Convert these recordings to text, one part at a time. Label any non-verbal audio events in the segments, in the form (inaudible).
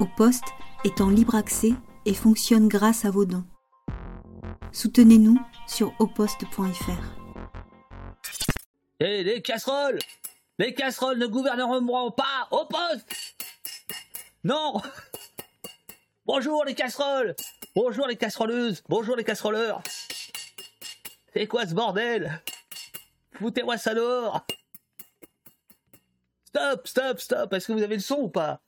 Au poste est en libre accès et fonctionne grâce à vos dons. Soutenez-nous sur oposte.fr. Et les casseroles! Les casseroles ne gouverneront pas au poste! Non! Bonjour les casseroles! Bonjour les casseroleuses! Bonjour les casseroleurs! C'est quoi ce bordel! Foutez-moi ça dehors! Stop, stop, stop! Est-ce que vous avez le son ou pas?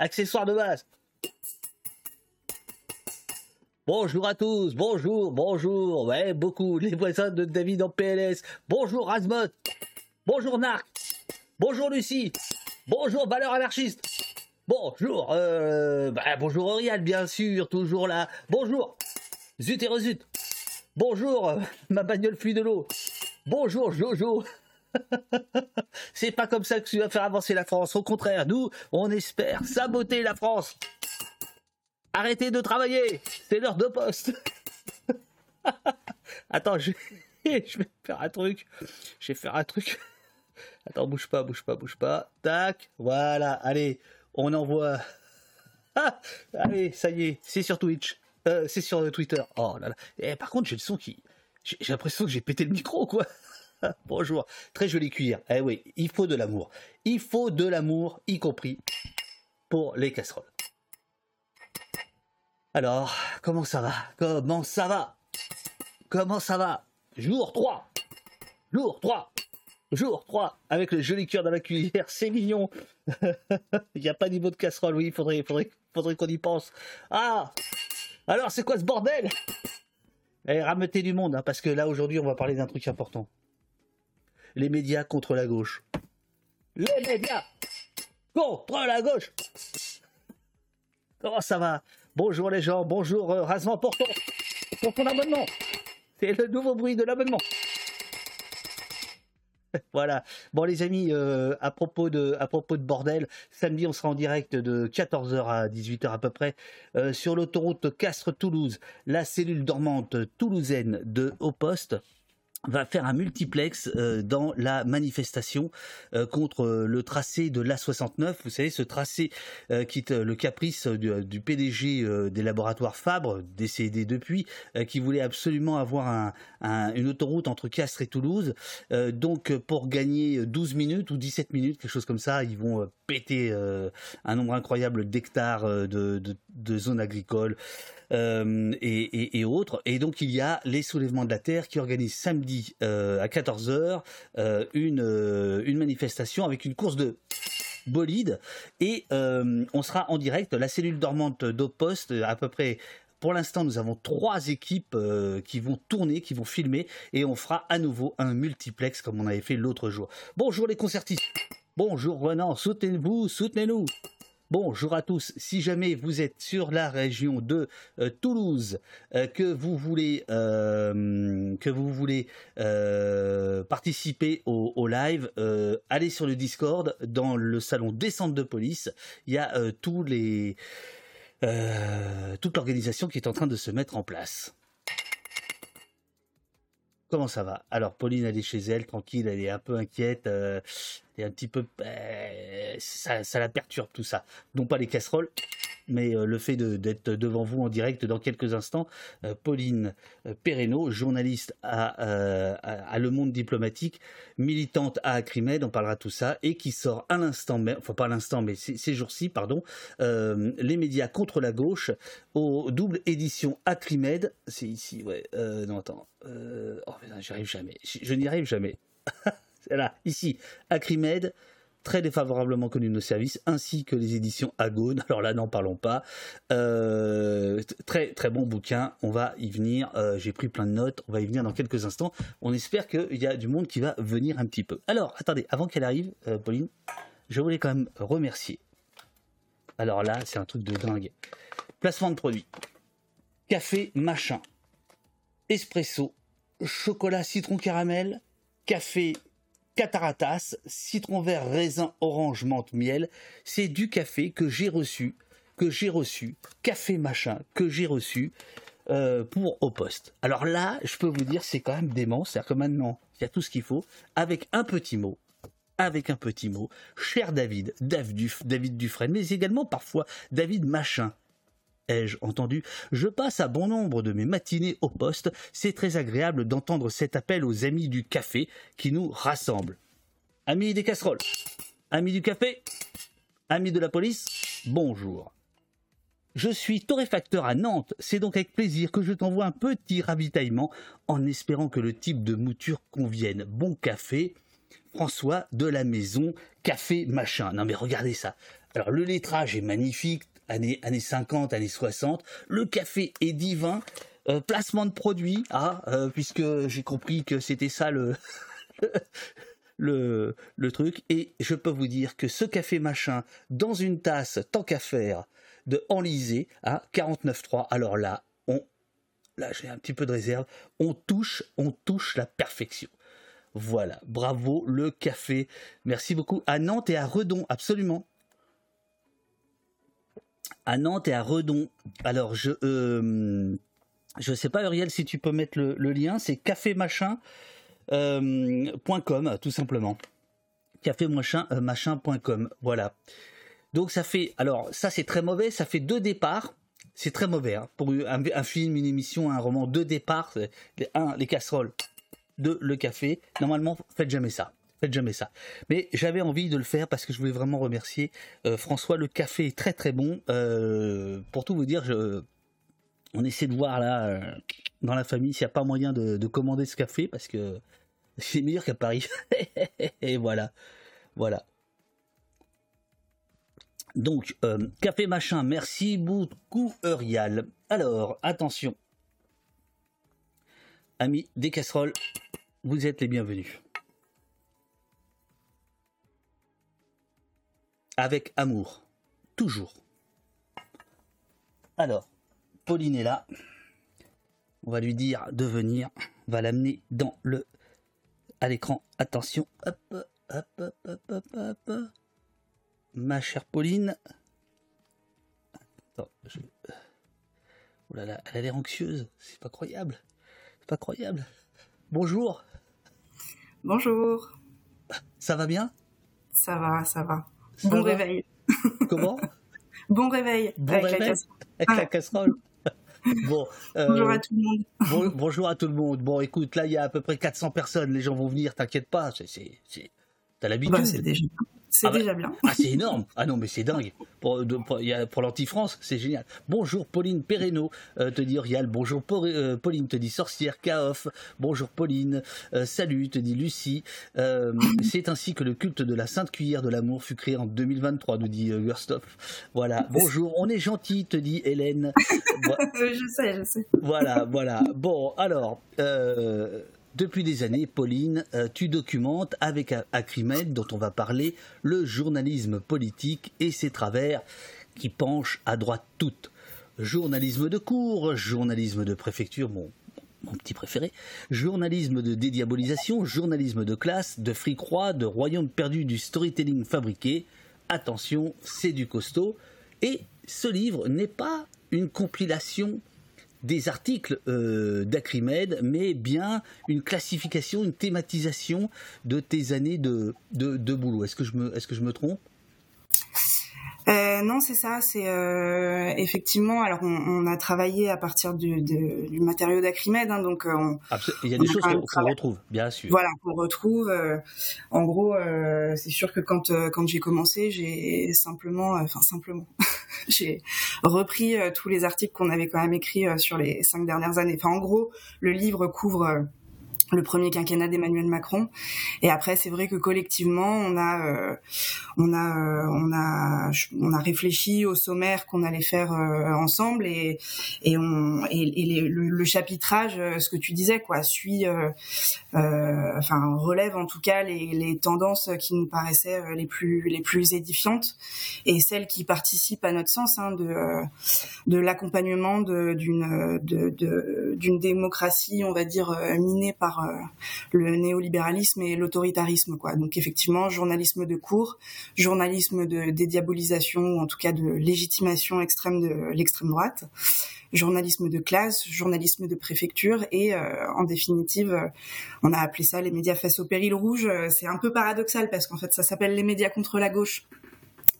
Accessoire de base. Bonjour à tous, bonjour, bonjour, ouais, beaucoup, les voisins de David en PLS, bonjour Razmot, bonjour Narc, bonjour Lucie, bonjour Valeur Anarchiste, bonjour, euh, bah, bonjour Oriane, bien sûr, toujours là, bonjour, zut et rezut, bonjour, euh, ma bagnole fuit de l'eau, bonjour Jojo, (laughs) c'est pas comme ça que tu vas faire avancer la France, au contraire, nous, on espère saboter la France. Arrêtez de travailler C'est l'heure de poste (laughs) Attends, (laughs) je... vais faire un truc. Je vais faire un truc. Attends, bouge pas, bouge pas, bouge pas. Tac, voilà, allez, on envoie. Ah, allez, ça y est, c'est sur Twitch. Euh, c'est sur Twitter. Oh là là. Et eh, par contre, j'ai le son qui. J'ai l'impression que j'ai pété le micro, quoi. (laughs) Bonjour. Très joli cuir. Eh oui, il faut de l'amour. Il faut de l'amour, y compris pour les casseroles. Alors, comment ça va? Comment ça va? Comment ça va? Jour 3 Jour 3 Jour 3 Avec le joli cœur dans la cuillère, (laughs) c'est mignon (laughs) Il n'y a pas niveau de casserole, oui, il faudrait, qu'on y pense. Ah Alors, c'est quoi ce bordel? Eh, rameutez du monde, hein, parce que là, aujourd'hui, on va parler d'un truc important. Les médias contre la gauche. Les médias contre la gauche Comment ça va? Bonjour les gens, bonjour euh, pour ton, abonnement. C'est le nouveau bruit de l'abonnement. (laughs) voilà. Bon les amis, euh, à propos de à propos de bordel, samedi on sera en direct de 14h à 18h à peu près euh, sur l'autoroute Castres-Toulouse, la cellule dormante toulousaine de Haut Poste va faire un multiplex euh, dans la manifestation euh, contre euh, le tracé de l'A69. Vous savez, ce tracé qui est le caprice du, PDG des laboratoires Fabre, décédé depuis, qui voulait absolument avoir une autoroute entre Castres et Toulouse. donc, pour gagner 12 minutes ou 17 minutes, quelque chose comme ça, ils vont péter un nombre incroyable d'hectares de, de zones agricoles. Euh, et, autres. Et donc il y a les soulèvements de la terre qui organisent samedi euh, à 14h euh, une, une manifestation avec une course de bolide et on sera en direct la cellule dormante d'Opost à peu près pour l'instant, nous avons trois équipes qui vont tourner, qui vont filmer, et on fera à nouveau un multiplex comme on avait fait l'autre jour. Bonjour les concertistes. Bonjour Renan, soutenez-vous, soutenez-nous. Bonjour à tous. Si jamais vous êtes sur la région de euh, Toulouse, euh, que vous voulez, euh, participer au, live, allez sur le Discord dans le salon descente de police. Il y a toute l'organisation qui est en train de se mettre en place. Comment ça va? Alors Pauline, elle est chez elle, tranquille, elle est un peu inquiète, elle est un petit peu, ça, ça la perturbe tout ça. Non pas les casseroles, mais euh, le fait d'être devant vous en direct dans quelques instants, euh, Pauline euh, Perreno, journaliste à, Le Monde Diplomatique, militante à Acrimed, on parlera de tout ça, et qui sort à l'instant enfin pas à l'instant, mais ces jours-ci, pardon, les médias contre la gauche, au double édition Acrimed, c'est ici, ouais, non attends, oh j'y arrive jamais, je, je n'y arrive jamais. (laughs) c'est là, ici, Acrimed, très défavorablement connu de nos services, ainsi que les éditions Agone. (laughs) Alors là, n'en parlons pas. Euh, très très bon bouquin. On va y venir. Euh, j'ai pris plein de notes. On va y venir dans quelques instants. On espère qu'il y a du monde qui va venir un petit peu. Alors, attendez, avant qu'elle arrive, euh, Pauline, je voulais quand même remercier. Alors là, c'est un truc de dingue. Placement de produits. Café machin. Espresso. Chocolat citron caramel. Café Cataratas, citron vert, raisin, orange, menthe, miel. C'est du café que j'ai reçu, que j'ai reçu, café machin, que j'ai reçu euh, pour au poste. Alors là, je peux vous dire, c'est quand même dément. C'est-à-dire que maintenant, il y a tout ce qu'il faut, avec un petit mot, avec un petit mot. Cher David, David Dufresne, mais également parfois David Machin. Ai-je entendu? Je passe à bon nombre de mes matinées au poste. C'est très agréable d'entendre cet appel aux amis du café qui nous rassemblent. Amis des casseroles, amis du café, amis de la police, bonjour. Je suis torréfacteur à Nantes, c'est donc avec plaisir que je t'envoie un petit ravitaillement en espérant que le type de mouture convienne. Bon café, François de la maison, café machin. Non mais regardez ça. Alors le lettrage est magnifique, années, années 50, années 60. Le café est divin. Euh, placement de produit, ah, euh, puisque j'ai compris que c'était ça le, (laughs) le, le truc. Et je peux vous dire que ce café machin, dans une tasse, tant qu'à faire, de enlisé à 49.3. Alors là, là j'ai un petit peu de réserve. On touche, on touche la perfection. Voilà, bravo le café. Merci beaucoup. À Nantes et à Redon, absolument. À Nantes et à Redon. Alors je euh, sais pas Uriel si tu peux mettre le, lien. C'est café machin. Euh, tout simplement. Café machin, euh. Voilà. Donc ça fait, alors ça c'est très mauvais, ça fait deux départs. C'est très mauvais hein. pour un, film, une émission, un roman. Deux départs, un les casseroles, deux le café. Normalement, faites jamais ça. Jamais ça. Mais j'avais envie de le faire parce que je voulais vraiment remercier euh, François. Le café est très très bon. Euh, pour tout vous dire, je, on essaie de voir là euh, dans la famille s'il n'y a pas moyen de, de, commander ce café parce que c'est meilleur qu'à Paris. (laughs) Et voilà, voilà. Donc, café machin, merci beaucoup Eurial. Alors, attention. Amis des casseroles, vous êtes les bienvenus. Avec amour, toujours. Alors, Pauline est là. On va lui dire de venir. On va l'amener dans le à l'écran. Attention. Hop, hop, hop, hop, hop, hop ma chère Pauline. Attends, Oh là là, elle a l'air anxieuse, c'est pas croyable. C'est pas croyable. Bonjour. Bonjour. Ça va bien? Ça va, ça va. Bon réveil. Comment? Bon réveil. Bon avec réveil? la avec la casserole. Bon, euh, bonjour à tout le monde. bonjour à tout le monde. Bon, écoute, là, il y a à peu près 400 personnes. Les gens vont venir, t'inquiète pas. C'est, t'as l'habitude. Bah, c'est déjà c'est ah bah, déjà bien. Ah, c'est énorme. Ah non, mais c'est dingue. Pour, pour, l'anti-France, c'est génial. Bonjour Pauline Perreno, euh, te dit Orial. Bonjour euh, Pauline, te dit Sorcière Kaof. Bonjour Pauline. Euh, salut, te dit Lucie. (coughs) c'est ainsi que le culte de la Sainte Cuillère de l'amour fut créé en 2023, nous dit Gerstopf. Voilà. (laughs) Bonjour, on est gentil, te dit Hélène. (laughs) je sais, je sais. Voilà, voilà. Bon, alors. Depuis des années, Pauline, euh, tu documentes avec Acrimed, dont on va parler, le journalisme politique et ses travers qui penchent à droite toute. Journalisme de cours, journalisme de préfecture, mon, mon petit préféré, journalisme de dédiabolisation, journalisme de classe, de fric-roi, de royaume perdu du storytelling fabriqué. Attention, c'est du costaud. Et ce livre n'est pas une compilation des articles euh, d'Acrimed, mais bien une classification, une thématisation de tes années de, boulot. Est-ce que je me trompe? Euh, non, c'est ça. C'est euh, effectivement. Alors, on, a travaillé à partir du, du matériau d'Acrimed, hein, donc on, il y a des choses qu'on retrouve, bien sûr. Voilà, qu'on retrouve. en gros, c'est sûr que quand quand j'ai commencé, j'ai simplement, enfin simplement, (laughs) j'ai repris euh, tous les articles qu'on avait quand même écrits euh, sur les cinq dernières années. Enfin, en gros, le livre couvre euh, le premier quinquennat d'Emmanuel Macron. Et après, c'est vrai que collectivement, on a, euh, on a, euh, on a, on a réfléchi au sommaire qu'on allait faire euh, ensemble et et on et, le, chapitrage, ce que tu disais, quoi, suit, enfin relève en tout cas les, les tendances qui nous paraissaient les plus les plus édifiantes et celles qui participent à notre sens hein, de de l'accompagnement d'une d'une démocratie, on va dire minée par le néolibéralisme et l'autoritarisme. Quoi. Donc effectivement, journalisme de cours, journalisme de dédiabolisation, ou en tout cas de légitimation extrême de l'extrême droite journalisme de classe, journalisme de préfecture et en définitive, on a appelé ça les médias face au péril rouge. C'est un peu paradoxal parce qu'en fait ça s'appelle les médias contre la gauche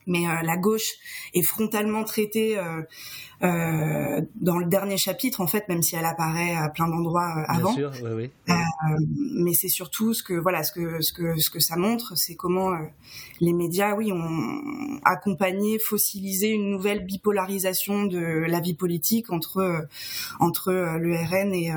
mais euh, la gauche est frontalement traitée euh, euh, dans le dernier chapitre, en fait, même si elle apparaît à plein d'endroits euh, avant. Bien sûr, oui, oui. Euh, mais c'est surtout ce que voilà, ce que ce que ce que ça montre, c'est comment les médias, oui, ont accompagné, fossilisé une nouvelle bipolarisation de la vie politique entre entre le RN et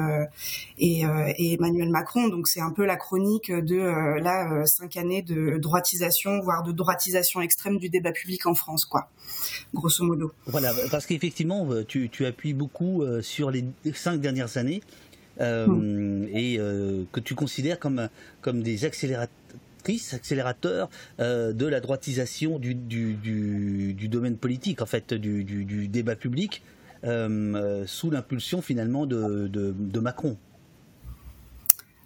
et, et Emmanuel Macron. Donc c'est un peu la chronique de là cinq années de droitisation, voire de droitisation extrême du débat public en France, quoi grosso modo. Voilà, parce qu'effectivement, euh, tu, appuies beaucoup euh, sur les cinq dernières années euh, mm. et que tu considères comme, comme des accélératrices, accélérateurs de la droitisation du, du, domaine politique, en fait, du, débat public, sous l'impulsion finalement de, de Macron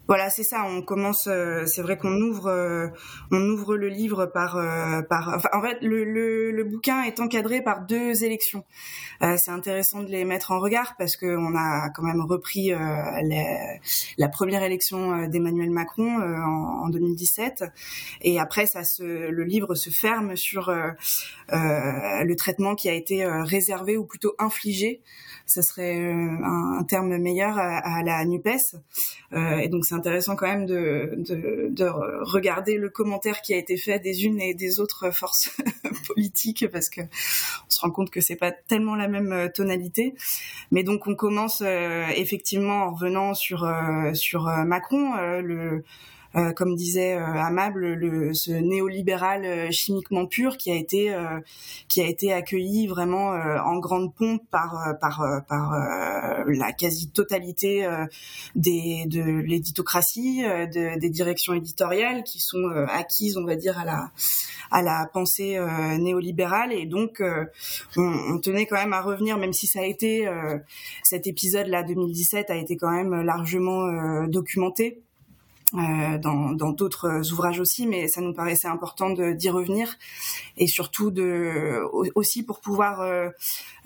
voilà, c'est ça. On commence. Euh, c'est vrai qu'on ouvre, euh, on ouvre le livre par, euh, par. en fait, le, le, le, bouquin est encadré par deux élections. c'est intéressant de les mettre en regard parce que on a quand même repris la, première élection d'Emmanuel Macron en, en, 2017, et après ça se, le livre se ferme sur le traitement qui a été réservé ou plutôt infligé ça serait euh, un, terme meilleur à, la Nupes. Euh, et donc c'est intéressant quand même de, de, de, regarder le commentaire qui a été fait des unes et des autres forces (laughs) politiques parce que on se rend compte que c'est pas tellement la même euh, tonalité. Mais donc on commence effectivement en revenant sur sur Macron le euh, comme disait euh, Amable, le, ce néolibéral euh, chimiquement pur qui a été qui a été accueilli vraiment en grande pompe par par par la quasi-totalité des de l'éditocratie, de, des directions éditoriales qui sont acquises, on va dire, à la à la pensée néolibérale. Et donc on, on, tenait quand même à revenir, même si ça a été cet épisode là 2017 a été quand même largement documenté. euh, dans d'autres ouvrages aussi, mais ça nous paraissait important d'y revenir et surtout de aussi pour pouvoir euh,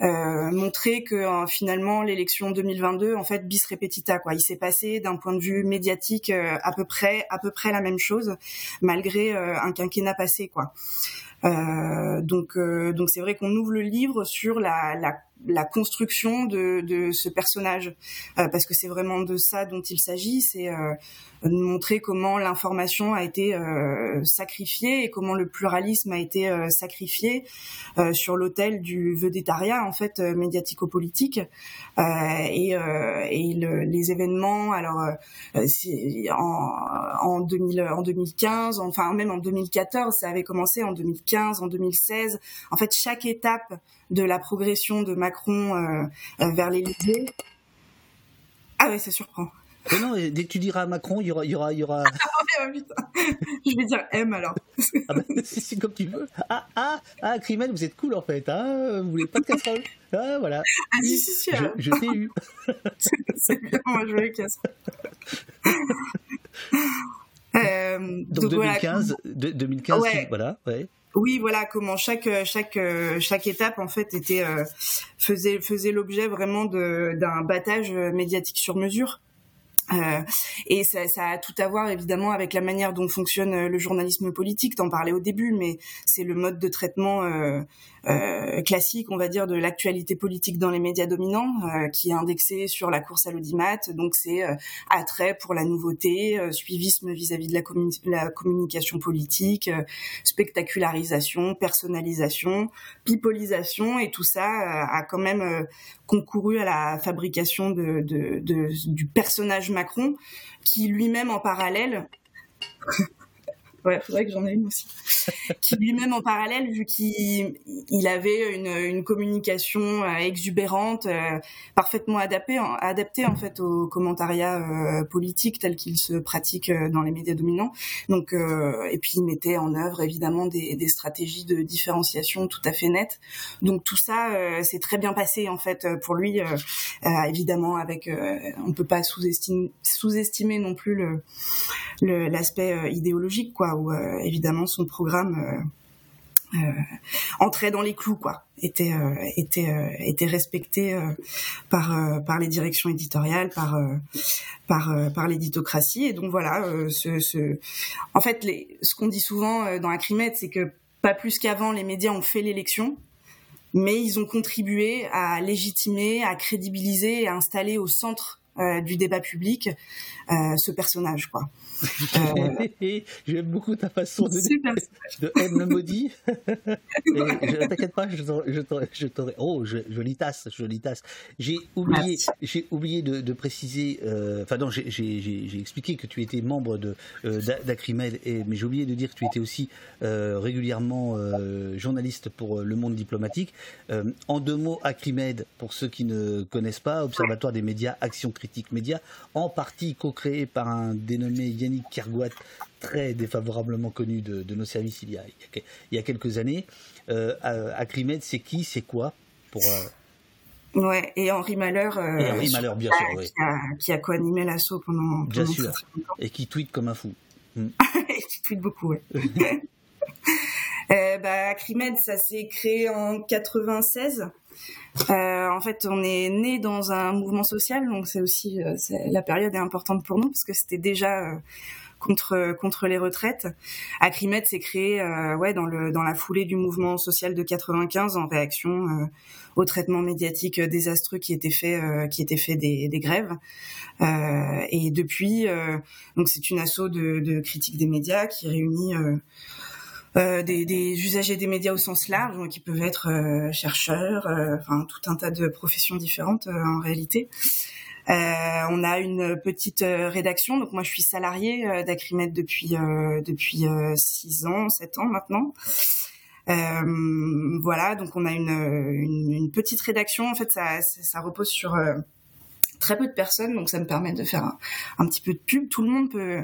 euh, montrer que finalement l'élection 2022 en fait bis repetita quoi. Il s'est passé d'un point de vue médiatique à peu près à peu près la même chose malgré un quinquennat passé quoi. donc donc c'est vrai qu'on ouvre le livre sur la, la la construction de, de ce personnage. Parce que c'est vraiment de ça dont il s'agit c'est euh, montrer comment l'information a été euh, sacrifiée et comment le pluralisme a été euh, sacrifié euh, sur l'autel du vedettariat en fait médiatico-politique. Et, et le, les événements alors en, en, 2000, en 2015 enfin même en 2014 ça avait commencé en 2015 en 2016 en fait chaque étape de la progression de Macron vers l'Élysée ah oui ça surprend mais non, dès que tu diras Macron, il y aura. Il y aura, il y aura... (laughs) Ah, putain. (laughs) Je vais dire M alors. (laughs) ah bah, c'est comme tu veux. Ah, ah, ah, Crimel, vous êtes cool en fait. Hein vous voulez pas de casserole Ah, voilà. Ah, si, si, si. Je, je t'ai eu. c'est bien, moi je veux les casseroles. Euh, donc, donc 2015, voilà, 2015 ouais. voilà, ouais. Oui, voilà comment chaque chaque chaque étape en fait était euh, faisait faisait l'objet vraiment d'un battage médiatique sur mesure. Euh, et ça, a tout à voir évidemment avec la manière dont fonctionne euh, le journalisme politique. T'en parlais au début, mais c'est le mode de traitement euh, classique, on va dire, de l'actualité politique dans les médias dominants, qui est indexé sur la course à l'audimat. Donc c'est attrait pour la nouveauté, suivisme vis-à-vis de la, communication politique, spectacularisation, personnalisation, pipolisation, et tout ça a quand même concouru à la fabrication du personnage Macron, qui lui-même en parallèle Ouais, faudrait que j'en ai une aussi. (laughs) qui lui-même en parallèle, vu qu'il il avait une, une communication euh, exubérante, euh, parfaitement adaptée, adaptée en fait au commentariat euh, politique tel qu'il se pratique dans les médias dominants. Donc, et puis il mettait en œuvre évidemment des, des, stratégies de différenciation tout à fait nettes. Donc tout ça, c'est très bien passé en fait pour lui. évidemment, avec, on peut pas sous-estimer, sous-estimer non plus le l'aspect idéologique quoi où euh, évidemment son programme euh, euh, entrait dans les clous quoi. Était était était respecté par par les directions éditoriales par par par l'éditocratie. Et donc voilà ce, en fait ce qu'on dit souvent dans Acrimed c'est que pas plus qu'avant les médias ont fait l'élection mais ils ont contribué à légitimer à crédibiliser à installer au centre du débat public ce personnage quoi (laughs) J'aime beaucoup ta façon de dire de M me maudit. (laughs) je t'inquiète pas, je t'aurai. Oh, jolie tasse, jolie tasse. J'ai oublié, j'ai oublié de, préciser. Euh, enfin non, j'ai expliqué que tu étais membre de euh, mais j'ai oublié de dire que tu étais aussi régulièrement journaliste pour Le Monde diplomatique. en deux mots, Acrimed, pour ceux qui ne connaissent pas, Observatoire des médias, Action critique média, en partie co-créé par un dénommé Yannick très défavorablement connu de, nos services il y a, il y a quelques années. Euh, Acrimed, c'est qui, c'est quoi pour, euh, Ouais, et Henri Malheur, euh, et Henri Malheur bien sûr, qui, a, qui a co-animé l'assaut pendant, Bien sûr, et qui tweet comme un fou. Hmm. (laughs) et qui tweet beaucoup, ouais. (laughs) euh, bah, Acrimed, ça s'est créé en 96. Euh, en fait, on est né dans un mouvement social, donc c'est aussi euh, la période est importante pour nous parce que c'était déjà euh, contre contre les retraites. Acrimed s'est créé ouais dans le dans la foulée du mouvement social de 95 en réaction au traitement médiatique désastreux qui était fait qui était fait des, des grèves. et depuis, donc c'est une asso de, de critique des médias qui réunit euh, des, des, usagers des médias au sens large, qui peuvent être euh, chercheurs, euh, enfin tout un tas de professions différentes en réalité. on a une petite rédaction, donc moi je suis salariée d'Acrimed depuis depuis six ans, sept ans maintenant. voilà, donc on a une, une, une, petite rédaction. En fait, ça, ça repose sur très peu de personnes, donc ça me permet de faire un, petit peu de pub. Tout le monde peut,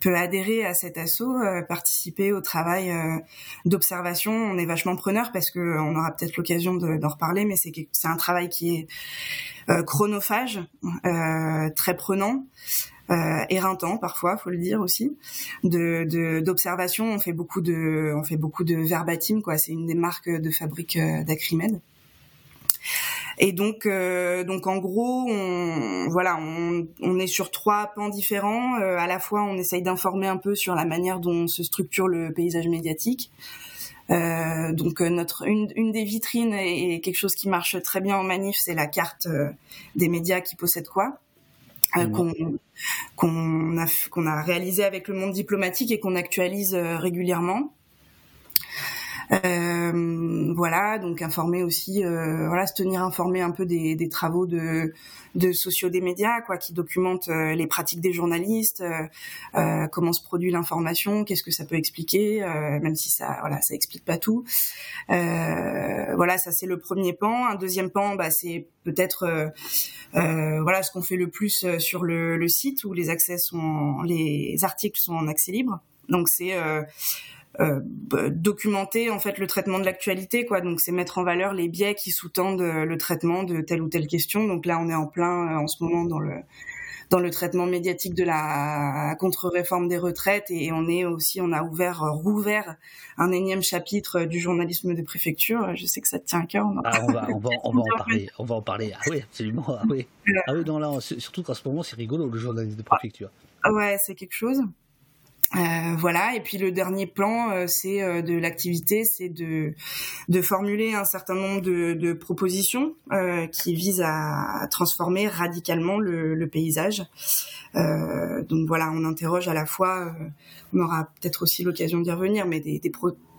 peut adhérer à cet assaut, euh, participer au travail euh, d'observation. On est vachement preneur parce que on aura peut-être l'occasion d'en reparler, mais c'est un travail qui est euh, chronophage, très prenant. éreintant parfois, faut le dire aussi. De d'observation, on fait beaucoup de on fait beaucoup de verbatim quoi. C'est une des marques de fabrique d'Acrimed. Et donc, euh, donc en gros, on, voilà, on, on, est sur trois pans différents. Euh, à la fois, on essaye d'informer un peu sur la manière dont se structure le paysage médiatique. Euh, donc notre une, une, des vitrines et, quelque chose qui marche très bien en manif, c'est la carte des médias qui possèdent quoi. qu'on qu'on a qu'on a réalisé avec le monde diplomatique et qu'on actualise régulièrement. Euh, voilà, donc informer aussi, euh, voilà, se tenir informé un peu des, des travaux de, de sociaux des médias, quoi, qui documentent euh, les pratiques des journalistes, euh, comment se produit l'information, qu'est-ce que ça peut expliquer, même si ça, voilà, ça explique pas tout. voilà, ça c'est le premier pan. Un deuxième pan, bah, c'est peut-être voilà ce qu'on fait le plus sur le, le, site où les accès sont, les articles sont en accès libre. Donc c'est euh, documenter en fait le traitement de l'actualité quoi. Donc c'est mettre en valeur les biais qui sous-tendent euh, le traitement de telle ou telle question. Donc là on est en plein euh, en ce moment dans le dans le traitement médiatique de la contre-réforme des retraites et on est aussi on a ouvert rouvert un énième chapitre du journalisme de préfecture. Je sais que ça te tient à cœur on, ah, on va on va, (laughs) on va en parler on va en parler. Ah oui absolument ah oui. Ah oui non là surtout qu'en ce moment c'est rigolo le journalisme de préfecture. Ah ouais c'est quelque chose euh, voilà, et puis le dernier plan, euh, c'est euh, de l'activité, c'est de, de formuler un certain nombre de, de propositions qui visent à, transformer radicalement le, le paysage. donc voilà, on interroge à la fois, on aura peut-être aussi l'occasion d'y revenir, mais des, des,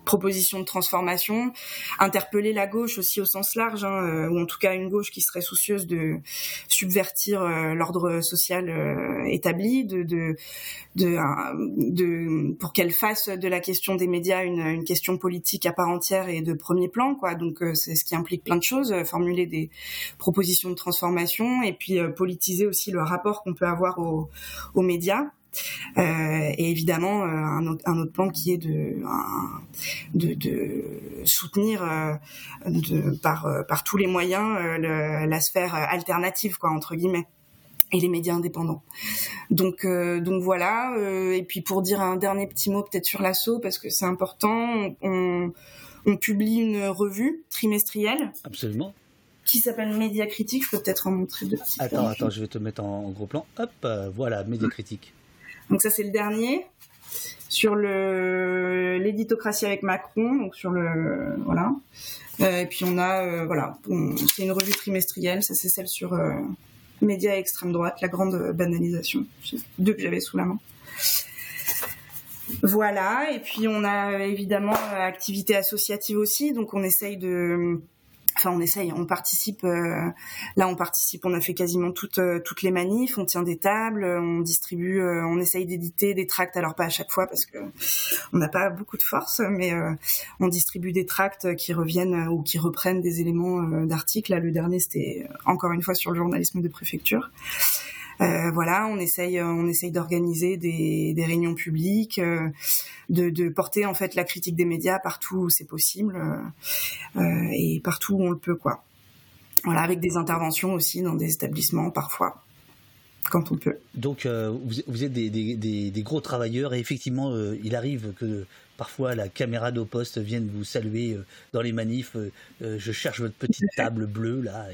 propositions de transformation, interpeller la gauche aussi au sens large, hein, euh, ou en tout cas une gauche qui serait soucieuse de subvertir euh, l'ordre social euh, établi, de, de, de, de pour qu'elle fasse de la question des médias une, une, question politique à part entière et de premier plan, quoi. Donc c'est ce qui implique plein de choses, formuler des propositions de transformation et puis politiser aussi le rapport qu'on peut avoir aux médias. Euh, et évidemment, euh, un autre, un, autre, plan qui est de, de, de soutenir euh, de, par, par tous les moyens le, la sphère alternative, quoi, entre guillemets et les médias indépendants. Donc donc voilà. et puis pour dire un dernier petit mot peut-être sur l'assaut parce que c'est important, on, on, publie une revue trimestrielle. Absolument. Qui s'appelle Média Critique. Je peux peut-être en montrer deux petits. Attends attends, je vais te mettre en, gros plan. Hop, voilà Média Critique. Donc ça c'est le dernier. Sur l'éditocratie avec Macron, donc sur le voilà. Euh, et puis on a euh, voilà, c'est une revue trimestrielle, ça c'est celle sur euh, médias et extrême droite, la grande banalisation, deux que j'avais sous la main. Voilà, et puis on a évidemment activité associative aussi, donc on essaye de Enfin, on essaye, on participe. Euh, là, on participe. On a fait quasiment toutes euh, toutes les manifs. On tient des tables, on distribue, euh, on essaye d'éditer des tracts. Alors pas à chaque fois parce que on n'a pas beaucoup de force, mais on distribue des tracts qui reviennent ou qui reprennent des éléments d'articles. Là, le dernier, c'était encore une fois sur le journalisme de préfecture. Euh, voilà, on essaye, on essaye d'organiser des, réunions publiques, euh, de, porter en fait la critique des médias partout où c'est possible euh, et partout où on le peut, quoi. Voilà, avec des interventions aussi dans des établissements parfois quand on peut. Donc vous, êtes des, gros travailleurs et effectivement il arrive que Parfois, la caméra de poste vienne vous saluer euh, dans les manifs. Euh, euh, je cherche votre petite (laughs) table bleue là,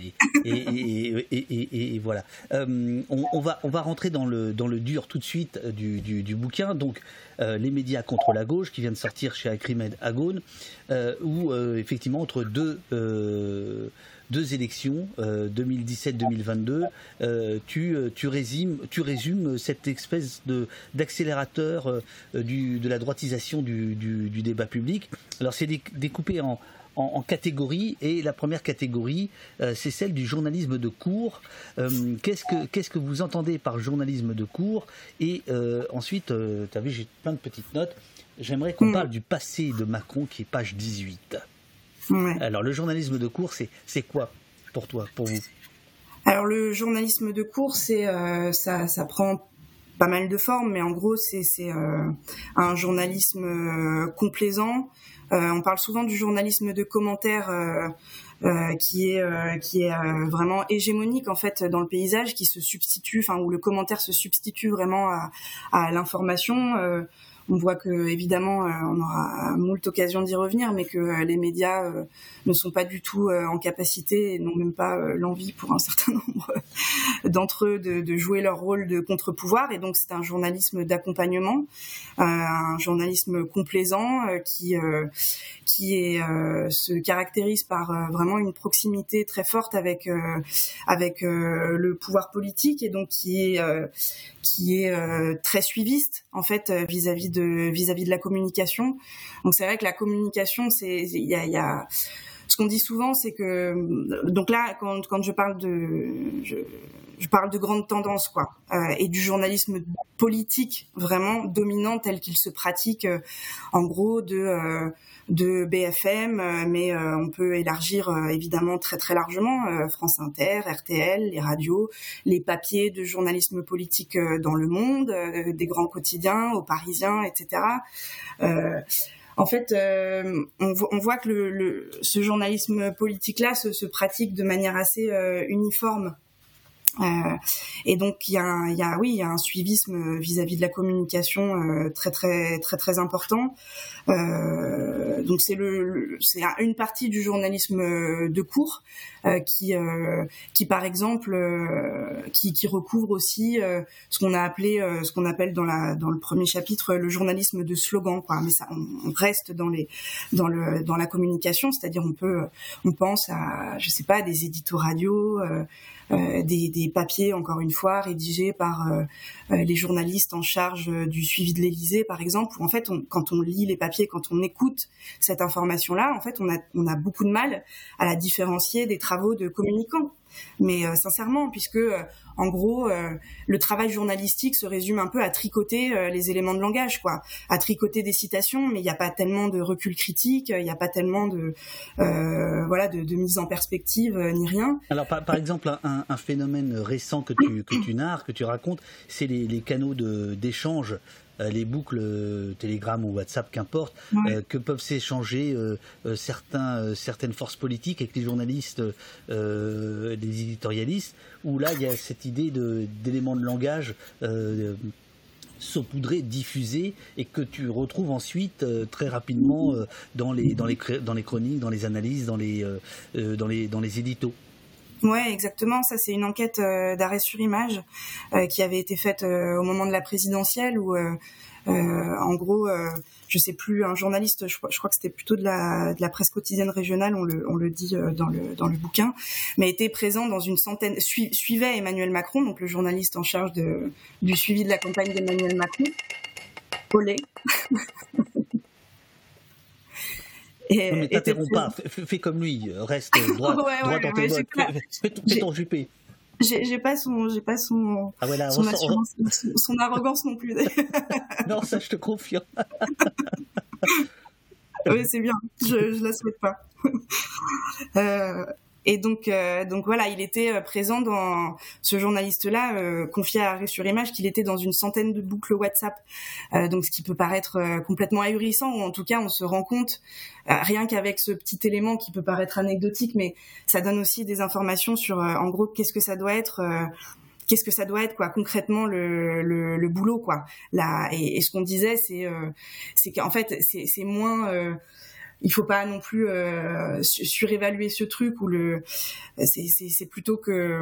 et, voilà. On, va on va rentrer dans le dans le dur tout de suite du, bouquin. Donc, les médias contre la gauche qui vient de sortir chez Acrimed Agone, où effectivement entre deux deux élections, 2017-2022, euh, euh, tu, euh, tu, résumes, tu résumes cette espèce de, d'accélérateur de la droitisation du, du, débat public. Alors c'est découpé en, en, catégories et la première catégorie, c'est celle du journalisme de cours. qu'est-ce, que, qu'est-ce que vous entendez par journalisme de cours? Et ensuite, tu as vu, j'ai plein de petites notes. J'aimerais qu'on mm. parle du passé de Macron qui est page 18. Alors, le journalisme de cours, c'est quoi pour toi, pour vous? Alors, le journalisme de cours, c'est euh, ça, ça prend pas mal de formes, mais en gros, c'est euh, un journalisme euh, complaisant. on parle souvent du journalisme de commentaires. qui est qui est vraiment hégémonique en fait dans le paysage, qui se substitue, enfin où le commentaire se substitue vraiment à, à l'information on voit que évidemment euh, on aura moult occasions d'y revenir, mais que euh, les médias euh, ne sont pas du tout en capacité et n'ont même pas l'envie pour un (laughs) certain nombre d'entre eux de, jouer leur rôle de contre-pouvoir. Et donc c'est un journalisme d'accompagnement, un journalisme complaisant qui qui se caractérise par vraiment une proximité très forte avec avec le pouvoir politique et donc qui est qui est très suiviste en fait vis-à-vis vis-à-vis de la communication. Donc c'est vrai que la communication, c'est il y a, ce qu'on dit souvent, c'est que donc là, quand, quand je parle de je, je parle de grandes tendances, quoi, euh, et du journalisme politique vraiment dominant tel qu'il se pratique, euh, en gros de euh, de BFM, euh, mais euh, on peut élargir euh, évidemment très très largement France Inter, RTL, les radios, les papiers de journalisme politique dans le monde, des grands quotidiens, aux Parisiens, etc. en fait, on, voit que le, ce journalisme politique-là se, se, pratique de manière assez uniforme euh, et donc il y a, y a, oui, il y a un suivisme vis-à-vis de la communication euh, très très très très important. Euh, donc c'est le, c'est une partie du journalisme de cours euh, qui euh, qui par exemple qui, qui recouvre aussi ce qu'on a appelé ce qu'on appelle dans la dans le premier chapitre le journalisme de slogan. Mais ça, on, reste dans les dans le dans la communication, c'est-à-dire on peut on pense à je sais pas des éditos radio. Euh, des, des des papiers, encore une fois, rédigés par les journalistes en charge du suivi de l'Élysée, par exemple, où en fait, quand on lit les papiers, quand on écoute cette information-là, en fait, on a, on a beaucoup de mal à la différencier des travaux de communicants. Mais sincèrement, puisque en gros, euh, le travail journalistique se résume un peu à tricoter euh, les éléments de langage, quoi, à tricoter des citations, mais il n'y a pas tellement de recul critique, il n'y a pas tellement de euh, voilà de, mise en perspective ni rien. Alors par, exemple, un, phénomène récent que tu que tu narres, que tu racontes, c'est les, les canaux d'échange euh, les boucles euh, Telegram ou WhatsApp, qu'importe, euh, que peuvent s'échanger certains, certaines forces politiques avec les journalistes, les éditorialistes, où là, il y a cette idée d'éléments de, langage saupoudrés, diffusés, et que tu retrouves ensuite très rapidement dans, les, dans, les, dans les chroniques, dans les analyses, dans les, dans les, dans les éditos. Ouais, exactement. Ça, c'est une enquête euh, d'arrêt sur image euh, qui avait été faite euh, au moment de la présidentielle où, en gros, je sais plus, un journaliste, je, crois que c'était plutôt de la, presse quotidienne régionale, on le, on le dit dans le, bouquin, mais était présent dans une centaine, suivait Emmanuel Macron, donc le journaliste en charge du suivi de la campagne d'Emmanuel Macron. Olé. (laughs) Et, mais t'interromps pas, fais, comme lui, reste droit, droit (laughs) dans tes bottes, (laughs) fais, ton jupé. J'ai pas son, j'ai pas son, ah son, assurance, son, arrogance non plus. (laughs) non, ça je te confirme. oui, c'est bien. Je, je la souhaite pas. Euh, et donc, euh, donc voilà, il était euh, présent dans ce journaliste-là, euh, confié à Arrêt sur Image, qu'il était dans une centaine de boucles WhatsApp. donc, ce qui peut paraître complètement ahurissant, ou en tout cas, on se rend compte, rien qu'avec ce petit élément qui peut paraître anecdotique, mais ça donne aussi des informations sur, en gros, qu'est-ce que ça doit être qu'est-ce que ça doit être quoi concrètement le, le, le boulot quoi là et, et ce qu'on disait c'est c'est qu'en fait c'est moins il faut pas non plus euh, surévaluer ce truc ou le c'est plutôt que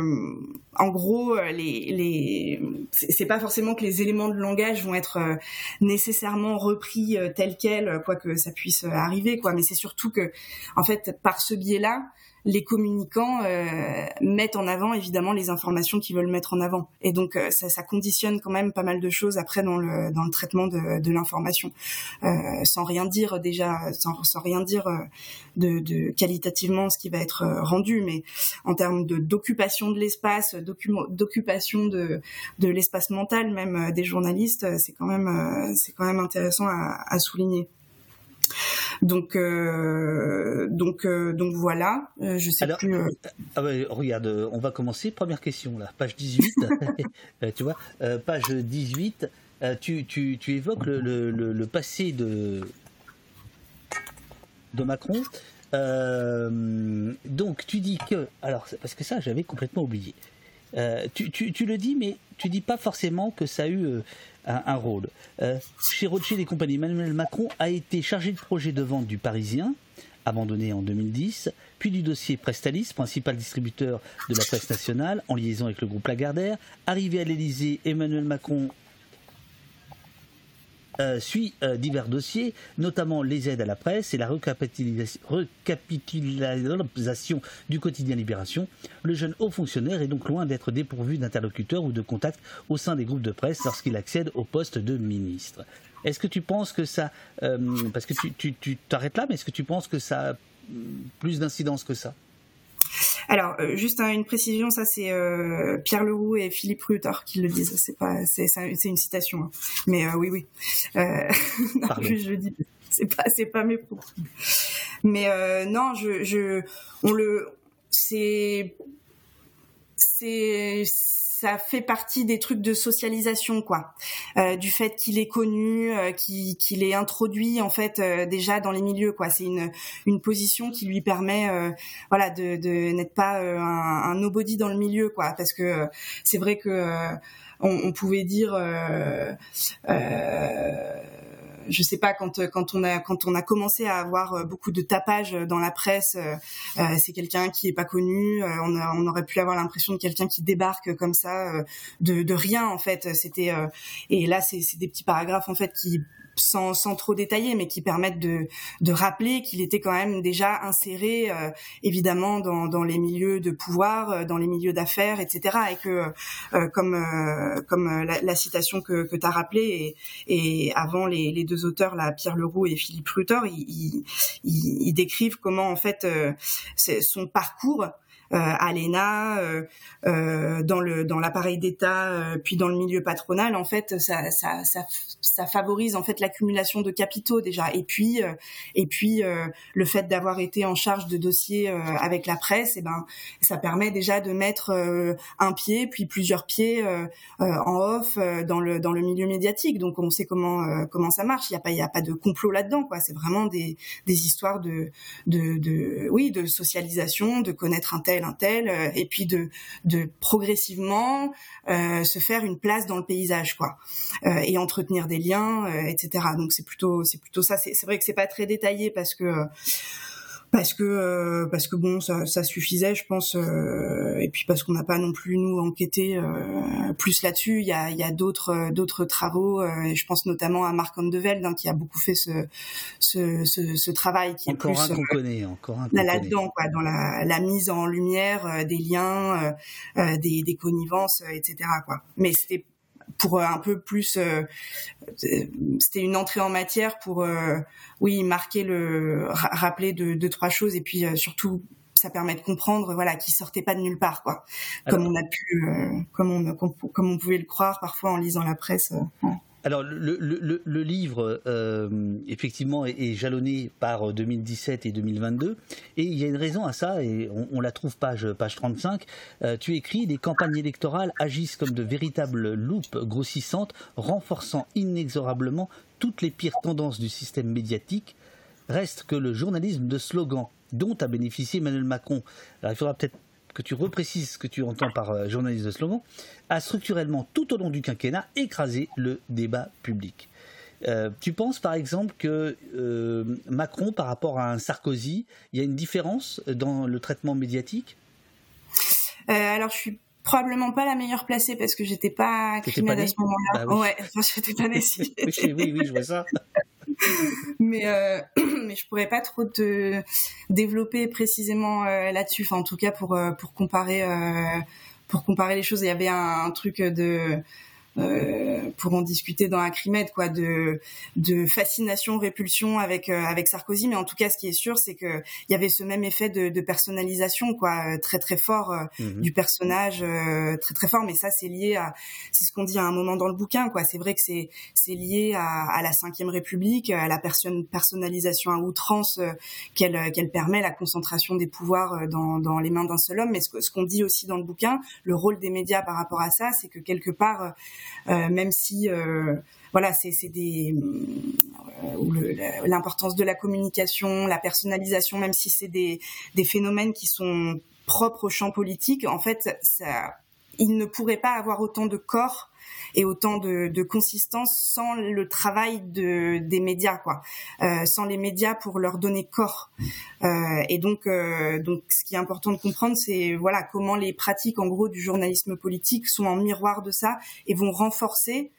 en gros les les c'est pas forcément que les éléments de langage vont être euh, nécessairement repris euh, tels quels quoi que ça puisse arriver quoi. Mais c'est surtout que en fait par ce biais là les communicants euh, mettent en avant évidemment les informations qu'ils veulent mettre en avant. Et donc euh, ça, ça, conditionne quand même pas mal de choses après dans le, dans le traitement de, de l'information, euh, sans rien dire déjà, sans, sans rien dire euh, de, de, qualitativement ce qui va être euh, rendu, mais en termes de d'occupation de l'espace, d'occupation de, de l'espace mental même des journalistes, c'est quand même c'est quand même intéressant à, à souligner. Donc, euh, donc, euh, donc voilà. Euh, je sais plus. Ah regarde, on va commencer. Première question là, page 18. (laughs) (laughs) tu vois, page 18. Tu, tu, tu, évoques le, le, le, passé de de Macron. donc tu dis que, alors parce que ça j'avais complètement oublié. tu, tu, tu, le dis, mais tu dis pas forcément que ça a eu un, rôle. Euh, chez Rothschild et compagnie, Emmanuel Macron a été chargé de projet de vente du Parisien, abandonné en 2010, puis du dossier Prestalis, principal distributeur de la presse nationale, en liaison avec le groupe Lagardère. Arrivé à l'Élysée, Emmanuel Macron euh, suit euh, divers dossiers, notamment les aides à la presse et la recapitalisation du quotidien Libération. Le jeune haut fonctionnaire est donc loin d'être dépourvu d'interlocuteurs ou de contacts au sein des groupes de presse lorsqu'il accède au poste de ministre. Est-ce que tu penses que ça, euh, parce que tu t'arrêtes là, mais est-ce que tu penses que ça a plus d'incidence que ça? Alors, euh, juste une précision, ça c'est euh, Pierre Leroux et Philippe Rutter qui le disent. C'est pas, c'est, une citation. Hein. Mais euh, oui, oui. (laughs) non, je dis, c'est pas, c'est pas mes propos. Mais non, je, je, on le, c'est, c'est ça fait partie des trucs de socialisation quoi. Euh, du fait qu'il est connu euh, qu'il est introduit en fait euh, déjà dans les milieux quoi. C'est une une position qui lui permet euh, voilà de, de n'être pas euh, un, un, nobody dans le milieu quoi. Parce que c'est vrai que on, on, pouvait dire je sais pas quand quand on a quand on a commencé à avoir euh, beaucoup de tapage dans la presse, euh, euh, c'est quelqu'un qui est pas connu. on, on aurait pu avoir l'impression de quelqu'un qui débarque comme ça de, de rien en fait. C'était et là c'est des petits paragraphes en fait qui sans, sans trop détailler, mais qui permettent de, de rappeler qu'il était quand même déjà inséré, euh, évidemment, dans, dans les milieux de pouvoir, euh, dans les milieux d'affaires, etc. Et que, euh, comme, comme la, citation que, que tu as rappelée, et, et avant les, les, deux auteurs, là, Pierre Leroux et Philippe Rutter, ils, ils, ils décrivent comment, en fait, son parcours euh, à l'ENA, euh, euh, dans le dans l'appareil d'État, puis dans le milieu patronal, en fait, ça, ça, ça, ça favorise en fait l'accumulation de capitaux déjà, et puis et puis le fait d'avoir été en charge de dossiers avec la presse, et eh ben ça permet déjà de mettre un pied puis plusieurs pieds en off dans le dans le milieu médiatique. Donc on sait comment comment ça marche. Il y a pas il y a pas de complot là-dedans quoi. C'est vraiment des des histoires de de, de oui de socialisation, de connaître un tel un tel, euh, et puis de, de progressivement euh, se faire une place dans le paysage, quoi, euh, et entretenir des liens, etc. Donc c'est plutôt c'est plutôt ça. C'est vrai que c'est pas très détaillé parce que parce que euh, parce que bon ça, ça suffisait je pense euh, et puis parce qu'on n'a pas non plus nous enquêté euh, plus là-dessus. Il y a il y a d'autres d'autres travaux et je pense notamment à Marc Andevelde hein, qui a beaucoup fait ce ce, ce, ce travail qui encore est plus un qu'on connaît encore un là dedans quoi dans la, la mise en lumière des liens des, des connivences etc quoi. Mais c'était pour un peu plus c'était une entrée en matière pour oui, marquer le, rappeler deux, de trois choses et puis euh, surtout ça permet de comprendre voilà qui sortait pas de nulle part quoi. Comme on a pu euh, comme on comme on pouvait le croire parfois en lisant la presse euh, alors le, le, le livre effectivement est, jalonné par 2017 et 2022 et il y a une raison à ça et on, la trouve page page 35 tu écris les campagnes électorales agissent comme de véritables loupes grossissantes renforçant inexorablement toutes les pires tendances du système médiatique, reste que le journalisme de slogan dont a bénéficié Emmanuel Macron, alors il faudra peut-être que tu reprécises ce que tu entends par euh, journalisme de slogan, a structurellement tout au long du quinquennat écrasé le débat public. Euh, tu penses par exemple que euh, Macron par rapport à un Sarkozy, il y a une différence dans le traitement médiatique? Alors je suis probablement pas la meilleure placée parce que j'étais pas crimée à ce moment-là. Bah ouais, enfin, (laughs) j'étais pas décidée. (laughs) oui, oui, je vois ça. Mais euh, (clears throat) mais je pourrais pas trop te développer précisément euh, là-dessus. Enfin, en tout cas pour euh, pour comparer euh, pour comparer les choses, il y avait un, un truc de euh, pour en discuter dans Acrimed, quoi, de, de fascination, répulsion avec euh, avec Sarkozy. Mais en tout cas, ce qui est sûr, c'est que il y avait ce même effet de, de personnalisation, quoi, très très fort mhm. du personnage, très très fort. Mais ça, c'est lié à, c'est ce qu'on dit à un moment dans le bouquin, quoi. C'est vrai que c'est c'est lié à, à la Cinquième République, à la personne personnalisation à outrance qu'elle qu'elle permet, la concentration des pouvoirs dans dans les mains d'un seul homme. Mais ce, ce qu'on dit aussi dans le bouquin, le rôle des médias par rapport à ça, c'est que quelque part euh, même si euh, voilà, c'est des euh, l'importance de la communication, la personnalisation, même si c'est des, des phénomènes qui sont propres au champ politique, en fait, ça, il ne pourrait pas avoir autant de corps et autant de, consistance sans le travail de, des médias, quoi, euh, sans les médias pour leur donner corps. Euh, et donc, euh, donc, ce qui est important de comprendre, c'est voilà comment les pratiques, en gros, du journalisme politique sont en miroir de ça et vont renforcer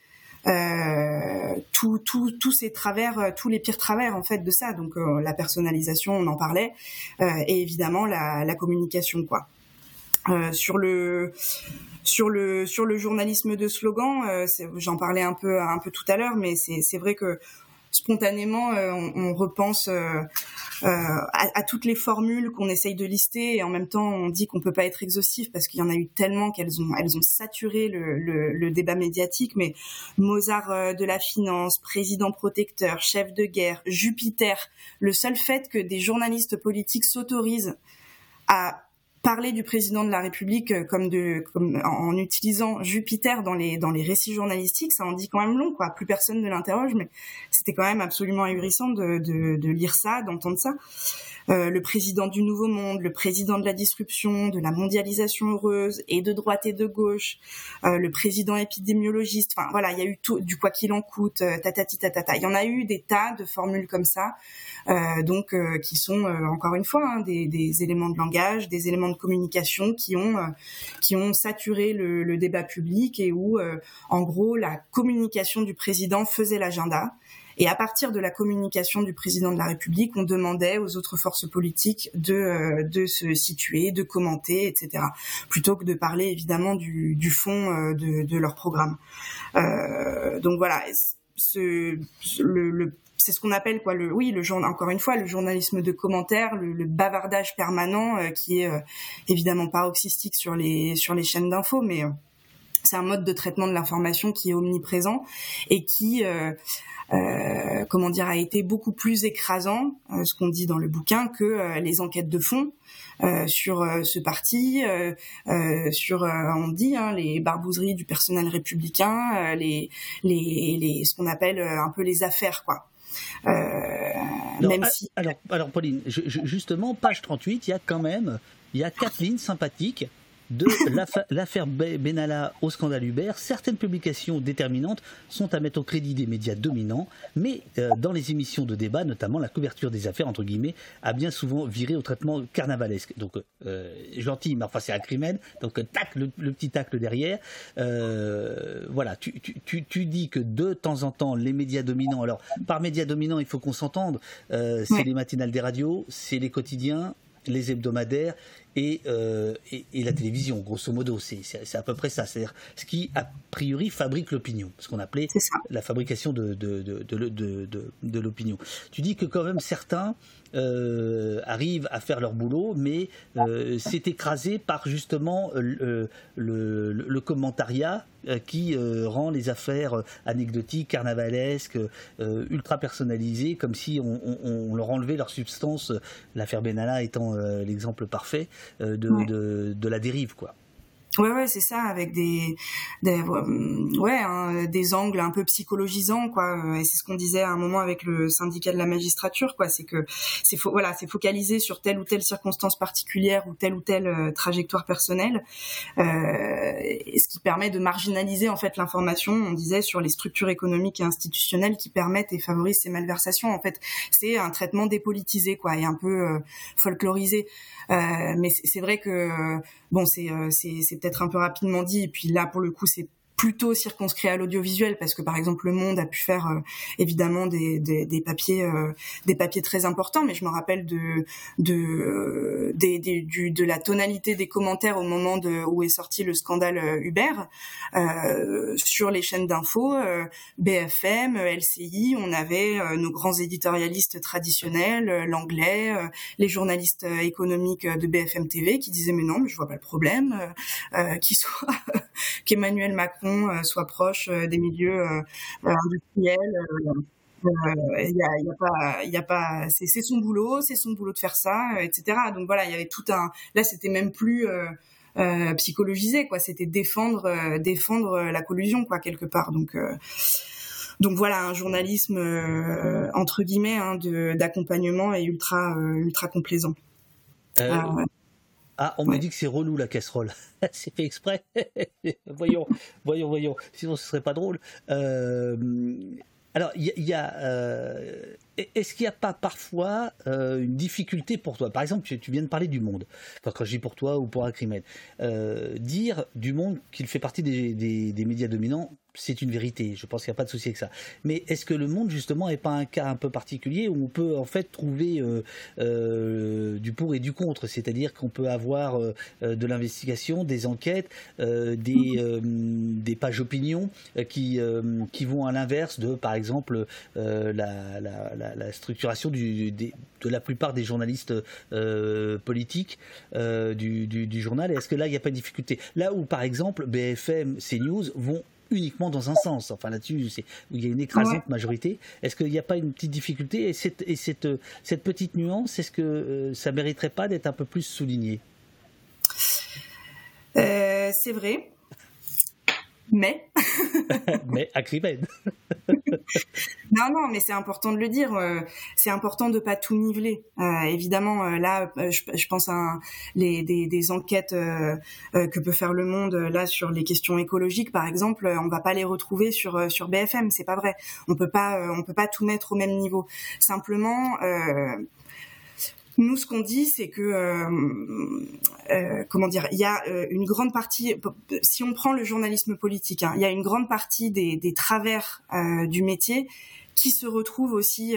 tous ces travers, tous les pires travers en fait de ça. Donc la personnalisation, on en parlait, et évidemment la, la communication quoi. Euh, sur le sur le sur le journalisme de slogan, euh, j'en parlais un peu un peu tout à l'heure, mais c'est vrai que spontanément euh, on, on, repense à, à, toutes les formules qu'on essaye de lister et en même temps on dit qu'on peut pas être exhaustif parce qu'il y en a eu tellement qu'elles ont elles ont saturé le, le, le, débat médiatique. Mais Mozart de la finance, président protecteur, chef de guerre, Jupiter, le seul fait que des journalistes politiques s'autorisent à parler du président de la République euh, comme de en utilisant Jupiter dans les dans les récits journalistiques, ça en dit quand même long quoi. Plus personne ne l'interroge, mais c'était quand même absolument ahurissant de, de, lire ça, d'entendre ça. Euh, le président du Nouveau Monde, le président de la disruption, de la mondialisation heureuse, et de droite et de gauche, euh, le président épidémiologiste. Enfin voilà, il y a eu tout du quoi qu'il en coûte, tatati tatata. Il y en a eu des tas de formules comme ça, donc qui sont encore une fois hein, des, des, éléments de langage, des éléments de communication qui ont qui ont saturé le, débat public et où en gros la communication du président faisait l'agenda Et à partir de la communication du président de la République, on demandait aux autres forces politiques de de se situer, de commenter, etc. Plutôt que de parler évidemment du, fond de, leur programme. donc voilà. Le c'est ce qu'on appelle quoi le oui le journal encore une fois le journalisme de commentaires le, bavardage permanent euh, qui est euh, évidemment paroxystique sur les sur les chaînes d'infos mais euh, c'est un mode de traitement de l'information qui est omniprésent et qui comment dire a été beaucoup plus écrasant ce qu'on dit dans le bouquin que les enquêtes de fond sur ce parti, sur on dit hein, les barbouzeries du personnel républicain, les, les, les ce qu'on appelle un peu les affaires quoi. Euh, même si... alors, alors, Pauline, justement, page 38, il y a quand même il y a quatre lignes sympathiques de l'affaire Benalla au scandale Uber, certaines publications déterminantes sont à mettre au crédit des médias dominants, mais euh, dans les émissions de débat, notamment la couverture des affaires, entre guillemets, a bien souvent viré au traitement carnavalesque. Donc, euh, gentil, mais enfin c'est acrimène, donc tac, le, petit tacle derrière. Euh, voilà, tu, tu, tu, dis que de temps en temps, les médias dominants, alors par médias dominants, il faut qu'on s'entende, c'est les matinales des radios, c'est les quotidiens, les hebdomadaires euh, et, et, la télévision, grosso modo. C'est à peu près ça. C'est-à-dire ce qui, a priori, fabrique l'opinion. Ce qu'on appelait la fabrication de, de, de, de l'opinion. Tu dis que quand même certains euh, arrivent à faire leur boulot, mais euh, c'est écrasé par justement le, le, le commentariat qui rend les affaires anecdotiques, carnavalesques, ultra personnalisées, comme si on, on, leur enlevait leur substance. L'affaire Benalla étant l'exemple parfait. Euh, de, de, la dérive, quoi. Ouais, ouais, c'est ça, avec des, des ouais, hein, des angles un peu psychologisants, quoi. Et c'est ce qu'on disait à un moment avec le syndicat de la magistrature, quoi. C'est que c'est voilà, c'est focalisé sur telle ou telle circonstance particulière ou telle ou telle euh, trajectoire personnelle, euh, ce qui permet de marginaliser en fait l'information. On disait sur les structures économiques et institutionnelles qui permettent et favorisent ces malversations. En fait, c'est un traitement dépolitisé, quoi, et un peu euh, folklorisé. mais c'est vrai que bon, c'est c'est peut-être un peu rapidement dit. Et puis là, pour le coup, c'est plutôt circonscrit à l'audiovisuel parce que par exemple Le Monde a pu faire euh, évidemment des, papiers euh, des papiers très importants mais je me rappelle de de euh, la tonalité des commentaires au moment où est sorti le scandale Uber sur les chaînes d'infos BFM LCI on avait nos grands éditorialistes traditionnels l'anglais les journalistes économiques de BFM TV qui disaient mais non mais je vois pas le problème (laughs) qu'Emmanuel Macron euh, soit proche euh, des milieux euh, industriels. Il y a, y a, pas, il y a pas, c'est son boulot, c'est son boulot de faire ça, etc. Donc voilà, il y avait tout un. Là, c'était même plus euh, psychologisé, quoi. C'était défendre, défendre la collusion, quoi, quelque part. Donc. donc voilà, un journalisme entre guillemets hein, d'accompagnement et ultra ultra complaisant. Ah, on me dit que c'est relou la casserole. (laughs) c'est fait exprès. (laughs) voyons, voyons, voyons. Sinon, ce serait pas drôle. Euh, alors, il y, a. Euh, est-ce qu'il n'y a pas parfois euh, une difficulté pour toi? Par exemple, tu, viens de parler du monde. Enfin, quand je dis pour toi ou pour Acrimède, dire du monde qu'il fait partie des, médias dominants, c'est une vérité. Je pense qu'il n'y a pas de souci avec ça. Mais est-ce que le monde, justement, n'est pas un cas un peu particulier où on peut, en fait, trouver euh, euh, du pour et du contre? C'est-à-dire qu'on peut avoir euh, de l'investigation, des enquêtes, des, des pages opinions qui, qui vont à l'inverse de, par exemple, la, la, la, structuration du, de la plupart des journalistes politiques du, du, du journal. Est-ce que là, il n'y a pas de difficulté? Là où, par exemple, BFM, CNews vont uniquement dans un sens. Enfin là-dessus, où il y a une écrasante majorité. Est-ce qu'il n'y a pas une petite difficulté? Et cette, et cette, cette petite nuance, est-ce que euh, ça mériterait pas d'être un peu plus souligné? Euh, C'est vrai mais. (laughs) mais Acribène. (laughs) non, non, mais c'est important de le dire. Euh, c'est important de pas tout niveler. Euh, évidemment, euh, là, je, pense à les, des, enquêtes que peut faire le Monde là sur les questions écologiques, par exemple. On va pas les retrouver sur sur BFM. C'est pas vrai. On peut pas, on peut pas tout mettre au même niveau. Simplement nous, ce qu'on dit, c'est que, euh, euh, comment dire, il y a euh, une grande partie, si on prend le journalisme politique, hein, il y a une grande partie des, travers du métier qui se retrouve aussi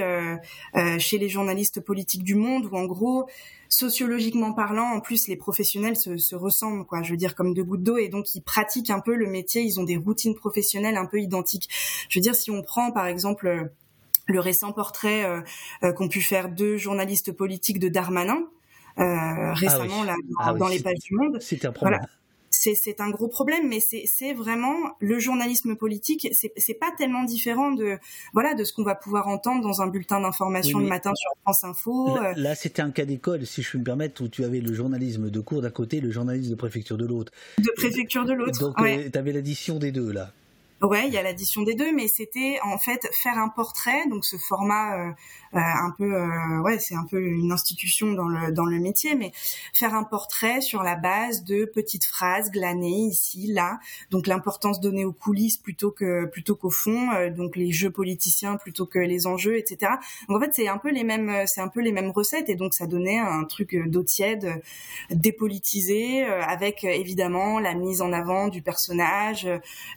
chez les journalistes politiques du monde, où en gros, sociologiquement parlant, en plus, les professionnels se, se, ressemblent, quoi. Je veux dire, comme deux gouttes d'eau, et donc ils pratiquent un peu le métier. Ils ont des routines professionnelles un peu identiques. Je veux dire, si on prend par exemple le récent portrait euh, euh, qu'ont pu faire deux journalistes politiques de Darmanin euh, ah récemment là, ah dans, les pages du Monde. C'était un problème. c'est un gros problème, mais c'est vraiment le journalisme politique. C'est pas tellement différent de voilà de ce qu'on va pouvoir entendre dans un bulletin d'information le matin sur France Info. Là, c'était un cas d'école, si je puis me permettre, où tu avais le journalisme de cours d'un côté, le journalisme de préfecture de l'autre. De préfecture de l'autre. Donc, tu avais l'addition des deux là. Ouais, il y a l'addition des deux, mais c'était en fait faire un portrait, donc ce format euh, euh, un peu, euh, ouais, c'est un peu une institution dans le dans le métier, mais faire un portrait sur la base de petites phrases glanées ici, là, donc l'importance donnée aux coulisses plutôt que plutôt qu'au fond, donc les jeux politiciens plutôt que les enjeux, etc. Donc en fait, c'est un peu les mêmes, c'est un peu les mêmes recettes, et donc ça donnait un truc d'eau tiède, dépolitisé, avec évidemment la mise en avant du personnage,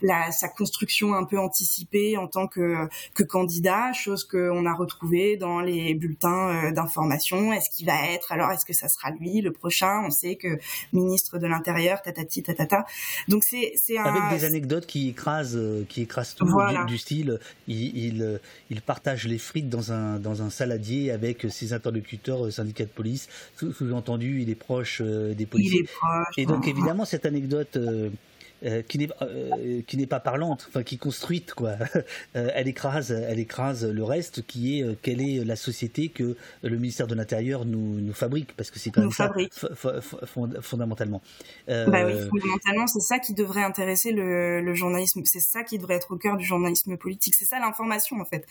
la sa construction un peu anticipée en tant que, que candidat, chose qu'on a retrouvée dans les bulletins euh, d'information. Est-ce qu'il va être? Alors Est-ce que ça sera lui le prochain? On sait que ministre de l'Intérieur, tatati tatata. Donc c'est c'est avec des anecdotes qui écrasent euh, qui écrasent tout du, style il, il, il partage les frites dans un dans un saladier avec ses interlocuteurs euh, syndicats de police. Sous-entendu, il est proche des policiers. Et donc évidemment cette anecdote euh, qui n'est euh, qui n'est pas parlante, enfin qui est construite quoi. (laughs) Euh, elle écrase elle écrase le reste qui est quelle est la société que le ministère de l'Intérieur nous, nous fabrique parce que c'est quand même ça fondamentalement. Bah oui, fondamentalement c'est ça qui devrait intéresser le, le journalisme, c'est ça qui devrait être au cœur du journalisme politique, c'est ça l'information en fait.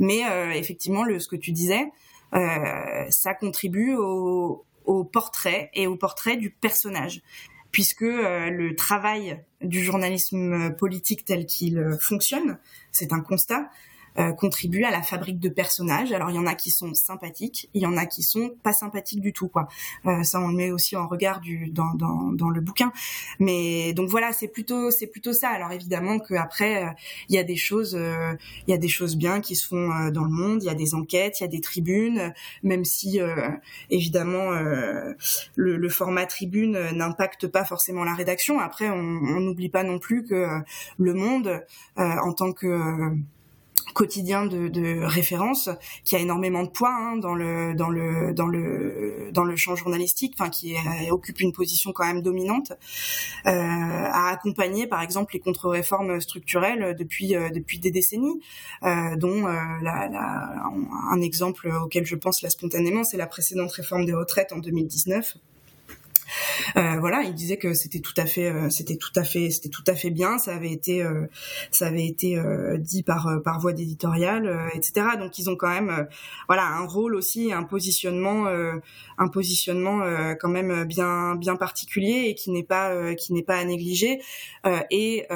Mais effectivement le ce que tu disais, ça contribue au, au portrait et au portrait du personnage puisque euh, le travail du journalisme politique tel qu'il euh, fonctionne, c'est un constat, euh, contribue à la fabrique de personnages. Alors il y en a qui sont sympathiques, il y en a qui sont pas sympathiques du tout quoi. Euh, ça on le met aussi en regard du dans, dans, dans le bouquin. Mais donc voilà, c'est plutôt c'est plutôt ça. Alors évidemment qu'après euh, il y a des choses euh, il y a des choses bien qui se font dans le monde, il y a des enquêtes, il y a des tribunes, même si évidemment le, le, format tribune n'impacte pas forcément la rédaction. Après on n'oublie pas non plus que le monde en tant que quotidien de, référence qui a énormément de poids hein, dans le dans le dans le dans le champ journalistique, enfin qui occupe une position quand même dominante, euh, a accompagné par exemple les contre-réformes structurelles depuis euh, depuis des décennies, euh, dont euh, un exemple auquel je pense là spontanément, c'est la précédente réforme des retraites en 2019 euh, voilà, il disait que c'était tout à fait, euh, c'était tout à fait, c'était tout à fait bien. Ça avait été, euh, ça avait été dit par par voie d'éditorial, etc. Donc ils ont quand même, voilà, un rôle aussi, un positionnement, un positionnement quand même bien bien particulier et qui n'est pas qui n'est pas à négliger. et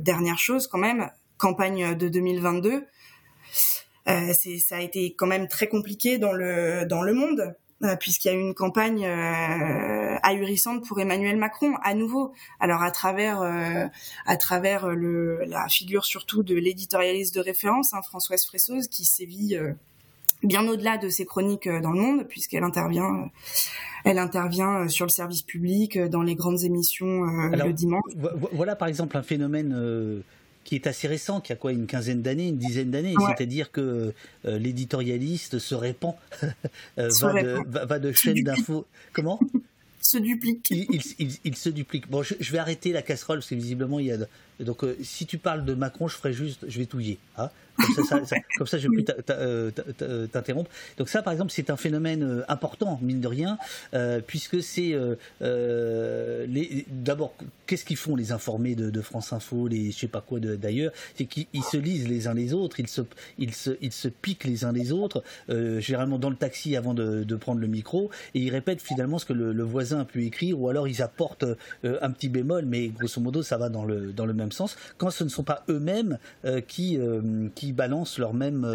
dernière chose quand même, campagne de 2022. c'est ça a été quand même très compliqué dans le dans le monde euh, puisqu'il y a eu une campagne euh, ahurissante pour Emmanuel Macron à nouveau. Alors à travers euh, à travers le, la figure surtout de l'éditorialiste de référence, hein, Françoise Fressoz, qui sévit bien au-delà de ses chroniques dans le monde, puisqu'elle intervient elle intervient sur le service public, dans les grandes émissions le dimanche. Voilà par exemple un phénomène qui est assez récent, qui a quoi une quinzaine d'années, une dizaine d'années. C'est-à-dire que euh, l'éditorialiste se répand, (laughs) euh, va, De, va, de chaîne d'infos. Comment? (laughs) Se duplique. Il, il, il, se duplique. Bon, je, je, vais arrêter la casserole parce que visiblement il y a. Donc, euh, si tu parles de Macron, je ferai juste, je vais touiller. Hein comme ça, ça, (laughs) comme ça, je ne vais plus t'interrompre. Donc ça, par exemple, c'est un phénomène euh, important, mine de rien, euh, puisque c'est euh, d'abord qu'est-ce qu'ils font les informés de, de, France Info, les je sais pas quoi d'ailleurs, c'est qu'ils se lisent les uns les autres, ils se ils se ils se piquent les uns les autres, généralement dans le taxi avant de, de, prendre le micro, et ils répètent finalement ce que le, le voisin a pu écrire, ou alors ils apportent un petit bémol, mais grosso modo ça va dans le dans le même même sens quand ce ne sont pas eux-mêmes qui, qui balancent leur même,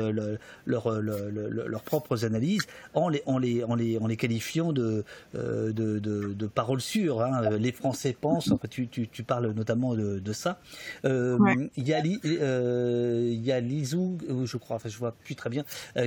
leur, leurs propres analyses en les, en les, en les, en les qualifiant de, de, de, paroles sûres. Hein. Les Français pensent, enfin, tu, tu, tu parles notamment de, de ça. Il y a, il y a Lizou, je crois, enfin je vois plus très bien,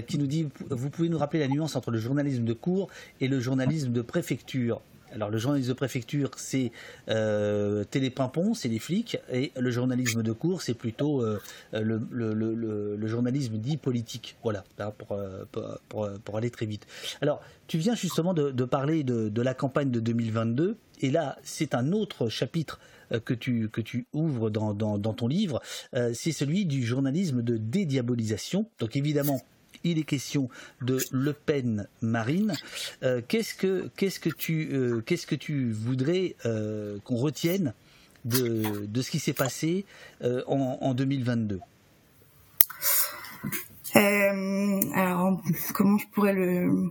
qui nous dit, vous pouvez nous rappeler la nuance entre le journalisme de cours et le journalisme de préfecture. Alors le journalisme de préfecture, c'est euh, télépimpon, c'est les flics, et le journalisme de cours, c'est plutôt euh, le, journalisme dit politique. Voilà, euh, pour, pour, aller très vite. Alors, tu viens justement de, parler de, la campagne de 2022, et là, c'est un autre chapitre euh, que tu, que tu ouvres dans, dans, dans ton livre, c'est celui du journalisme de dédiabolisation. Donc évidemment, il est question de Le Pen Marine. Euh, qu'est-ce que que tu euh, que tu voudrais euh, qu'on retienne de, de, ce qui s'est passé en, en, 2022 Alors comment je pourrais le,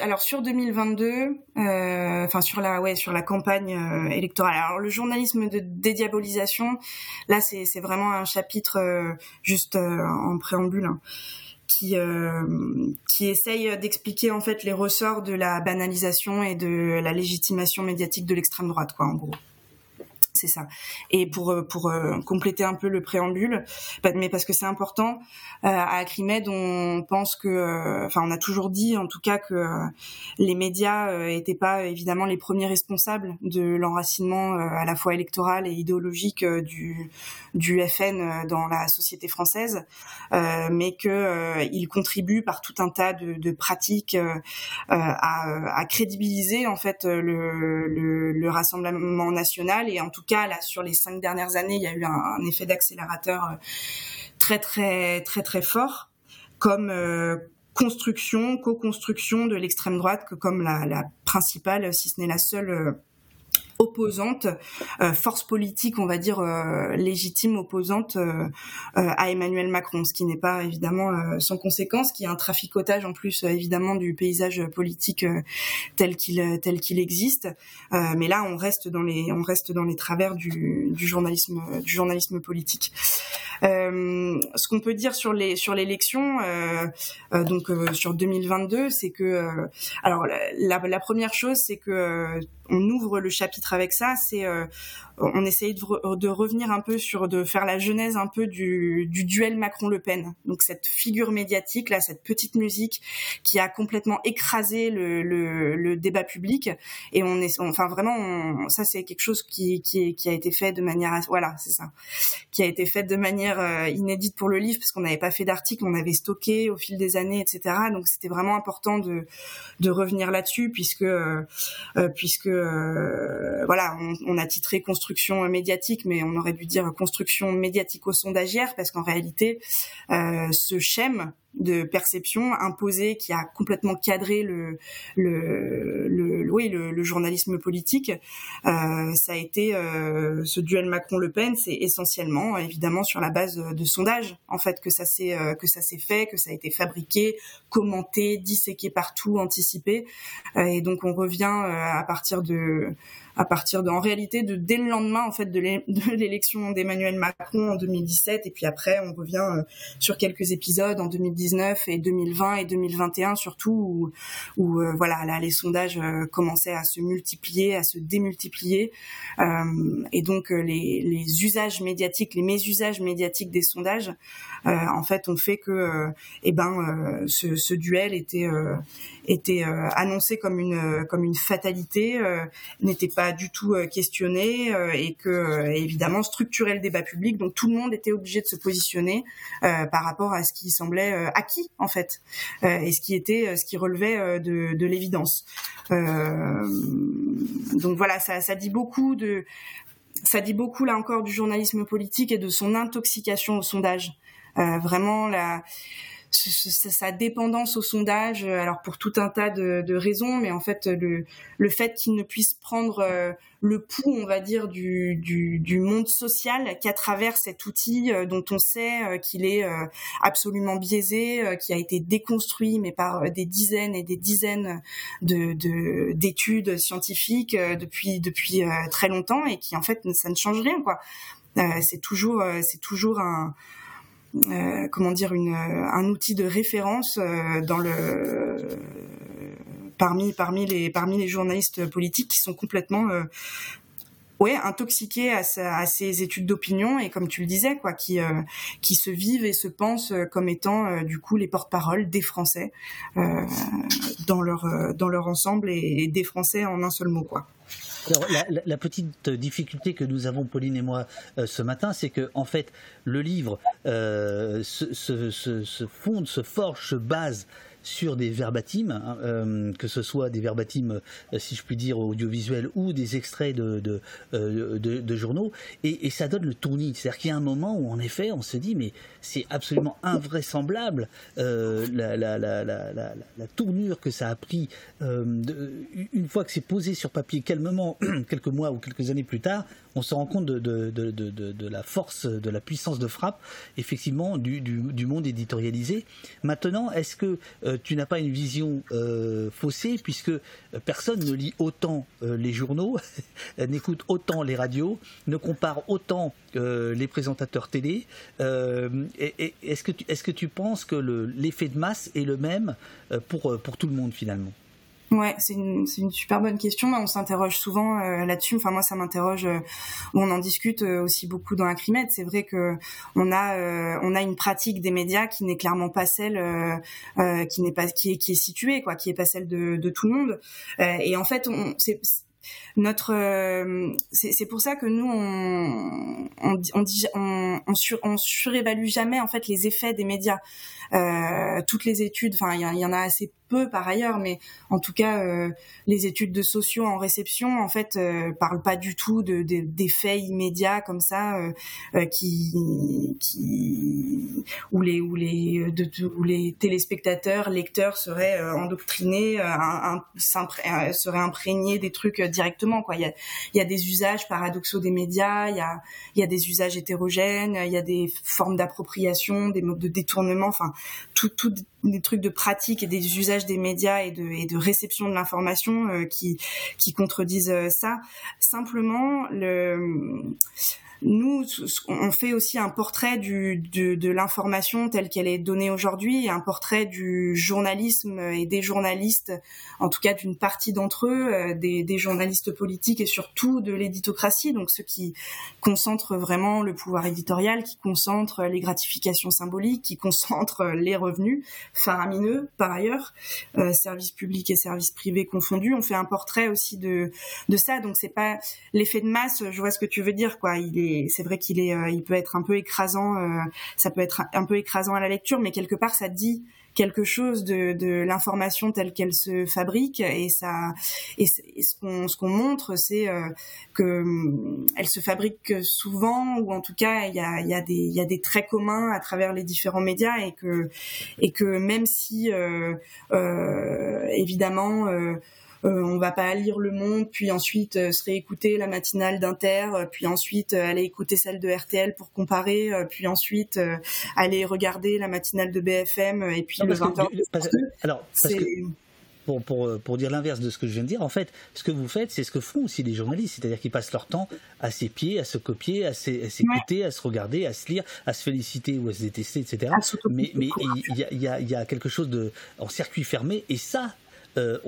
alors sur 2022, enfin sur la ouais sur la campagne électorale. Alors le journalisme de dédiabolisation, là c'est vraiment un chapitre juste en préambule. Hein qui euh, qui essaye d'expliquer en fait les ressorts de la banalisation et de la légitimation médiatique de l'extrême droite, quoi, en gros c'est ça. Et pour euh, pour euh, compléter un peu le préambule, mais parce que c'est important, euh, à Acrimed, on pense que, enfin, on a toujours dit, en tout cas, que les médias n'étaient pas évidemment les premiers responsables de l'enracinement à la fois électoral et idéologique du du FN dans la société française, mais que ils contribuent par tout un tas de, pratiques à, à, crédibiliser en fait le, le, le rassemblement national et en tout cas sur les cinq dernières années, il y a eu un, effet d'accélérateur euh, très, très, très, très fort, comme euh, construction, co-construction de l'extrême droite, que comme la, la principale, si ce n'est la seule euh, opposante, euh, force politique, on va dire euh, légitime opposante euh, à Emmanuel Macron, ce qui n'est pas évidemment sans conséquence, qui est un traficotage en plus évidemment du paysage politique tel qu'il existe. mais là, on reste dans les on reste dans les travers du, du journalisme du journalisme politique. ce qu'on peut dire sur les sur l'élection, donc sur 2022, c'est que alors la, la première chose, c'est que on ouvre le chapitre avec ça, c'est euh, on essaye de, revenir un peu sur, de faire la genèse un peu du, duel Macron-Le Pen. Donc cette figure médiatique, là, cette petite musique qui a complètement écrasé le, débat public. Et on est, enfin vraiment, ça c'est quelque chose qui, a été fait de manière, voilà, c'est ça, qui a été fait de manière euh, inédite pour le livre parce qu'on n'avait pas fait d'article, on avait stocké au fil des années, etc. Donc c'était vraiment important de, revenir là-dessus puisque, euh, puisque, voilà, on, on a titré construction médiatique, mais on aurait dû dire construction médiatico-sondagière, parce qu'en réalité, euh, ce schème de perception imposée qui a complètement cadré le le, le oui le, journalisme politique euh, ça a été euh, ce duel Macron-Le Pen c'est essentiellement évidemment sur la base de, sondages en fait que ça s'est euh, que ça s'est fait que ça a été fabriqué commenté disséqué partout anticipé. Euh, et donc on revient à partir de à partir de, en réalité, de dès le lendemain en fait de l'élection d'Emmanuel Macron en 2017, et puis après on revient sur quelques épisodes en 2017 2019 et 2020 et 2021 surtout où, euh, voilà là les sondages euh, commençaient à se multiplier, à se démultiplier euh, et donc les, usages médiatiques, les mésusages médiatiques des sondages en fait ont fait que eh ben ce, duel était était annoncé comme une comme une fatalité, n'était pas du tout questionné et que évidemment structurait le débat public. Donc tout le monde était obligé de se positionner par rapport à ce qui semblait acquis en fait, euh, et ce qui était, euh, ce qui relevait euh, de, de l'évidence. donc voilà, ça, ça dit beaucoup de, ça dit beaucoup là encore du journalisme politique et de son intoxication au sondage. vraiment la sa dépendance au sondage, euh, alors pour tout un tas de, de raisons, mais en fait le, le fait qu'il ne puisse prendre euh, le pouls, on va dire, du, du, du monde social qu'à travers cet outil euh, dont on sait qu'il est absolument biaisé, qui a été déconstruit, mais par des dizaines et des dizaines de d'études scientifiques depuis depuis très longtemps et qui en fait ça ne change rien quoi. C'est toujours, c'est toujours un, comment dire, une, un outil de référence dans le parmi parmi les parmi les journalistes politiques qui sont complètement ouais, intoxiqués à, à ces études d'opinion et comme tu le disais, quoi, qui euh, qui se vivent et se pensent euh, comme étant euh, du coup les porte-parole des Français dans leur dans leur ensemble et, des Français en un seul mot, quoi. Alors, la, petite difficulté que nous avons, Pauline et moi, ce matin, c'est que, en fait, le livre se, se, fonde, se forge, se base sur des verbatims, hein, euh, que ce soit des verbatims, euh, si je puis dire, audiovisuels ou des extraits de, euh, journaux, et, ça donne le tournis. C'est-à-dire qu'il y a un moment où, en effet, on se dit, mais c'est absolument invraisemblable la, la, tournure que ça a pris une fois que c'est posé sur papier calmement, (clears throat) quelques mois ou quelques années plus tard, on se rend compte de, la force, de la puissance de frappe, effectivement, du, monde éditorialisé. Maintenant, est-ce que euh, tu n'as pas une vision euh, faussée, puisque euh, personne ne lit autant les journaux, (laughs) n'écoute autant les radios, ne compare autant les présentateurs télé Est-ce que, tu penses que l'effet de masse est le même pour tout le monde, finalement? Ouais, c'est une, une, super bonne question. On s'interroge souvent euh, là-dessus. Enfin, moi, ça m'interroge. Euh, on en discute euh, aussi beaucoup dans Acrimède. C'est vrai que on a, on a une pratique des médias qui n'est clairement pas celle qui n'est pas qui est qui est située, quoi, qui est pas celle de, de tout le monde. et en fait, on, c'est notre c'est pour ça que nous on on, on, on, on, sur, on surévalue jamais en fait les effets des médias euh, toutes les études enfin il y, en a assez peu par ailleurs, mais en tout cas, euh, les études de sociaux en réception, en fait, euh, parlent pas du tout de, des faits immédiats comme ça, euh, qui, qui, où les, où les, de, où les téléspectateurs, lecteurs seraient endoctrinés, un, seraient imprégnés des trucs directement. Quoi, il y a, il y a des usages paradoxaux des médias, il y a, il y a des usages hétérogènes, il y a des formes d'appropriation, des modes de détournement, enfin, tout, tout, des trucs de pratique et des usages des médias et de, et de réception de l'information euh, qui, qui contredisent euh, ça. Simplement, le, nous, on fait aussi un portrait de, l'information telle qu'elle est donnée aujourd'hui, un portrait du journalisme et des journalistes, en tout cas d'une partie d'entre eux, euh, des, journalistes politiques et surtout de l'éditocratie, donc ceux qui concentrent vraiment le pouvoir éditorial, qui concentrent les gratifications symboliques, qui concentrent les revenus faramineux par ailleurs, euh, services publics et services privés confondus. On fait un portrait aussi de, ça, donc c'est pas l'effet de masse. Je vois ce que tu veux dire, quoi. C'est vrai qu'il est, euh, il peut être un peu écrasant, euh, ça peut être un peu écrasant à la lecture, mais quelque part ça dit quelque chose de, l'information telle qu'elle se fabrique et ça et, ce qu'on montre c'est euh, que hum, elle se fabrique souvent ou en tout cas il y a des traits communs à travers les différents médias et que même si euh, évidemment euh, on va pas lire Le Monde, puis ensuite euh, se réécouter la matinale d'Inter, euh, puis ensuite aller écouter celle de RTL pour comparer, puis ensuite aller regarder la matinale de BFM et puis le 20 alors, parce que pour, pour, pour, dire l'inverse de ce que je viens de dire, en fait, ce que vous faites, c'est ce que font aussi les journalistes, c'est-à-dire qu'ils passent leur temps à s'épier, à se copier, à s'écouter, à se regarder, à se lire, à se féliciter ou à se détester, etc. mais mais il y a, y, a, y a, quelque chose de en circuit fermé, et ça, euh,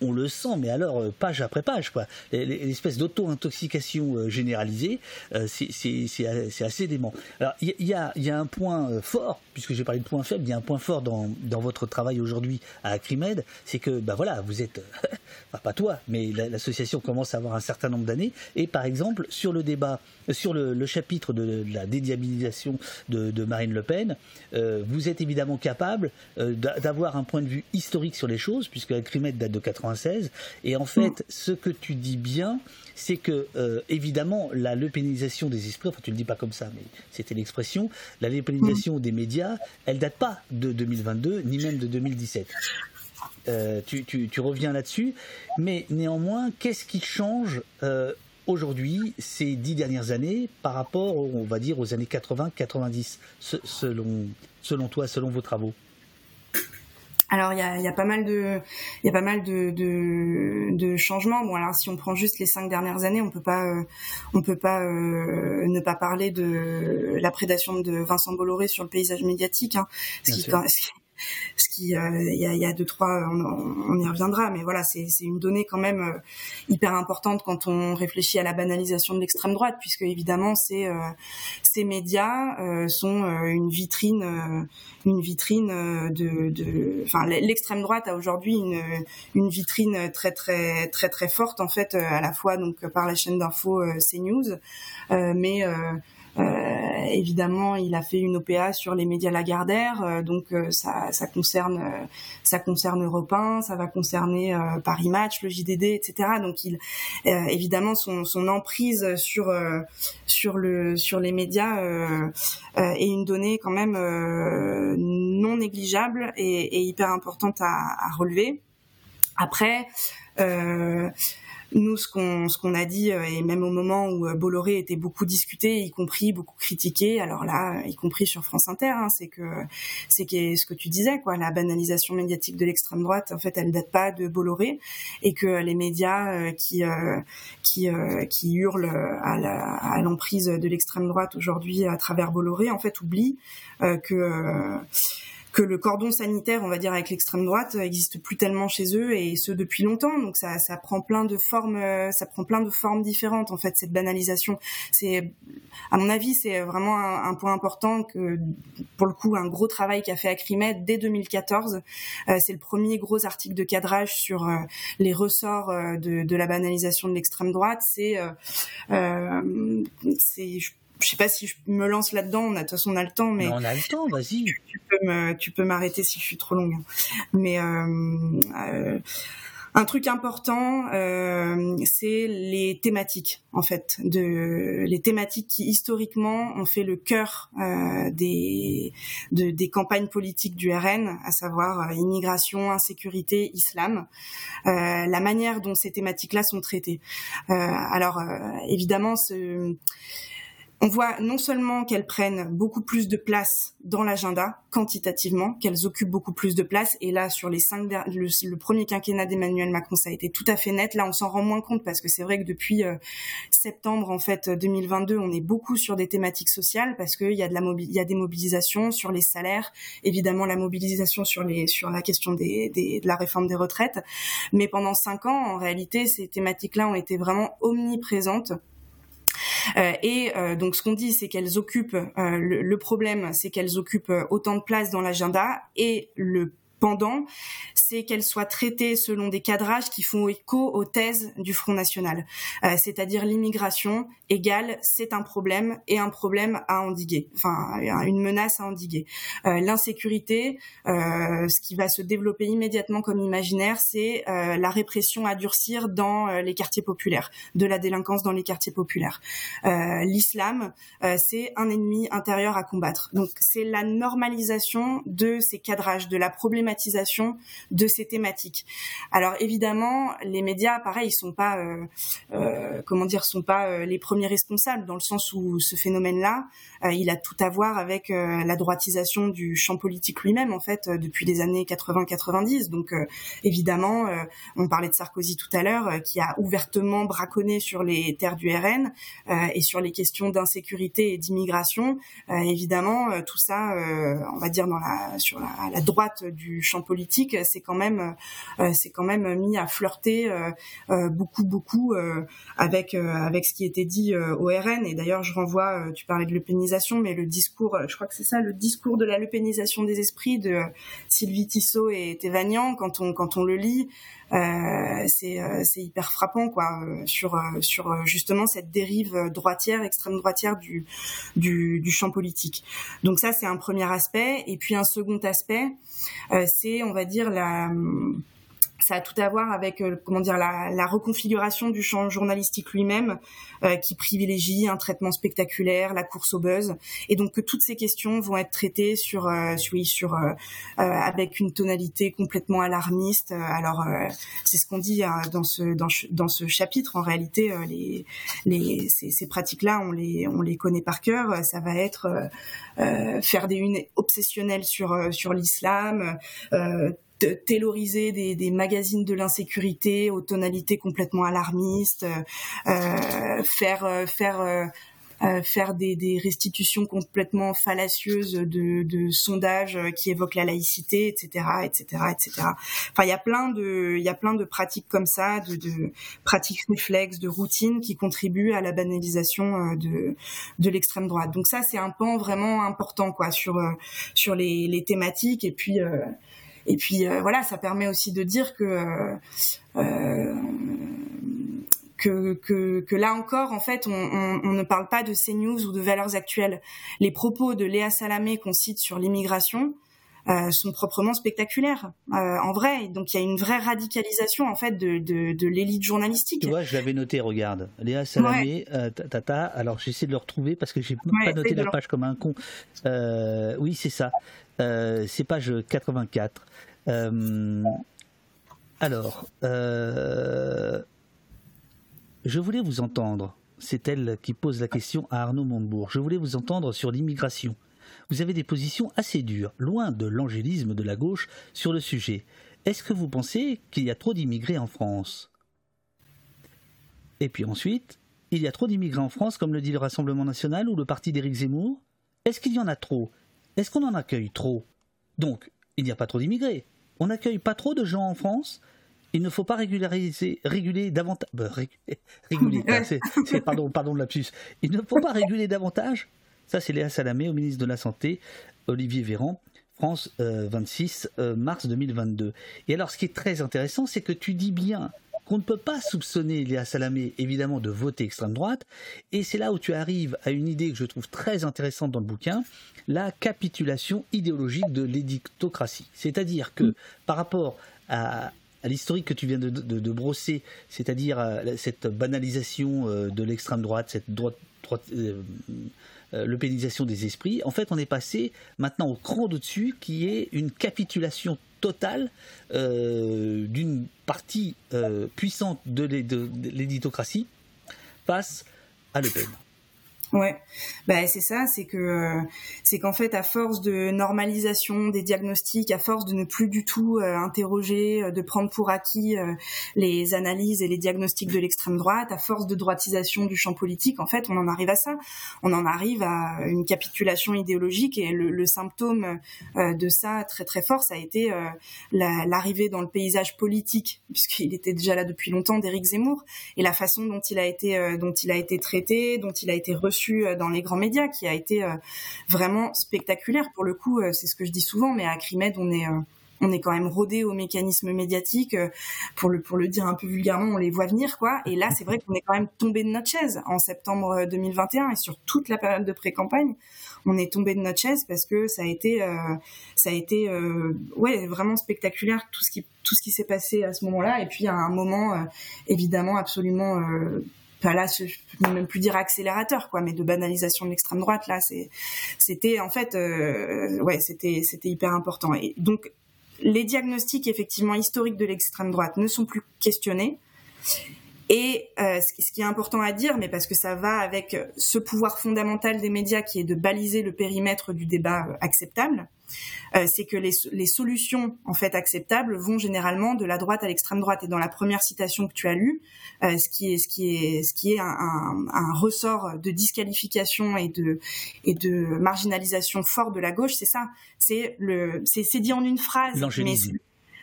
on, le sent, mais alors euh, page après page, quoi. L'espèce d'auto-intoxication euh, généralisée, c'est assez dément. Alors il y, a, un point fort, puisque j'ai parlé de point faible, il y a un point fort dans, votre travail aujourd'hui à Acrimed, c'est que bah voilà, vous êtes, (laughs) pas toi, mais l'association commence à avoir un certain nombre d'années, et par exemple sur le débat, sur le, chapitre de, la dédiabilisation de, Marine Le Pen, vous êtes évidemment capable d'avoir un point de vue historique sur les choses, puisque la Crimette date de 96. Et en fait, mm. ce que tu dis bien, c'est que euh, évidemment la lepénisation des esprits, enfin tu le dis pas comme ça, mais c'était l'expression, la lepénisation mm. des médias, elle date pas de 2022 ni même de 2017. Euh, tu, reviens là-dessus, mais néanmoins, qu'est-ce qui change euh, aujourd'hui, ces dix dernières années, par rapport, on va dire, aux années 80-90, selon, selon toi, selon vos travaux? Alors il y a, y a, pas mal de il y a pas mal de, de, de, changements. Bon alors si on prend juste les cinq dernières années, on peut pas euh, on peut pas euh, ne pas parler de la prédation de Vincent Bolloré sur le paysage médiatique, hein, ce, qui, ce qui euh, il y, a, deux trois on, y reviendra mais voilà c'est une donnée quand même euh, hyper importante quand on réfléchit à la banalisation de l'extrême droite puisque évidemment euh, ces médias sont une vitrine une vitrine de enfin l'extrême droite a aujourd'hui une vitrine très très très très forte en fait à la fois donc par la chaîne d'info CNews mais évidemment, il a fait une OPA sur les médias Lagardère, euh, donc euh, ça, ça, concerne ça concerne Europe 1, ça va concerner Paris Match, le JDD, etc. Donc il évidemment son, son emprise sur sur le sur les médias est une donnée quand même non négligeable et, et hyper importante à, à relever. Après, euh, nous, ce qu'on ce qu'on a dit, euh, et même au moment où euh, Bolloré était beaucoup discuté, y compris beaucoup critiqué, alors là, y compris sur France Inter, hein, c'est que c'est que ce que tu disais, quoi, la banalisation médiatique de l'extrême droite, en fait, elle ne date pas de Bolloré, et que les médias euh, qui qui qui hurlent à l'emprise de l'extrême droite aujourd'hui à travers Bolloré, en fait, oublient que que le cordon sanitaire, on va dire, avec l'extrême droite, existe plus tellement chez eux et ce depuis longtemps. Donc ça, ça prend plein de formes, euh, ça prend plein de formes différentes en fait cette banalisation. C'est, à mon avis, c'est vraiment un, point important que, pour le coup, un gros travail qu'a fait Acrimed dès 2014. Euh, c'est le premier gros article de cadrage sur euh, les ressorts de, de, la banalisation de l'extrême droite. C'est, c'est, je sais pas si je me lance là-dedans. On a de toute façon on a le temps, mais, on a le temps. Vas-y. Tu, peux me, tu peux m'arrêter si je suis trop longue. Mais euh, euh, un truc important, euh, c'est les thématiques en fait, de les thématiques qui historiquement ont fait le cœur euh, des de, des campagnes politiques du RN, à savoir euh, immigration, insécurité, islam. Euh, la manière dont ces thématiques-là sont traitées. Euh, alors évidemment, ce on voit non seulement qu'elles prennent beaucoup plus de place dans l'agenda quantitativement, qu'elles occupent beaucoup plus de place. Et là, sur les cinq, le, premier quinquennat d'Emmanuel Macron, ça a été tout à fait net. Là, on s'en rend moins compte parce que c'est vrai que depuis euh, septembre en fait 2022, on est beaucoup sur des thématiques sociales parce qu'il y a de la il y a des mobilisations sur les salaires, évidemment la mobilisation sur les sur la question des, des de la réforme des retraites. Mais pendant cinq ans, en réalité, ces thématiques-là ont été vraiment omniprésentes euh, et euh, donc ce qu'on dit, c'est qu'elles occupent, euh, le, le, problème, c'est qu'elles occupent autant de place dans l'agenda et le pendant, c'est qu'elles soient traitées selon des cadrages qui font écho aux thèses du Front National. Euh, c'est-à-dire l'immigration égale c'est un problème et un problème à endiguer, enfin une menace à endiguer. Euh, l'insécurité, euh, ce qui va se développer immédiatement comme imaginaire, c'est la répression à durcir dans les quartiers populaires, de la délinquance dans les quartiers populaires. L'islam, c'est un ennemi intérieur à combattre. Donc c'est la normalisation de ces cadrages, de la problématique de ces thématiques. Alors évidemment, les médias, pareil, ils sont pas, euh, euh, comment dire, sont pas euh, les premiers responsables dans le sens où ce phénomène-là, il a tout à voir avec la droitisation du champ politique lui-même en fait depuis les années 80-90. Donc évidemment, on parlait de Sarkozy tout à l'heure, qui a ouvertement braconné sur les terres du RN et sur les questions d'insécurité et d'immigration. évidemment, tout ça, on va dire dans sur la droite du champ politique, c'est quand même euh, c'est quand même mis à flirter euh, euh, beaucoup beaucoup avec avec ce qui était dit au RN. Et d'ailleurs, je renvoie, tu parlais de l'eupénisation, mais le discours, je crois que c'est ça, le discours de la l'eupénisation des esprits de Sylvie Tissot et Thévagnan, quand on quand on le lit. Euh, c'est c'est hyper frappant quoi sur sur justement cette dérive droitière extrême droitière du du, du champ politique. Donc ça c'est un premier aspect. Et puis un second aspect euh, c'est, on va dire, la ça a tout à voir avec euh, comment dire la, reconfiguration du champ journalistique lui-même euh, qui privilégie un traitement spectaculaire, la course au buzz, et donc que toutes ces questions vont être traitées sur sur, sur avec une tonalité complètement alarmiste. alors c'est ce qu'on dit dans ce dans, dans, ce chapitre. En réalité, les, les ces, ces pratiques-là, on les on les connaît par cœur. Ça va être faire des unes obsessionnelles sur sur l'islam tailoriser des, des, magazines de l'insécurité aux tonalités complètement alarmistes, faire faire faire des, des, restitutions complètement fallacieuses de, de, sondages qui évoquent la laïcité, etc., etc., etc. Enfin, il y a plein de, il y a plein de pratiques comme ça, de, de pratiques réflexes, de routines qui contribuent à la banalisation euh, de, de l'extrême droite. Donc ça, c'est un pan vraiment important, quoi, sur euh, sur les, les thématiques et puis. Euh, et puis voilà, ça permet aussi de dire que euh, que, que, que, là encore, en fait, on, on, on, ne parle pas de CNews ou de valeurs actuelles. Les propos de Léa Salamé qu'on cite sur l'immigration euh, sont proprement spectaculaires, euh, en vrai. Donc il y a une vraie radicalisation en fait de, de, de l'élite journalistique. Tu vois, je l'avais noté, regarde. Léa Salamé, euh, tata. Alors j'essaie de le retrouver parce que j'ai ouais, pas noté la page comme un con. Euh, oui, c'est ça. Euh, c'est page 84. alors. Je voulais vous entendre, c'est elle qui pose la question à Arnaud Montebourg, je voulais vous entendre sur l'immigration. Vous avez des positions assez dures, loin de l'angélisme de la gauche sur le sujet. Est-ce que vous pensez qu'il y a trop d'immigrés en France? Et puis ensuite, il y a trop d'immigrés en France, comme le dit le Rassemblement national ou le parti d'Éric Zemmour? Est-ce qu'il y en a trop? Est-ce qu'on en accueille trop? Donc, il n'y a pas trop d'immigrés. On n'accueille pas trop de gens en France il ne faut pas régulariser, réguler davantage. Bah, (laughs) réguler, pardon, pardon de lapsus. Il ne faut pas réguler davantage. Ça, c'est Léa Salamé au ministre de la Santé, Olivier Véran, France 26 euh, euh, mars 2022. Et alors, ce qui est très intéressant, c'est que tu dis bien qu'on ne peut pas soupçonner Léa Salamé, évidemment, de voter extrême droite. Et c'est là où tu arrives à une idée que je trouve très intéressante dans le bouquin, la capitulation idéologique de l'édictocratie. C'est-à-dire que par rapport à, à l'historique que tu viens de, brosser, c'est-à-dire euh, cette banalisation euh, de l'extrême droite, cette droite, droite euh, l'eupénisation des esprits, en fait, on est passé maintenant au cran de-dessus qui est une capitulation totale d'une partie puissante de l'éditocratie face à Le. Ouais, bah c'est ça, c'est que euh, c'est qu'en fait à force de normalisation des diagnostics, à force de ne plus du tout euh, interroger, euh, de prendre pour acquis les analyses et les diagnostics de l'extrême droite, à force de droitisation du champ politique, en fait, on en arrive à ça. On en arrive à une capitulation idéologique et le, symptôme de ça très très fort, ça a été l'arrivée dans le paysage politique, puisqu'il était déjà là depuis longtemps, d'Éric Zemmour et la façon dont il a été dont il a été traité, dont il a été reçu euh, dans les grands médias, qui a été euh, vraiment spectaculaire. Pour le coup, euh, c'est ce que je dis souvent, mais à Crimed, on est on est quand même rodé aux mécanismes médiatiques. Pour le, pour le dire un peu vulgairement, on les voit venir, quoi. Et là, c'est vrai qu'on est quand même tombé de notre chaise en septembre 2021 et sur toute la période de pré-campagne, on est tombé de notre chaise parce que ça a été, ça a été, ouais, vraiment spectaculaire tout ce qui, tout ce qui s'est passé à ce moment-là. Et puis, à un moment, évidemment, absolument pas là, je peux même plus dire accélérateur, quoi, mais de banalisation de l'extrême droite, là, c'était en fait, euh, ouais, c'était, c'était hyper important. Et donc, les diagnostics effectivement historiques de l'extrême droite ne sont plus questionnés. Et euh, ce qui est important à dire, mais parce que ça va avec ce pouvoir fondamental des médias qui est de baliser le périmètre du débat euh, acceptable, euh, c'est que les, les, solutions en fait acceptables vont généralement de la droite à l'extrême droite. Et dans la première citation que tu as lue, euh, ce qui est ce qui est ce qui est un, un, un, ressort de disqualification et de et de marginalisation fort de la gauche, c'est ça. C'est le c'est dit en une phrase. Mais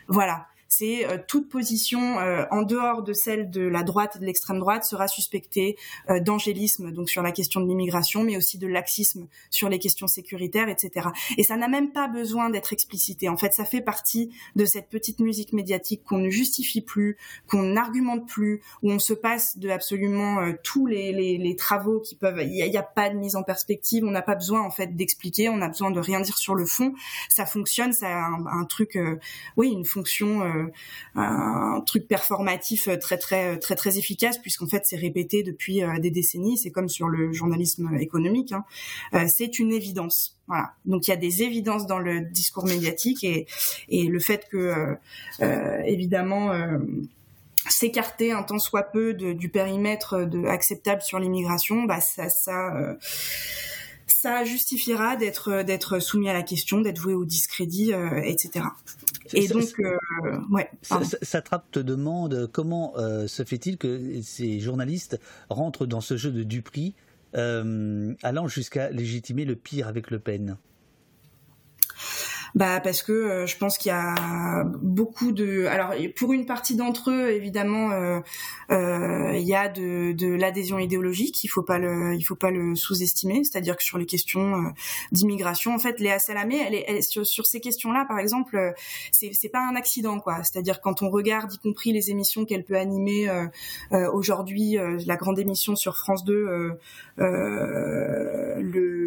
voilà c'est euh, toute position euh, en dehors de celle de la droite et de l'extrême droite sera suspectée euh, d'angélisme, donc sur la question de l'immigration, mais aussi de laxisme sur les questions sécuritaires, etc. Et ça n'a même pas besoin d'être explicité. En fait, ça fait partie de cette petite musique médiatique qu'on ne justifie plus, qu'on n'argumente plus, où on se passe de absolument tous les, les, les, travaux qui peuvent. Il n'y a, pas de mise en perspective. On n'a pas besoin en fait d'expliquer. On a besoin de rien dire sur le fond. Ça fonctionne. Ça a un, un truc, oui, une fonction euh, un truc performatif très très très très efficace puisqu'en fait c'est répété depuis euh, des décennies. C'est comme sur le journalisme économique. Hein. Euh, c'est une évidence. Voilà. Donc il y a des évidences dans le discours médiatique et, et le fait que évidemment s'écarter un tant soit peu du périmètre acceptable sur l'immigration, bah ça ça justifiera d'être d'être soumis à la question, d'être voué au discrédit, etc. Et donc, ouais. Satrap te demande comment se fait-il que ces journalistes rentrent dans ce jeu de Dupri, allant jusqu'à légitimer le pire avec Le Pen? Bah parce que euh, je pense qu'il y a beaucoup de alors pour une partie d'entre eux évidemment euh, euh, il y a de, de l'adhésion idéologique il faut pas le il faut pas le sous-estimer. C'est-à-dire que sur les questions d'immigration en fait Léa Salamé elle est elle, sur, sur ces questions-là par exemple c'est c'est pas un accident quoi. C'est-à-dire quand on regarde y compris les émissions qu'elle peut animer aujourd'hui la grande émission sur France 2 le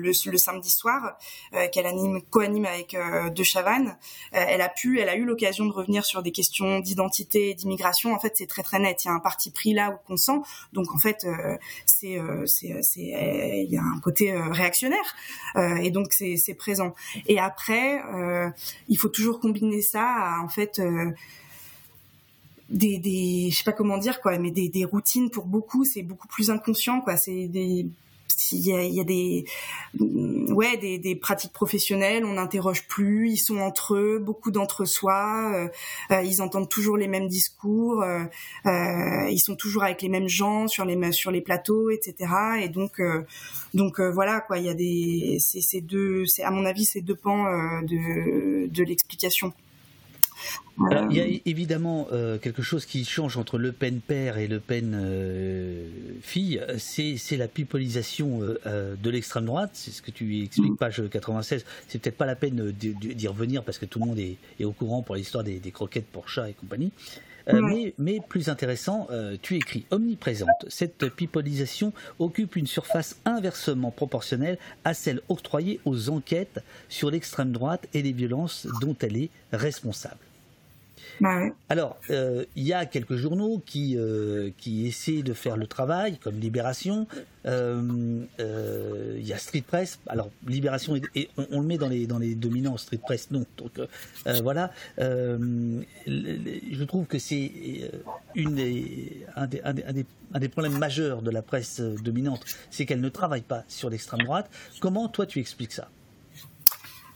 le, samedi soir, euh, qu'elle anime, co-anime avec euh, De Chavannes. Euh, elle a pu, elle a eu l'occasion de revenir sur des questions d'identité et d'immigration. En fait, c'est très très net. Il y a un parti pris là où qu'on sent. Donc en fait, il y a un côté réactionnaire et donc c'est présent. Et après, il faut toujours combiner ça à en fait des, des je sais pas comment dire quoi mais des, routines pour beaucoup c'est beaucoup plus inconscient quoi il y a, des mm, ouais des, des, pratiques professionnelles on n'interroge plus ils sont entre eux beaucoup d'entre soi euh, euh, ils entendent toujours les mêmes discours euh, euh, ils sont toujours avec les mêmes gens sur les sur les plateaux etc et donc donc voilà quoi il y a des c'est deux c'est à mon avis c'est deux pans de de l'explication il y a évidemment euh, quelque chose qui change entre Le Pen père et Le Pen euh, fille, c'est la pipolisation euh, de l'extrême droite, c'est ce que tu expliques, page 96. C'est peut-être pas la peine d'y revenir parce que tout le monde est, au courant pour l'histoire des, croquettes pour chats et compagnie. mais, mais, plus intéressant, tu écris omniprésente. Cette pipolisation occupe une surface inversement proportionnelle à celle octroyée aux enquêtes sur l'extrême droite et les violences dont elle est responsable. Bah Alors, euh, il y a quelques journaux qui, euh, qui essaient de faire le travail, comme Libération. Euh, il y a Street Press. Alors, Libération, on, le met dans les, dans les dominants, Street Press, non. Donc, voilà. je trouve que c'est une un, des, un, des, un, des, problèmes majeurs de la presse dominante, c'est qu'elle ne travaille pas sur l'extrême droite. Comment, toi, tu expliques ça?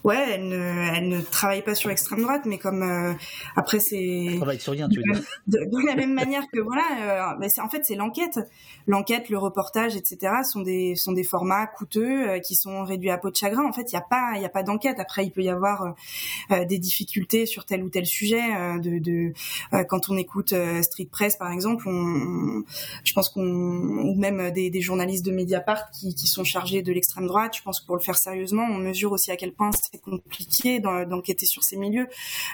Ouais, elle ne, elle ne travaille pas sur l'extrême droite, mais comme euh, après c'est. Travaille sur rien, tu veux dire. (laughs) De, la même manière que voilà, euh, mais c'est en fait c'est l'enquête, l'enquête, le reportage, etc. sont des sont des formats coûteux euh, qui sont réduits à peau de chagrin. En fait, il y a pas il y a pas d'enquête. Après, il peut y avoir des difficultés sur tel ou tel sujet. de, de quand on écoute Street Press par exemple, on, je pense qu'on ou même des, des journalistes de Mediapart qui, qui sont chargés de l'extrême droite. Je pense que pour le faire sérieusement, on mesure aussi à quel point compliqué d'enquêter sur ces milieux.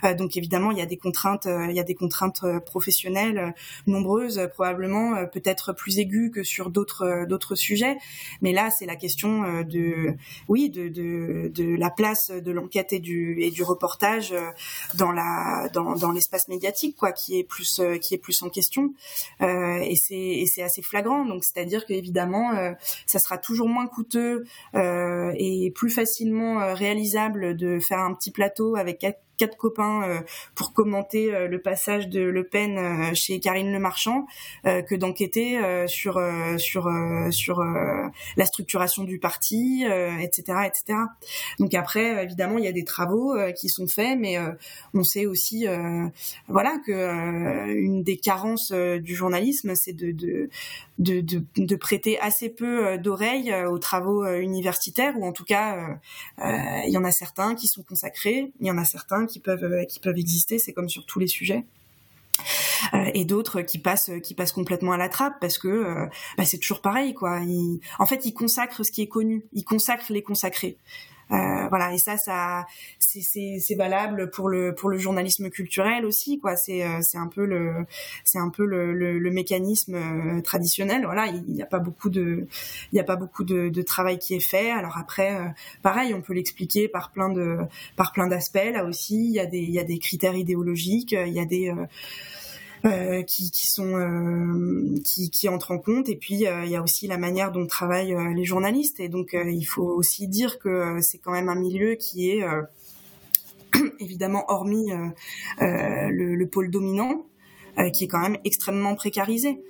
Euh, donc évidemment, il y a des contraintes, euh, il y a des contraintes euh, professionnelles nombreuses, probablement peut-être plus aiguës que sur d'autres d'autres sujets. Mais là, c'est la question de, oui, de, de, la place de l'enquête et du et du reportage dans la dans, dans l'espace médiatique, quoi, qui est plus qui est plus en question. et c'est c'est assez flagrant. Donc c'est-à-dire qu'évidemment, ça sera toujours moins coûteux et plus facilement réalisable de faire un petit plateau avec quatre copains euh, pour commenter euh, le passage de Le Pen euh, chez Karine Le Marchand que d'enquêter sur sur sur la structuration du parti, etc., etc. Donc après, évidemment, il y a des travaux qui sont faits, mais on sait aussi, voilà, que une des carences du journalisme, c'est de de, de de, de prêter assez peu d'oreilles aux travaux universitaires, ou en tout cas, il y en a certains qui sont consacrés, il y en a certains qui peuvent euh, qui peuvent exister. C'est comme sur tous les sujets. Euh, et d'autres qui passent qui passent complètement à la trappe parce que euh, bah, c'est toujours pareil quoi. en fait, ils consacrent ce qui est connu, ils consacrent les consacrés. Euh, voilà et ça ça c'est valable pour le pour le journalisme culturel aussi quoi. C'est euh, c'est un peu le c'est un peu le, le, mécanisme euh, traditionnel. Voilà il n'y a pas beaucoup de il y a pas beaucoup de, de, travail qui est fait. Alors après pareil on peut l'expliquer par plein de par plein d'aspects. Là aussi il y a des il y a des critères idéologiques il y a des euh, qui, qui, sont euh, qui, qui, entrent en compte. Et puis euh, il y a aussi la manière dont travaillent les journalistes. Et donc il faut aussi dire que c'est quand même un milieu qui est (clears throat) évidemment hormis le, le, pôle dominant qui est quand même extrêmement précarisé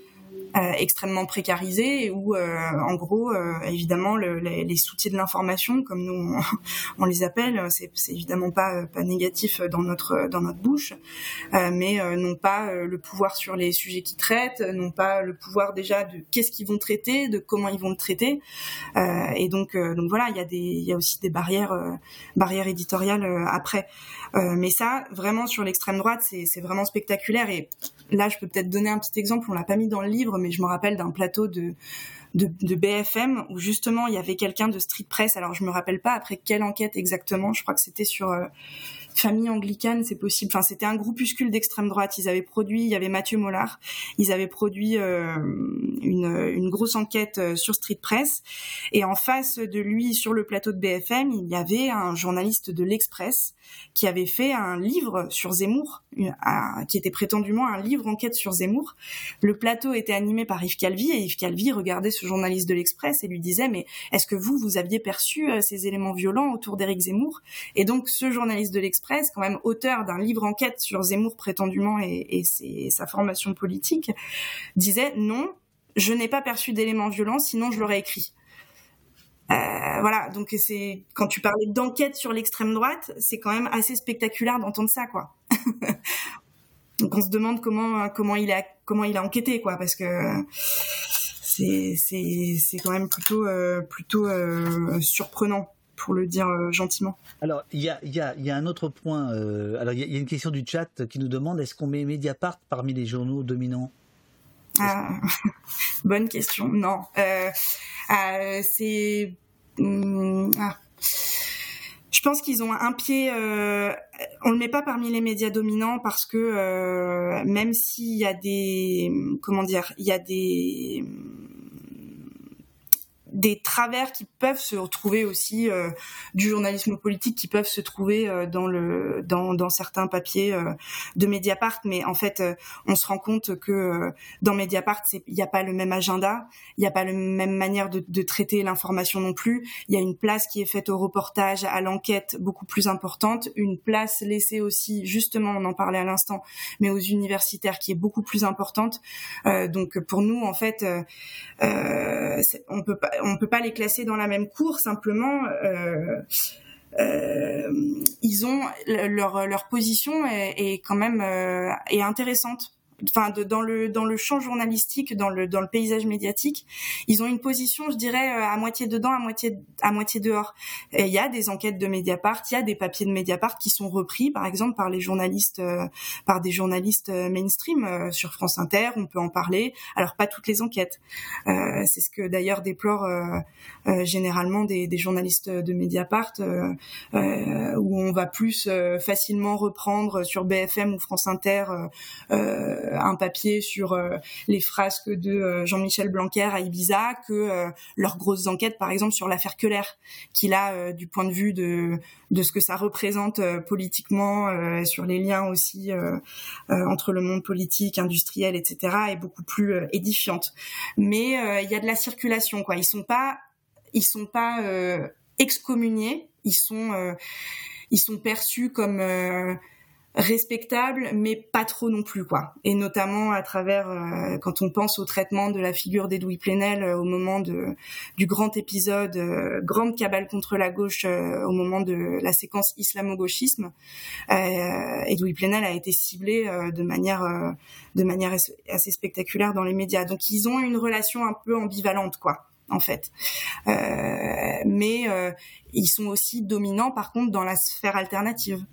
euh, extrêmement précarisés où, euh, en gros, euh, évidemment, le, les, les, soutiens de l'information, comme nous on, les appelle, c'est, évidemment pas pas négatif dans notre dans notre bouche, mais n'ont pas le pouvoir sur les sujets qu'ils traitent, n'ont pas le pouvoir déjà de qu'est-ce qu'ils vont traiter, de comment ils vont le traiter, et donc donc voilà, il y a y a aussi des barrières barrières éditoriales après. mais ça, vraiment sur l'extrême droite, c'est, c'est vraiment spectaculaire. Et là, je peux peut-être donner un petit exemple. On l'a pas mis dans le livre, mais je me rappelle d'un plateau de, BFM où justement il y avait quelqu'un de Street Press. Alors je me rappelle pas après quelle enquête exactement. Je crois que c'était sur euh, famille anglicane, c'est possible. Enfin, c'était un groupuscule d'extrême droite. Ils avaient produit, il y avait Mathieu Mollard, ils avaient produit euh, une, grosse enquête euh, sur Street Press. Et en face de lui, sur le plateau de BFM, il y avait un journaliste de l'Express qui avait fait un livre sur Zemmour, qui était prétendument un livre enquête sur Zemmour. Le plateau était animé par Yves Calvi et Yves Calvi regardait ce journaliste de l'Express et lui disait mais est-ce que vous vous aviez perçu euh, ces éléments violents autour d'Éric Zemmour? Et donc ce journaliste de l'Express quand même auteur d'un livre enquête sur Zemmour prétendument et, sa formation politique, disait non, je n'ai pas perçu d'éléments violents, sinon je l'aurais écrit. Euh, voilà, donc c'est quand tu parlais d'enquête sur l'extrême droite, c'est quand même assez spectaculaire d'entendre ça, quoi. (laughs) donc on se demande comment comment il a comment il a enquêté, quoi, parce que c'est c'est quand même plutôt euh, plutôt euh, surprenant pour le dire euh, gentiment. Alors, il y a, y, a, y a, un autre point. Euh, alors, il y, a une question du chat qui nous demande est-ce qu'on met Mediapart parmi les journaux dominants? Ah, (laughs) Bonne question. Non. Euh, c'est. Hmm, ah. Je pense qu'ils ont un pied. Euh, on le met pas parmi les médias dominants parce que même s'il y a des. Comment dire Il y a des des travers qui peuvent se retrouver aussi euh, du journalisme politique qui peuvent se trouver euh, dans le dans, dans certains papiers euh, de Mediapart. Mais en fait on se rend compte que dans Mediapart il n'y a pas le même agenda il n'y a pas la même manière de, de traiter l'information non plus. Il y a une place qui est faite au reportage à l'enquête beaucoup plus importante une place laissée aussi justement on en parlait à l'instant mais aux universitaires qui est beaucoup plus importante. Donc pour nous en fait on peut pas on peut pas les classer dans la même cour. Simplement, euh, euh, ils leur position est, est quand même euh, est intéressante enfin dans le dans le champ journalistique, dans le dans le paysage médiatique, ils ont une position, je dirais, euh, à moitié dedans, à moitié à moitié dehors. Il y a des enquêtes de Mediapart, il y a des papiers de Mediapart qui sont repris, par exemple, par les journalistes, euh, par des journalistes euh, mainstream sur France Inter. On peut en parler. Alors pas toutes les enquêtes. C'est ce que d'ailleurs déplore généralement des, des, journalistes de Mediapart, où on va plus facilement reprendre sur BFM ou France Inter euh, un papier sur euh, les frasques de euh, Jean-Michel Blanquer à Ibiza que leurs grosses enquêtes, par exemple, sur l'affaire Keller, qui là, du point de vue de, de ce que ça représente politiquement, sur les liens aussi entre le monde politique, industriel, etc., est beaucoup plus édifiante. Mais il y a de la circulation, quoi. Ils sont pas, ils sont pas excommuniés, ils sont, ils sont perçus comme respectable mais pas trop non plus quoi et notamment à travers euh, quand on pense au traitement de la figure d'Edoui Plenel euh, au moment de du grand épisode euh, grande cabale contre la gauche au moment de la séquence islamo-gauchisme Edoui Plenel a été ciblé de manière de manière assez spectaculaire dans les médias donc ils ont une relation un peu ambivalente quoi en fait. mais ils sont aussi dominants par contre dans la sphère alternative.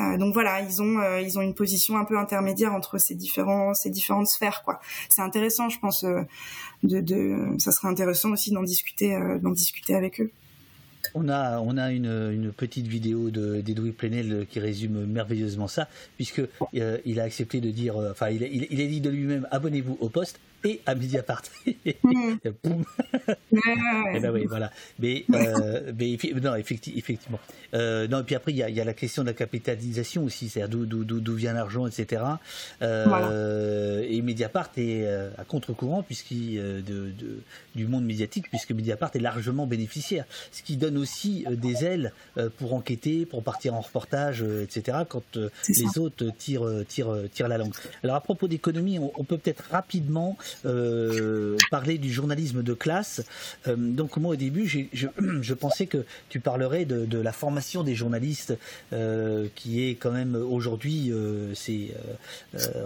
Euh, donc voilà, ils ont euh, ils ont une position un peu intermédiaire entre ces différents ces différentes sphères quoi. C'est intéressant, je pense. Euh, de, de, ça serait intéressant aussi d'en discuter d'en discuter avec eux. On a, on a une, une petite vidéo d'Edoui Plenel qui résume merveilleusement ça, puisque il a accepté de dire, enfin, il, il a dit de lui-même abonnez-vous au poste, et à Mediapart. Hmm. (laughs) Boum. et ben oui, voilà. Mais, euh, mais non, effectivement. Euh, non, et puis après, il y a, y a, la question de la capitalisation aussi, c'est-à-dire d'où vient l'argent, etc. Euh, Et Mediapart est à contre-courant puisqu'il de, de, du monde médiatique, puisque Mediapart est largement bénéficiaire, ce qui donne aussi des ailes pour enquêter, pour partir en reportage, etc. Quand les autres tirent, tirent, tirent la langue. Alors à propos d'économie, on, on, peut peut-être rapidement parler du journalisme de classe. donc moi au début, (clears throat) je, pensais que tu parlerais de, la formation des journalistes, qui est quand même aujourd'hui, c'est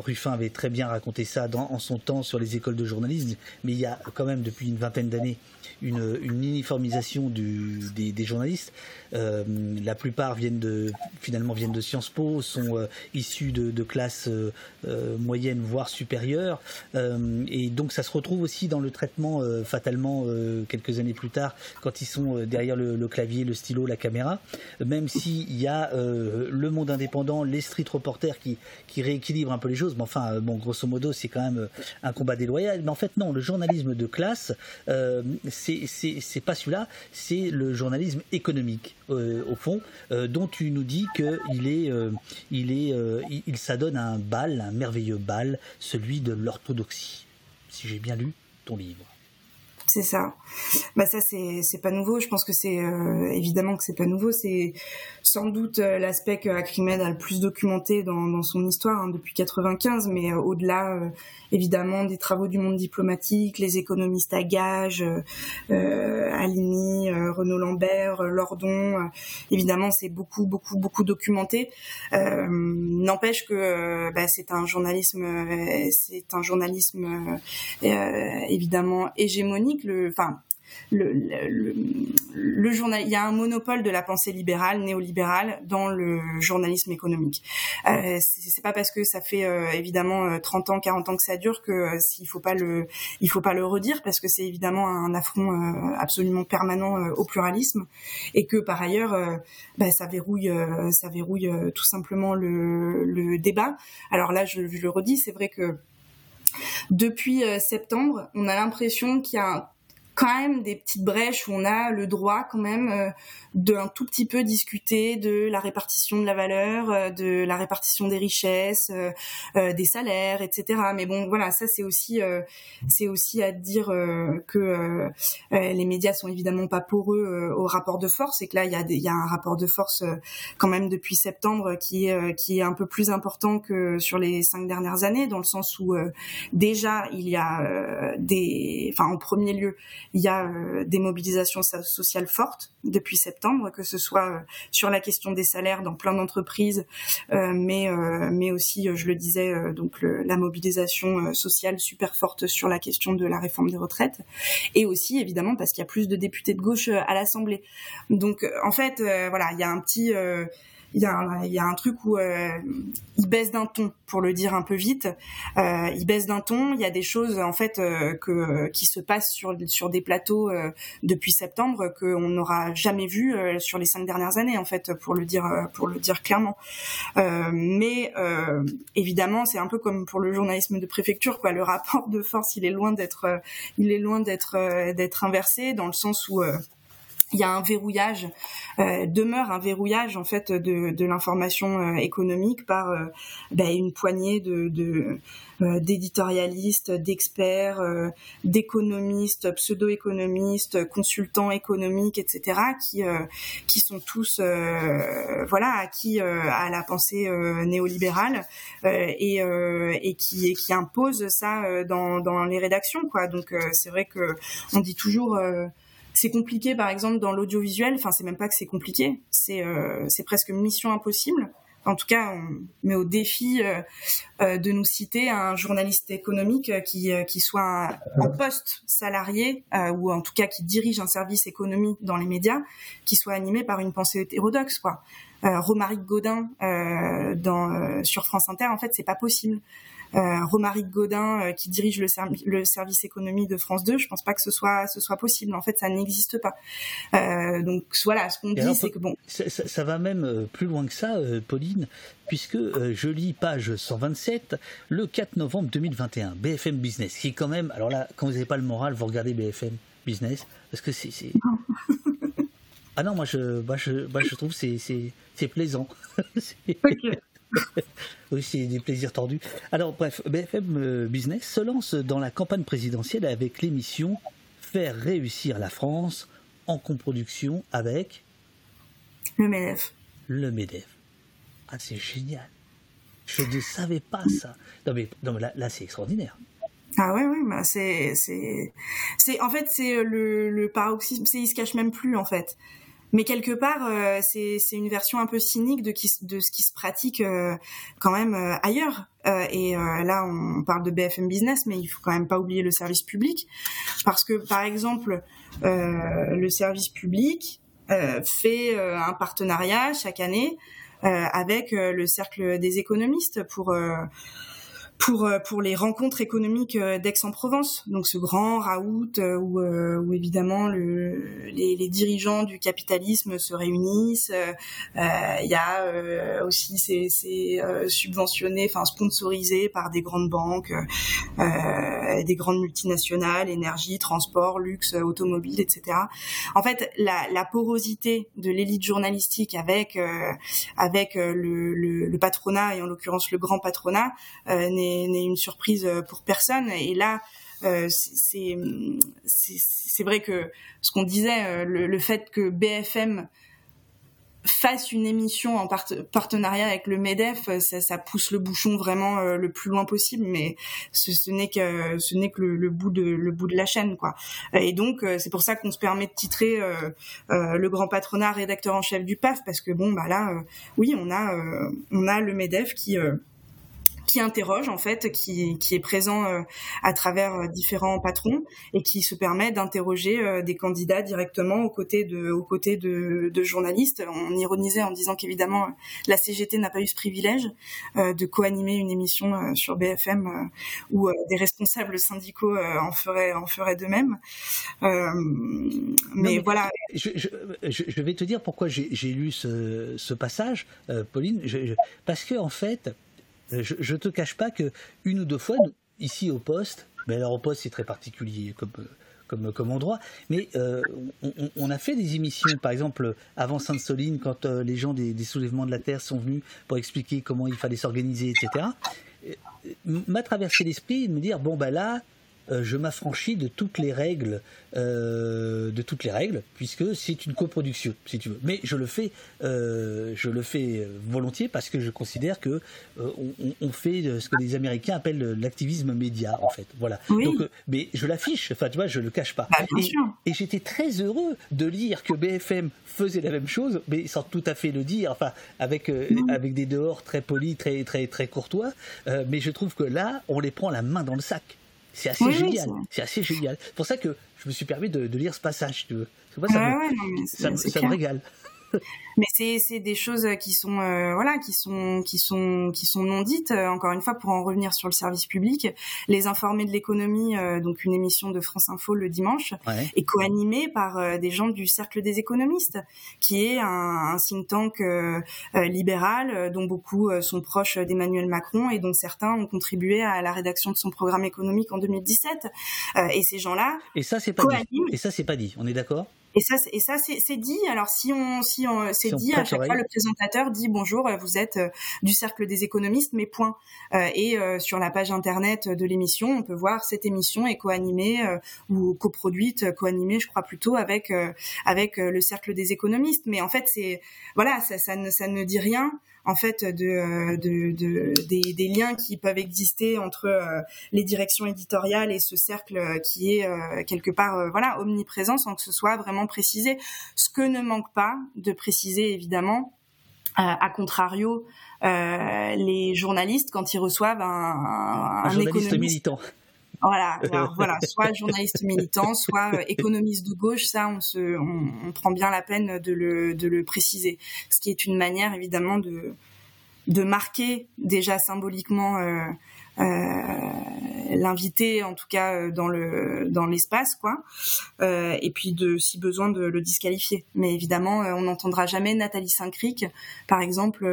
Ruffin avait très bien raconté ça en son temps sur les écoles de journalisme, mais il y a quand même depuis une vingtaine d'années une, uniformisation des, journalistes. Euh, la plupart viennent de, finalement viennent de Sciences Po, sont euh, issus de, classes euh, moyennes voire supérieures, et donc ça se retrouve aussi dans le traitement fatalement quelques années plus tard quand ils sont derrière le, clavier, le stylo, la caméra. Même s'il y a le monde indépendant, les street reporters qui qui rééquilibrent un peu les choses, mais enfin bon grosso modo c'est quand même un combat déloyal. Mais en fait non, le journalisme de classe c'est pas celui-là, c'est le journalisme économique euh, au fond, euh, dont tu nous dis qu'il est, euh, il est, il, s'adonne à un bal, un merveilleux bal, celui de l'orthodoxie. Si j'ai bien lu ton livre. C'est ça. Bah ça c'est c'est pas nouveau. Je pense que c'est évidemment que c'est pas nouveau. C'est sans doute l'aspect que Acrimed a le plus documenté dans, dans son histoire hein, depuis 95, mais au-delà évidemment des travaux du monde diplomatique, les économistes à gage, euh, euh Alini, euh, Renaud Lambert, euh, Lordon. évidemment, c'est beaucoup, beaucoup, beaucoup documenté. N'empêche que bah, c'est un journalisme, c'est un journalisme évidemment hégémonique. Le, enfin, le, le, journal, il y a un monopole de la pensée libérale, néolibérale dans le journalisme économique. Euh, c'est pas parce que ça fait euh, évidemment 30 euh, ans, 40 ans que ça dure que euh, faut pas le, il faut pas le redire parce que c'est évidemment un affront euh, absolument permanent au pluralisme et que par ailleurs, bah, ça verrouille, ça verrouille tout simplement le, le débat. Alors là, je, je le redis, c'est vrai que depuis septembre, on a l'impression qu'il y a un quand même des petites brèches où on a le droit quand même euh, d'un tout petit peu discuter de la répartition de la valeur, euh, de la répartition des richesses, euh, des salaires, etc. Mais bon, voilà, ça c'est aussi c'est aussi à dire que les médias sont évidemment pas poreux au rapport de force et que là il y a il y a un rapport de force quand même depuis septembre qui est qui est un peu plus important que sur les cinq dernières années dans le sens où déjà il y a des enfin en premier lieu il y a euh, des mobilisations sociales fortes depuis septembre, que ce soit euh, sur la question des salaires dans plein d'entreprises, euh, mais mais aussi, je le disais, donc la mobilisation sociale super forte sur la question de la réforme des retraites, et aussi évidemment parce qu'il y a plus de députés de gauche à l'Assemblée. Donc en fait, voilà, il y a un petit il y a un, truc où euh, il baisse d'un ton, pour le dire un peu vite. Euh, il baisse d'un ton. Il y a des choses en fait euh, qui se passent sur des plateaux depuis septembre qu'on n'aura jamais vu sur les cinq dernières années en fait, pour le dire clairement. mais évidemment, c'est un peu comme pour le journalisme de préfecture, quoi. Le rapport de force, il est loin d'être inversé dans le sens où il y a un verrouillage, euh, demeure un verrouillage en fait de, de l'information euh, économique par euh, ben, une poignée de, de euh, d'éditorialistes, d'experts, d'économistes, pseudo-économistes, consultants économiques, etc., qui qui sont tous voilà acquis à la pensée néolibérale et et qui et qui imposent ça dans dans les rédactions quoi. Donc c'est vrai que on dit toujours c'est compliqué, par exemple, dans l'audiovisuel. Enfin, c'est même pas que c'est compliqué. C'est euh, c'est presque mission impossible. En tout cas, on met au défi euh, euh, de nous citer un journaliste économique qui, qui soit en poste salarié ou en tout cas qui dirige un service économique dans les médias, qui soit animé par une pensée hétérodoxe, quoi. Romaric Godin dans, sur France Inter, en fait, c'est pas possible euh, Romaric Godin euh, qui dirige le, le, service économie de France 2, je pense pas que ce soit ce soit possible. En fait, ça n'existe pas. Euh, donc voilà, ce qu'on dit, c'est que bon. Ça, va même euh, plus loin que ça, Pauline, puisque je lis page 127, le 4 novembre 2021, BFM Business, qui est quand même, alors là, quand vous n'avez pas le moral, vous regardez BFM Business, parce que c'est... (laughs) Ah non, moi je, moi je, moi je trouve c'est c'est plaisant. (laughs) (laughs) oui, c'est des plaisirs tordus. Alors, bref, BFM euh, Business se lance dans la campagne présidentielle avec l'émission Faire réussir la France en coproduction avec. Le MEDEF. Le MEDEF. Ah, c'est génial. Je ne savais pas ça. Non, mais, non, là, là c'est extraordinaire. Ah ouais, oui, bah c'est, c'est, c'est, en fait, c'est le, le paroxysme, c'est, il se cache même plus, en fait. Mais quelque part, euh, c'est, une version un peu cynique de, qui, de ce qui se pratique euh, quand même euh, ailleurs. et là, on parle de BFM Business, mais il faut quand même pas oublier le service public, parce que par exemple, le service public fait un partenariat chaque année avec le cercle des économistes pour pour euh, pour les rencontres économiques euh, d'Aix-en-Provence. Donc ce grand raout euh, où, où évidemment le, les, dirigeants du capitalisme se réunissent. Il y a aussi c'est subventionné, enfin sponsorisé par des grandes banques, des grandes multinationales, énergie, transport, luxe, automobile, etc. En fait, la, la porosité de l'élite journalistique avec avec le, le, le, patronat et en l'occurrence le grand patronat n'est n'est une surprise euh, pour personne. Et là, euh, c'est c'est vrai que ce qu'on disait, euh, le, fait que BFM fasse une émission en partenariat avec le Medef, ça, pousse le bouchon vraiment le plus loin possible, mais ce, n'est que ce que le, bout de le bout de la chaîne, quoi. Et donc c'est pour ça qu'on se permet de titrer le grand patronat rédacteur en chef du PAF, parce que bon bah là, oui, on a on a le Medef qui qui interroge en fait, qui, qui est présent euh, à travers euh, différents patrons et qui se permet d'interroger euh, des candidats directement aux côtés de, aux côtés de, de journalistes. On ironisait en disant qu'évidemment la CGT n'a pas eu ce privilège de co-animer une émission sur BFM où des responsables syndicaux en feraient en feraient de même. mais, voilà. Je, je, je, vais te dire pourquoi j'ai lu ce, ce passage, Pauline, parce que en fait je, je te cache pas que une ou deux fois, ici au poste, mais alors au poste c'est très particulier comme comme, comme endroit, mais euh, on, a fait des émissions, par exemple avant Sainte-Soline, quand euh, les gens des, des, soulèvements de la terre sont venus pour expliquer comment il fallait s'organiser, etc. M'a traversé l'esprit de me dire bon ben là, euh, je m'affranchis de toutes les règles, euh, de toutes les règles, puisque c'est une coproduction, si tu veux. Mais je le fais, euh, je le fais volontiers parce que je considère que on, fait ce que les Américains appellent l'activisme média, en fait. Voilà. Donc, mais je l'affiche. Enfin, tu vois, je le cache pas. Bah, et, et j'étais très heureux de lire que BFM faisait la même chose, mais sans tout à fait le dire. Enfin, avec avec des dehors très polis, très très très courtois. mais je trouve que là, on les prend la main dans le sac. C'est assez génial. c'est assez génial. C'est pour ça que je me suis permis de, lire ce passage. Tu veux. ça, me, ça me régale mais c'est c'est des choses qui sont euh, voilà qui sont qui sont qui sont non dites. Euh, encore une fois pour en revenir sur le service public les informés de l'économie euh, donc une émission de France Info le dimanche est co-animée par des gens du cercle des économistes qui est un, un think tank libéral dont beaucoup sont proches d'Emmanuel Macron et dont certains ont contribué à la rédaction de son programme économique en 2017 et ces gens-là et ça c'est pas dit. et ça c'est pas dit. On est d'accord? Et ça, et ça, c'est dit. Alors, si on, si on, c'est dit à chaque fois, le présentateur dit bonjour, vous êtes euh, du cercle des économistes, mais point. Euh, et euh, sur la page internet de l'émission, on peut voir cette émission est co-animée ou coproduite, co-animée, je crois plutôt avec avec le cercle des économistes. Mais en fait, c'est voilà, ça, ça ne, ça ne dit rien en fait de, de, de des, liens qui peuvent exister entre euh, les directions éditoriales et ce cercle qui est euh, quelque part euh, voilà omniprésent sans que ce soit vraiment précisé. Ce que ne manque pas de préciser évidemment, à contrario, les journalistes quand ils reçoivent un, un, un journaliste militant. Voilà, voilà, soit journaliste militant, soit euh, économiste de gauche, ça, on prend bien la peine de le, préciser. Ce qui est une manière, évidemment, de, de marquer déjà symboliquement euh, euh, l'invité, en tout cas dans le dans l'espace, quoi. et puis de, si besoin, de le disqualifier. Mais évidemment, on n'entendra jamais Nathalie Saint-Cric, par exemple,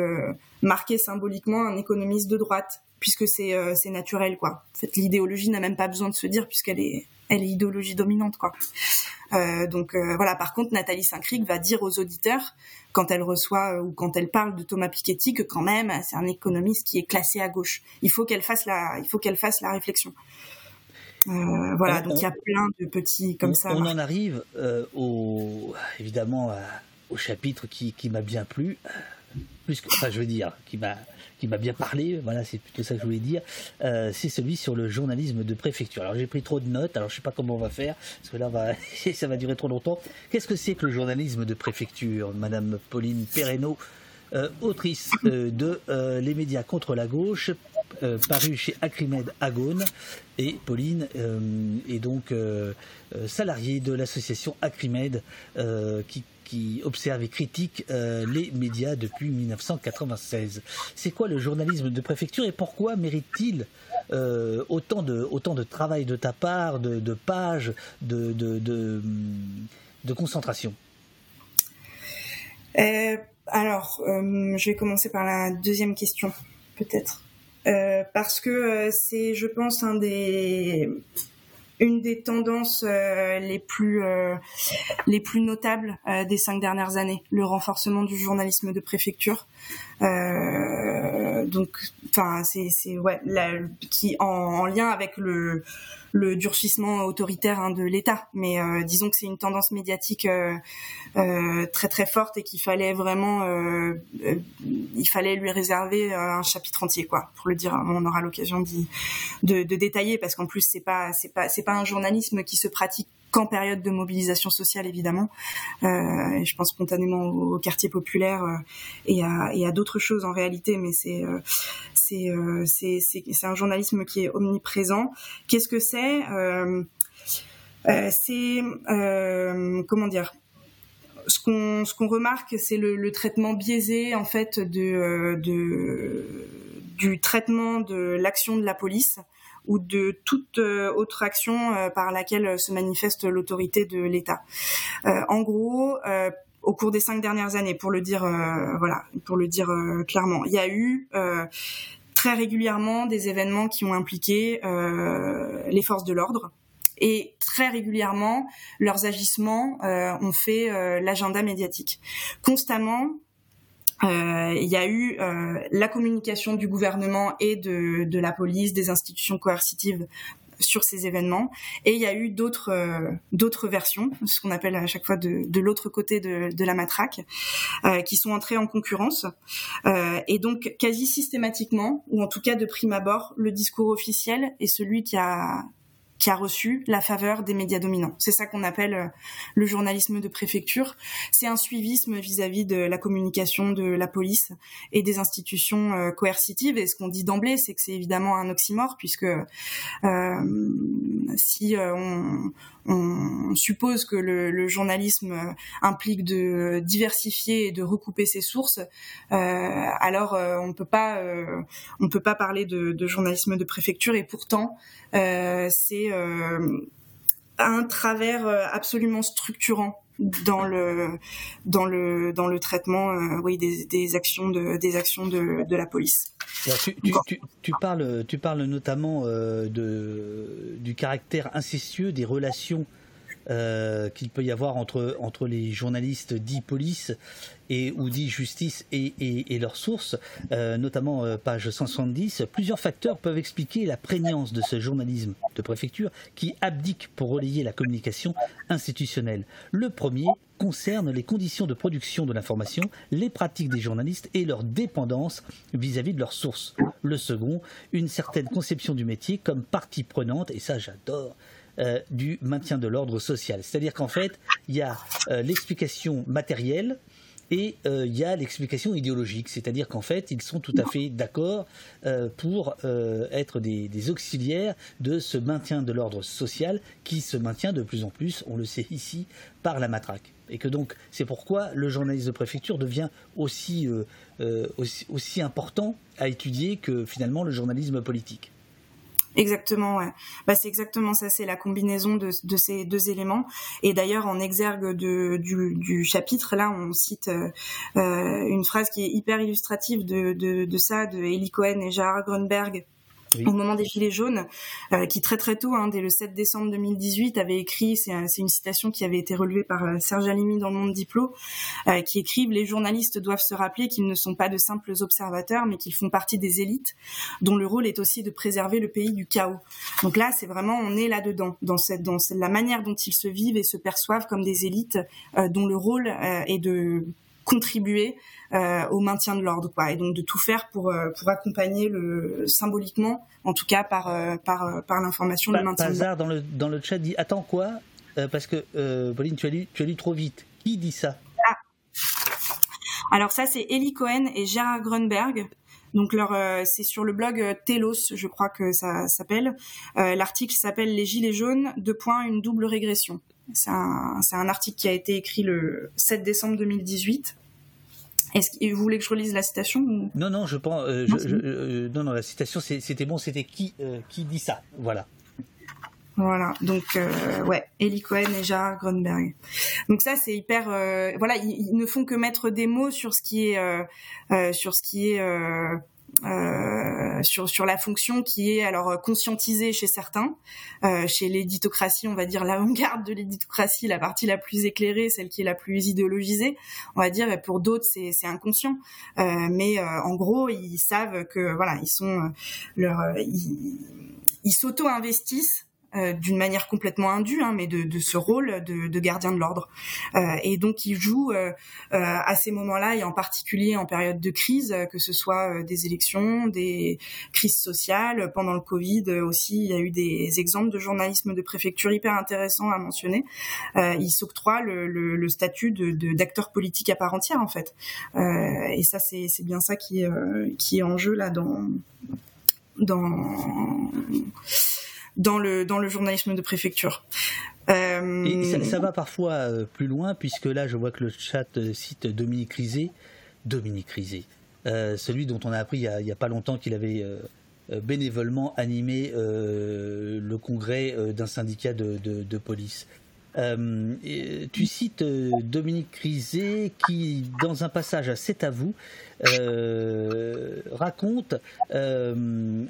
marquer symboliquement un économiste de droite puisque c'est euh, naturel quoi. L'idéologie n'a même pas besoin de se dire puisqu'elle est elle est idéologie dominante quoi. Euh, donc euh, voilà. Par contre, Nathalie Saint-Cric va dire aux auditeurs quand elle reçoit ou quand elle parle de Thomas Piketty que quand même c'est un économiste qui est classé à gauche. Il faut qu'elle fasse la il faut qu'elle fasse la réflexion. voilà, donc il y a plein de petits comme ça. On en arrive au, évidemment au chapitre qui, qui m'a bien plu, plus que, enfin, je veux dire, qui m'a qui m'a bien parlé, voilà, c'est plutôt ça que je voulais dire, euh, c'est celui sur le journalisme de préfecture. Alors j'ai pris trop de notes, alors je sais pas comment on va faire, parce que là va, (laughs) ça va durer trop longtemps. Qu'est-ce que c'est que le journalisme de préfecture, Madame Pauline Perreno, euh, autrice euh, de Les médias contre la gauche, paru chez Acrimed Agone, et Pauline est donc salariée de l'association Acrimed qui qui observe et critique euh, les médias depuis 1996. C'est quoi le journalisme de préfecture et pourquoi mérite-t-il euh, autant, de, autant de travail de ta part, de, pages, de, de, concentration? Euh, Alors, je vais commencer par la deuxième question, peut-être. parce que c'est, je pense, un des une des tendances euh, les plus euh, les plus notables euh, des cinq dernières années, le renforcement du journalisme de préfecture. donc, enfin, c'est ouais, qui en, lien avec le le durcissement autoritaire hein, de l'État. Mais disons que c'est une tendance médiatique très très forte et qu'il fallait vraiment, il fallait lui réserver un chapitre entier, quoi, pour le dire. On aura l'occasion de, de détailler parce qu'en plus c'est pas c'est pas c'est pas un journalisme qui se pratique qu'en période de mobilisation sociale évidemment. Euh, je pense spontanément au, quartier populaire euh, et à, à d'autres choses en réalité, mais c'est euh, euh, c'est un journalisme qui est omniprésent. Qu'est-ce que c'est C'est comment dire ce qu'on ce remarque, c'est le, traitement biaisé en fait de, du traitement de l'action de la police ou de toute euh, autre action euh, par laquelle se manifeste l'autorité de l'État. Euh, en gros, au cours des cinq dernières années, pour le dire, voilà, pour le dire clairement, il y a eu très régulièrement des événements qui ont impliqué les forces de l'ordre et très régulièrement leurs agissements ont fait l'agenda médiatique. Constamment, euh, il y a eu euh, la communication du gouvernement et de, la police, des institutions coercitives sur ces événements. Et il y a eu d'autres euh, d'autres versions ce qu'on appelle à chaque fois de, de l'autre côté de, de, la matraque euh, qui sont entrées en concurrence. Euh, et donc quasi systématiquement ou en tout cas de prime abord le discours officiel est celui qui a qui a reçu la faveur des médias dominants. C'est ça qu'on appelle euh, le journalisme de préfecture. C'est un suivisme vis-à-vis de la communication de la police et des institutions euh, coercitives. Et ce qu'on dit d'emblée, c'est que c'est évidemment un oxymore, puisque euh, si on, suppose que le, journalisme implique de diversifier et de recouper ses sources, alors on peut pas euh, on peut pas parler de, de, journalisme de préfecture et pourtant c'est un travers absolument structurant dans le dans le dans le traitement oui des, des, actions de des actions de, de la police. tu, tu, tu, parles tu parles notamment de du caractère incestueux des relations euh, qu'il peut y avoir entre, entre les journalistes dits police et ou dit justice et, leurs sources, euh, notamment euh, page 170, plusieurs facteurs peuvent expliquer la prégnance de ce journalisme de préfecture qui abdique pour relayer la communication institutionnelle. Le premier concerne les conditions de production de l'information, les pratiques des journalistes et leur dépendance vis-à-vis -vis de leurs sources. Le second, une certaine conception du métier comme partie prenante, et ça j'adore, euh, du maintien de l'ordre social. C'est-à-dire qu'en fait, il y a l'explication matérielle et euh, il y a l'explication idéologique, c'est-à-dire qu'en fait, ils sont tout à fait d'accord pour être des, auxiliaires de ce maintien de l'ordre social qui se maintient de plus en plus, on le sait ici, par la matraque. Et que donc, c'est pourquoi le journaliste de préfecture devient aussi important à étudier que finalement le journalisme politique. Exactement. Bah, c'est exactement ça, c'est la combinaison de, de, ces deux éléments. Et d'ailleurs, en exergue de, du, du, chapitre, là, on cite euh, euh une phrase qui est hyper illustrative de, de, de ça, de Eli Cohen et Gérard Grunberg, au moment des Gilets jaunes, euh, qui très très tôt, hein, dès le 7 décembre 2018, avait écrit, c'est une citation qui avait été relevée par euh, Serge Alimi dans le Monde Diplo, euh, qui écrivent Les journalistes doivent se rappeler qu'ils ne sont pas de simples observateurs, mais qu'ils font partie des élites, dont le rôle est aussi de préserver le pays du chaos. Donc là, c'est vraiment, on est là-dedans, dans, cette, dans la manière dont ils se vivent et se perçoivent comme des élites, dont le rôle est de contribuer au maintien de l'ordre, quoi, et donc de tout faire pour pour accompagner le symboliquement, en tout cas par par par l'information, le maintien. Par dans le dans le chat dit attends quoi? Parce que Pauline tu as lu tu as lu trop vite. Qui dit ça? Ah. Alors ça c'est Eli Cohen et Gérard Grunberg. Donc leur, euh, c'est sur le blog euh, Telos, je crois que ça s'appelle. Euh, l'article s'appelle Les Gilets jaunes, deux points, une double régression. C'est un, article qui a été écrit le 7 décembre 2018. Est-ce que vous voulez que je relise la citation Non, non, je pense. non, non, la citation, c'était bon. C'était qui, qui dit ça? Voilà. Voilà, donc euh, ouais, Eli Cohen et Gérard Grunberg. Donc ça c'est hyper, euh, voilà, ils, ne font que mettre des mots sur ce qui est, euh, euh sur ce qui est, euh, euh, sur sur la fonction qui est alors conscientisée chez certains, chez l'éditocratie, on va dire l'avant-garde de l'éditocratie, la partie la plus éclairée, celle qui est la plus idéologisée, on va dire. Et pour d'autres c'est inconscient, mais en gros ils savent que voilà ils sont leur ils s'auto-investissent euh, d'une manière complètement indue, hein, mais de, de, ce rôle de, de gardien de l'ordre. Euh, et donc il joue euh, à ces moments-là, et en particulier en période de crise, que ce soit des élections, des crises sociales, pendant le Covid aussi, il y a eu des exemples de journalisme de préfecture hyper intéressants à mentionner. il s'octroie le, le, le, statut d'acteur de, politique à part entière en fait. et ça c'est bien ça qui, qui est en jeu là dans dans dans le dans le journalisme de préfecture. Euh... Et ça, va parfois euh, plus loin puisque là je vois que le chat euh, cite Dominique Rizet, Dominique Rizet, celui dont on a appris il y a, pas longtemps qu'il avait bénévolement animé le congrès d'un syndicat de police. Euh, tu cites euh, Dominique Crisé qui, dans un passage à C'est à vous, euh, raconte,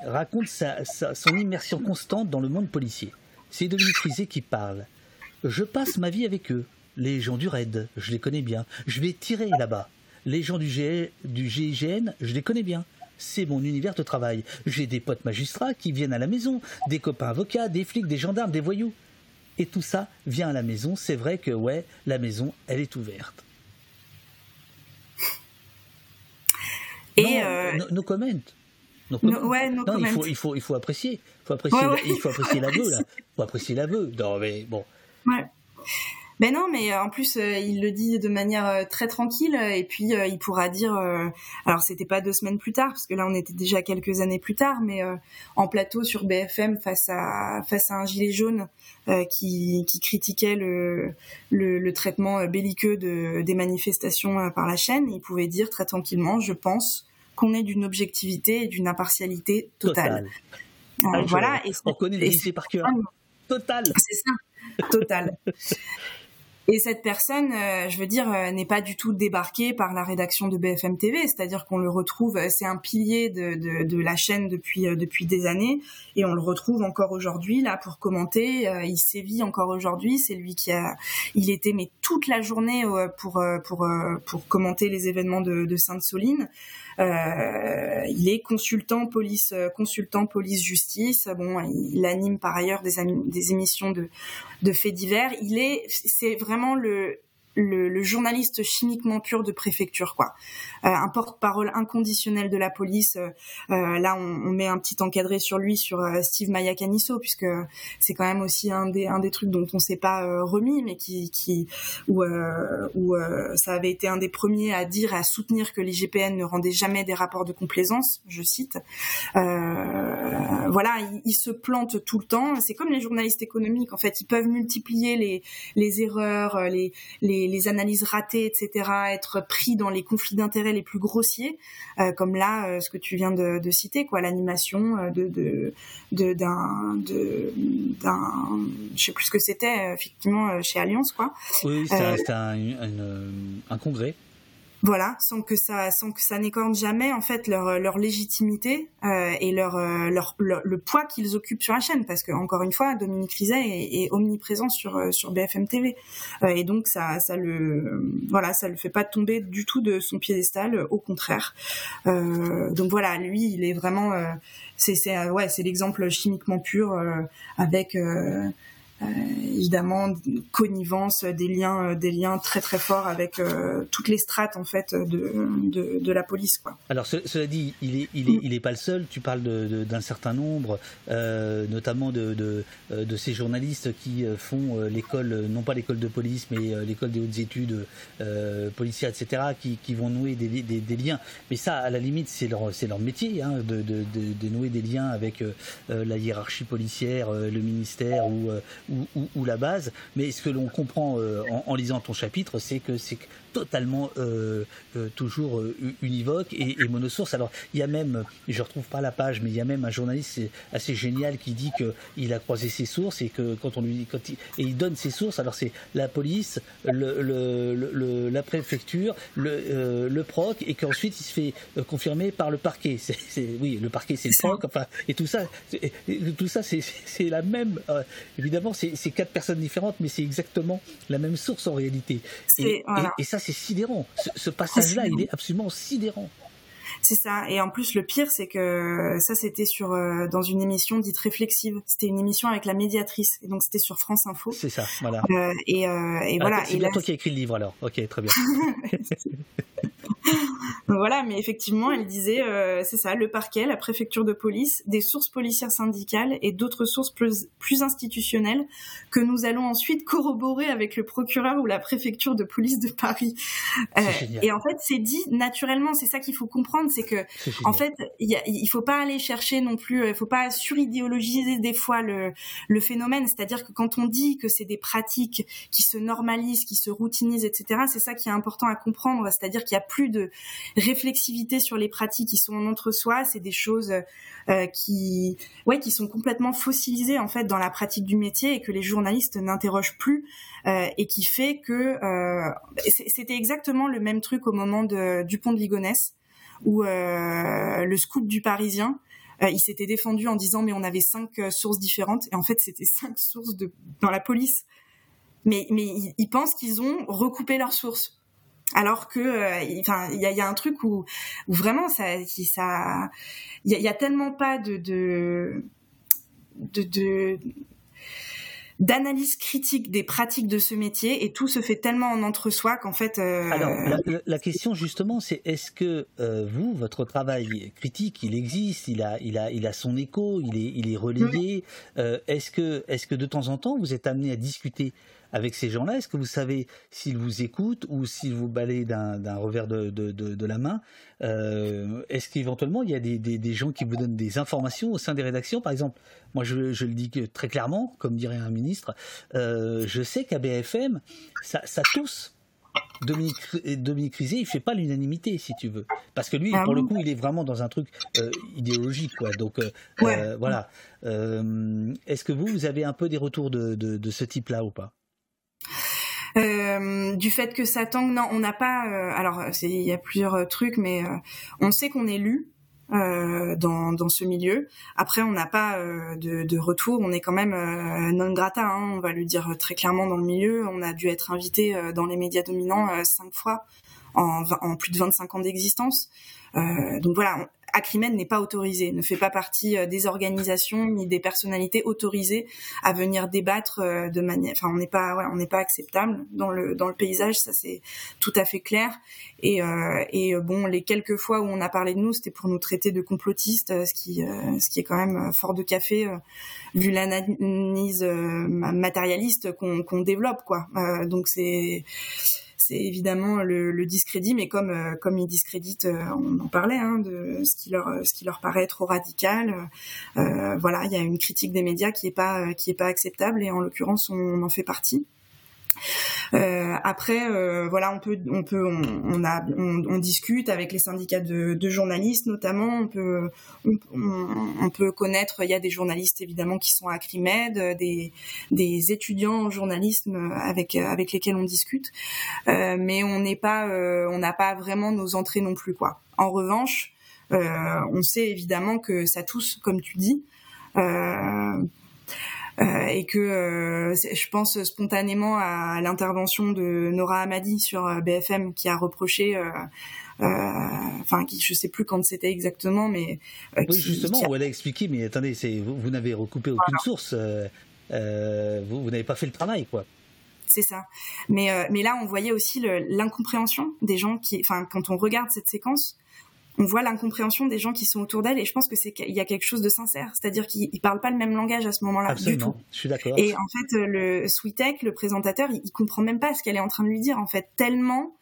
raconte son immersion constante dans le monde policier. C'est Dominique Crisé qui parle. Je passe ma vie avec eux. Les gens du RAID, je les connais bien. Je vais tirer là-bas. Les gens du, du GIGN, je les connais bien c'est mon univers de travail. J'ai des potes magistrats qui viennent à la maison, des copains avocats, des flics, des gendarmes, des voyous et tout ça vient à la maison. C'est vrai que ouais, la maison, elle est ouverte. Et non, euh... no, comment. ouais, no non, il faut, il faut, il faut apprécier. Il faut apprécier, il faut apprécier l'aveu là. (laughs) Il faut apprécier l'aveu. Non, mais bon. Ouais. Ben non, mais euh, en plus euh, il le dit de manière euh, très tranquille et puis il pourra dire. alors c'était pas deux semaines plus tard parce que là on était déjà quelques années plus tard, mais en plateau sur BFM face à face à un gilet jaune qui, qui critiquait le, le, le traitement belliqueux de, des manifestations par la chaîne, il pouvait dire très tranquillement, je pense qu'on est d'une objectivité et d'une impartialité totale. Ah, voilà. Et on connaît les par cœur. Total. C'est ça. Total. (laughs) Et cette personne, euh, je veux dire, euh, n'est pas du tout débarquée par la rédaction de BFM TV, c'est-à-dire qu'on le retrouve, euh, c'est un pilier de, de, de, la chaîne depuis depuis des années, et on le retrouve encore aujourd'hui là pour commenter. il sévit encore aujourd'hui, c'est lui qui a, il était mais toute la journée pour pour pour commenter les événements de, de Sainte-Soline. Euh, il est consultant police, consultant police justice. Bon, il anime par ailleurs des, des émissions de, de faits divers. Il est, c'est vraiment le le, journaliste chimiquement pur de préfecture, quoi. Euh, un porte-parole inconditionnel de la police. Euh, euh là, on, met un petit encadré sur lui, sur Steve Mayakaniso, puisque c'est quand même aussi un des un des trucs dont on s'est pas remis, mais qui qui où ça avait été un des premiers à dire à soutenir que l'IGPN ne rendait jamais des rapports de complaisance, je cite. voilà, il, il, se plante tout le temps. C'est comme les journalistes économiques, en fait, ils peuvent multiplier les les erreurs, les les les, analyses ratées, etc., être pris dans les conflits d'intérêts les plus grossiers, euh, comme là, euh, ce que tu viens de, citer, quoi, l'animation euh, de de d'un de, d'un, je sais plus ce que c'était, effectivement, chez Alliance, quoi. Oui, c'était un, un congrès voilà, sans que ça, sans que ça n'écorne jamais en fait leur, leur légitimité euh, et leur, euh, leur, le poids qu'ils occupent sur la chaîne, parce que encore une fois, Dominique Rizet est, omniprésent sur euh, sur BFM TV, euh, et donc ça, ça le, voilà, ça le fait pas tomber du tout de son piédestal, au contraire. donc voilà, lui, il est vraiment, c'est, c'est, ouais, c'est l'exemple chimiquement pur avec euh, évidemment connivence, des liens, des liens très très forts avec toutes les strates en fait de, de, la police. Quoi. Alors cela dit, il est, il est, il pas le seul. Tu parles d'un certain nombre, notamment de, de, ces journalistes qui font l'école, non pas l'école de police, mais l'école des hautes études policières, etc., qui, qui vont nouer des, des, des, liens. Mais ça, à la limite, c'est leur, leur métier hein, de, de, de, nouer des liens avec la hiérarchie policière, le ministère ou, ou, ou, la base. Mais ce que l'on comprend en, en, lisant ton chapitre, c'est que c'est totalement euh, euh, toujours euh, univoque et, et, monosource. Alors il y a même, je retrouve pas la page, mais il y a même un journaliste assez génial qui dit que il a croisé ses sources et que quand on lui quand il, et il donne ses sources, alors c'est la police, le, le, le, la préfecture, le, le proc et qu'ensuite il se fait confirmer par le parquet. Oui, le parquet c'est le proc, enfin et tout ça, tout ça c'est la même. évidemment c'est quatre personnes différentes, mais c'est exactement la même source en réalité. Et, et ça c'est sidérant. Ce, passage-là, il est absolument sidérant. C'est ça. Et en plus, le pire, c'est que ça, c'était sur euh, dans une émission dite réflexive. C'était une émission avec la médiatrice, et donc c'était sur France Info. C'est ça, voilà. Euh, et, euh, et ah, voilà. C'est bien toi qui as écrit le livre alors. Ok, très bien. (laughs) (laughs) (laughs) voilà, mais effectivement, elle disait, euh, c'est ça, le parquet, la préfecture de police, des sources policières syndicales et d'autres sources plus, plus, institutionnelles que nous allons ensuite corroborer avec le procureur ou la préfecture de police de Paris. Euh, et en fait, c'est dit naturellement. C'est ça qu'il faut comprendre, c'est que, en fait, il, il faut pas aller chercher non plus, il faut pas suridéologiser des fois le, le phénomène. C'est-à-dire que quand on dit que c'est des pratiques qui se normalisent, qui se routinisent, etc., c'est ça qui est important à comprendre. C'est-à-dire qu'il y a plus de réflexivité sur les pratiques qui sont en entre-soi. C'est des choses euh, qui, sont complètement fossilisées en fait dans la pratique du métier et que les journalistes n'interrogent plus euh, et qui fait que euh, c'était exactement le même truc au moment de, du pont de Ligonnès où le scoop du Parisien il s'était défendu en disant mais on avait cinq sources différentes. Et en fait c'était (laughs) cinq sources dans la police. Mais mais ils pensent qu'ils ont recoupé leurs sources alors que euh, il y a, y a, un truc où, où vraiment ça ça il y, a, tellement pas de de, de, d'analyse critique des pratiques de ce métier et tout se fait tellement en entre-soi qu'en fait. Euh, Alors la, question justement, c'est est-ce que euh, vous, votre travail critique, il existe, il a, il a, il a son écho, il est, il est relayé. est-ce que, est-ce que de temps en temps vous êtes amené à discuter avec ces gens-là Est-ce que vous savez s'ils vous écoutent ou s'ils vous balayent d'un revers de, de, de, la main euh, Est-ce qu'éventuellement il y a des, des, des, gens qui vous donnent des informations au sein des rédactions? Par exemple, moi je, je le dis très clairement, comme dirait un ministre, euh, je sais qu'à BFM, ça, ça tousse. Dominique, Dominique Rizet, il fait pas l'unanimité, si tu veux, parce que lui, ah pour le coup, il est vraiment dans un truc euh, idéologique, quoi. Donc euh, euh voilà. Est-ce que vous, vous avez un peu des retours de, de, de ce type-là ou pas? Euh, du fait que ça tangue, non, on n'a pas. Euh, alors, il y a plusieurs euh, trucs, mais on sait qu'on est lu. dans, ce milieu. Après, on n'a pas de, de, retour. On est quand même non grata. Hein, on va le dire très clairement dans le milieu. On a dû être invité dans les médias dominants cinq fois en, en, plus de 25 ans d'existence. donc voilà, Acrimed n'est pas autorisé, ne fait pas partie euh, des organisations ni des personnalités autorisées à venir débattre euh, de manière. Enfin, on n'est pas, on n'est pas acceptable dans le dans le paysage, ça c'est tout à fait clair. Et, euh, et bon, les quelques fois où on a parlé de nous, c'était pour nous traiter de complotistes, ce qui ce qui est quand même fort de café vu l'analyse matérialiste qu'on qu'on développe, quoi. donc c'est c'est évidemment le, discrédit, mais comme euh, comme ils discréditent, euh, on en parlait, hein, de ce qui leur paraît trop radical. Euh, voilà, il y a une critique des médias qui est pas qui est pas acceptable, et en l'occurrence, on en fait partie. Euh, après, euh, voilà, on peut, on peut, on, a, on, discute avec les syndicats de, journalistes notamment. On peut, on, peut connaître. Il y a des journalistes évidemment qui sont à Crimed, des, des étudiants en journalisme avec lesquels on discute, euh, mais on n'est pas, on n'a pas vraiment nos entrées non plus. En revanche, on sait évidemment que ça tousse, comme tu dis. Euh, et que euh, je pense spontanément à l'intervention de Nora Hamadi sur euh, BFM qui a reproché enfin qui je sais plus quand c'était exactement mais oui justement où elle a expliqué mais attendez vous, n'avez recoupé aucune source vous, vous n'avez pas fait le travail, quoi c'est ça. Mais, mais là, on voyait aussi l'incompréhension des gens qui, enfin, quand on regarde cette séquence, on voit l'incompréhension des gens qui sont autour d'elle et je pense que c'est qu'il y a quelque chose de sincère, c'est-à-dire qu'ils parlent pas le même langage à ce moment-là du tout. Je suis d'accord. Et en fait, le Sweetek, le présentateur, il, il, comprend même pas ce qu'elle est en train de lui dire en fait, tellement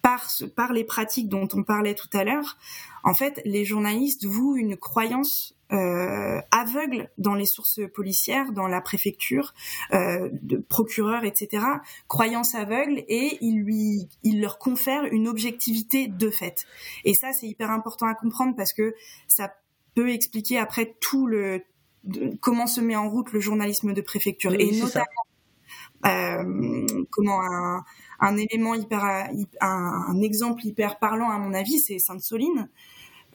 par par les pratiques dont on parlait tout à l'heure, en fait, les journalistes vouent une croyance euh, aveugle dans les sources policières, dans la préfecture, euh, de procureurs, etc. Croyance aveugle et il lui, il leur confère une objectivité de fait. Et ça, c'est hyper important à comprendre parce que ça peut expliquer après tout le comment se met en route le journalisme de préfecture et notamment euh, comment un, un élément hyper un, un, exemple hyper parlant à mon avis c'est Sainte-Soline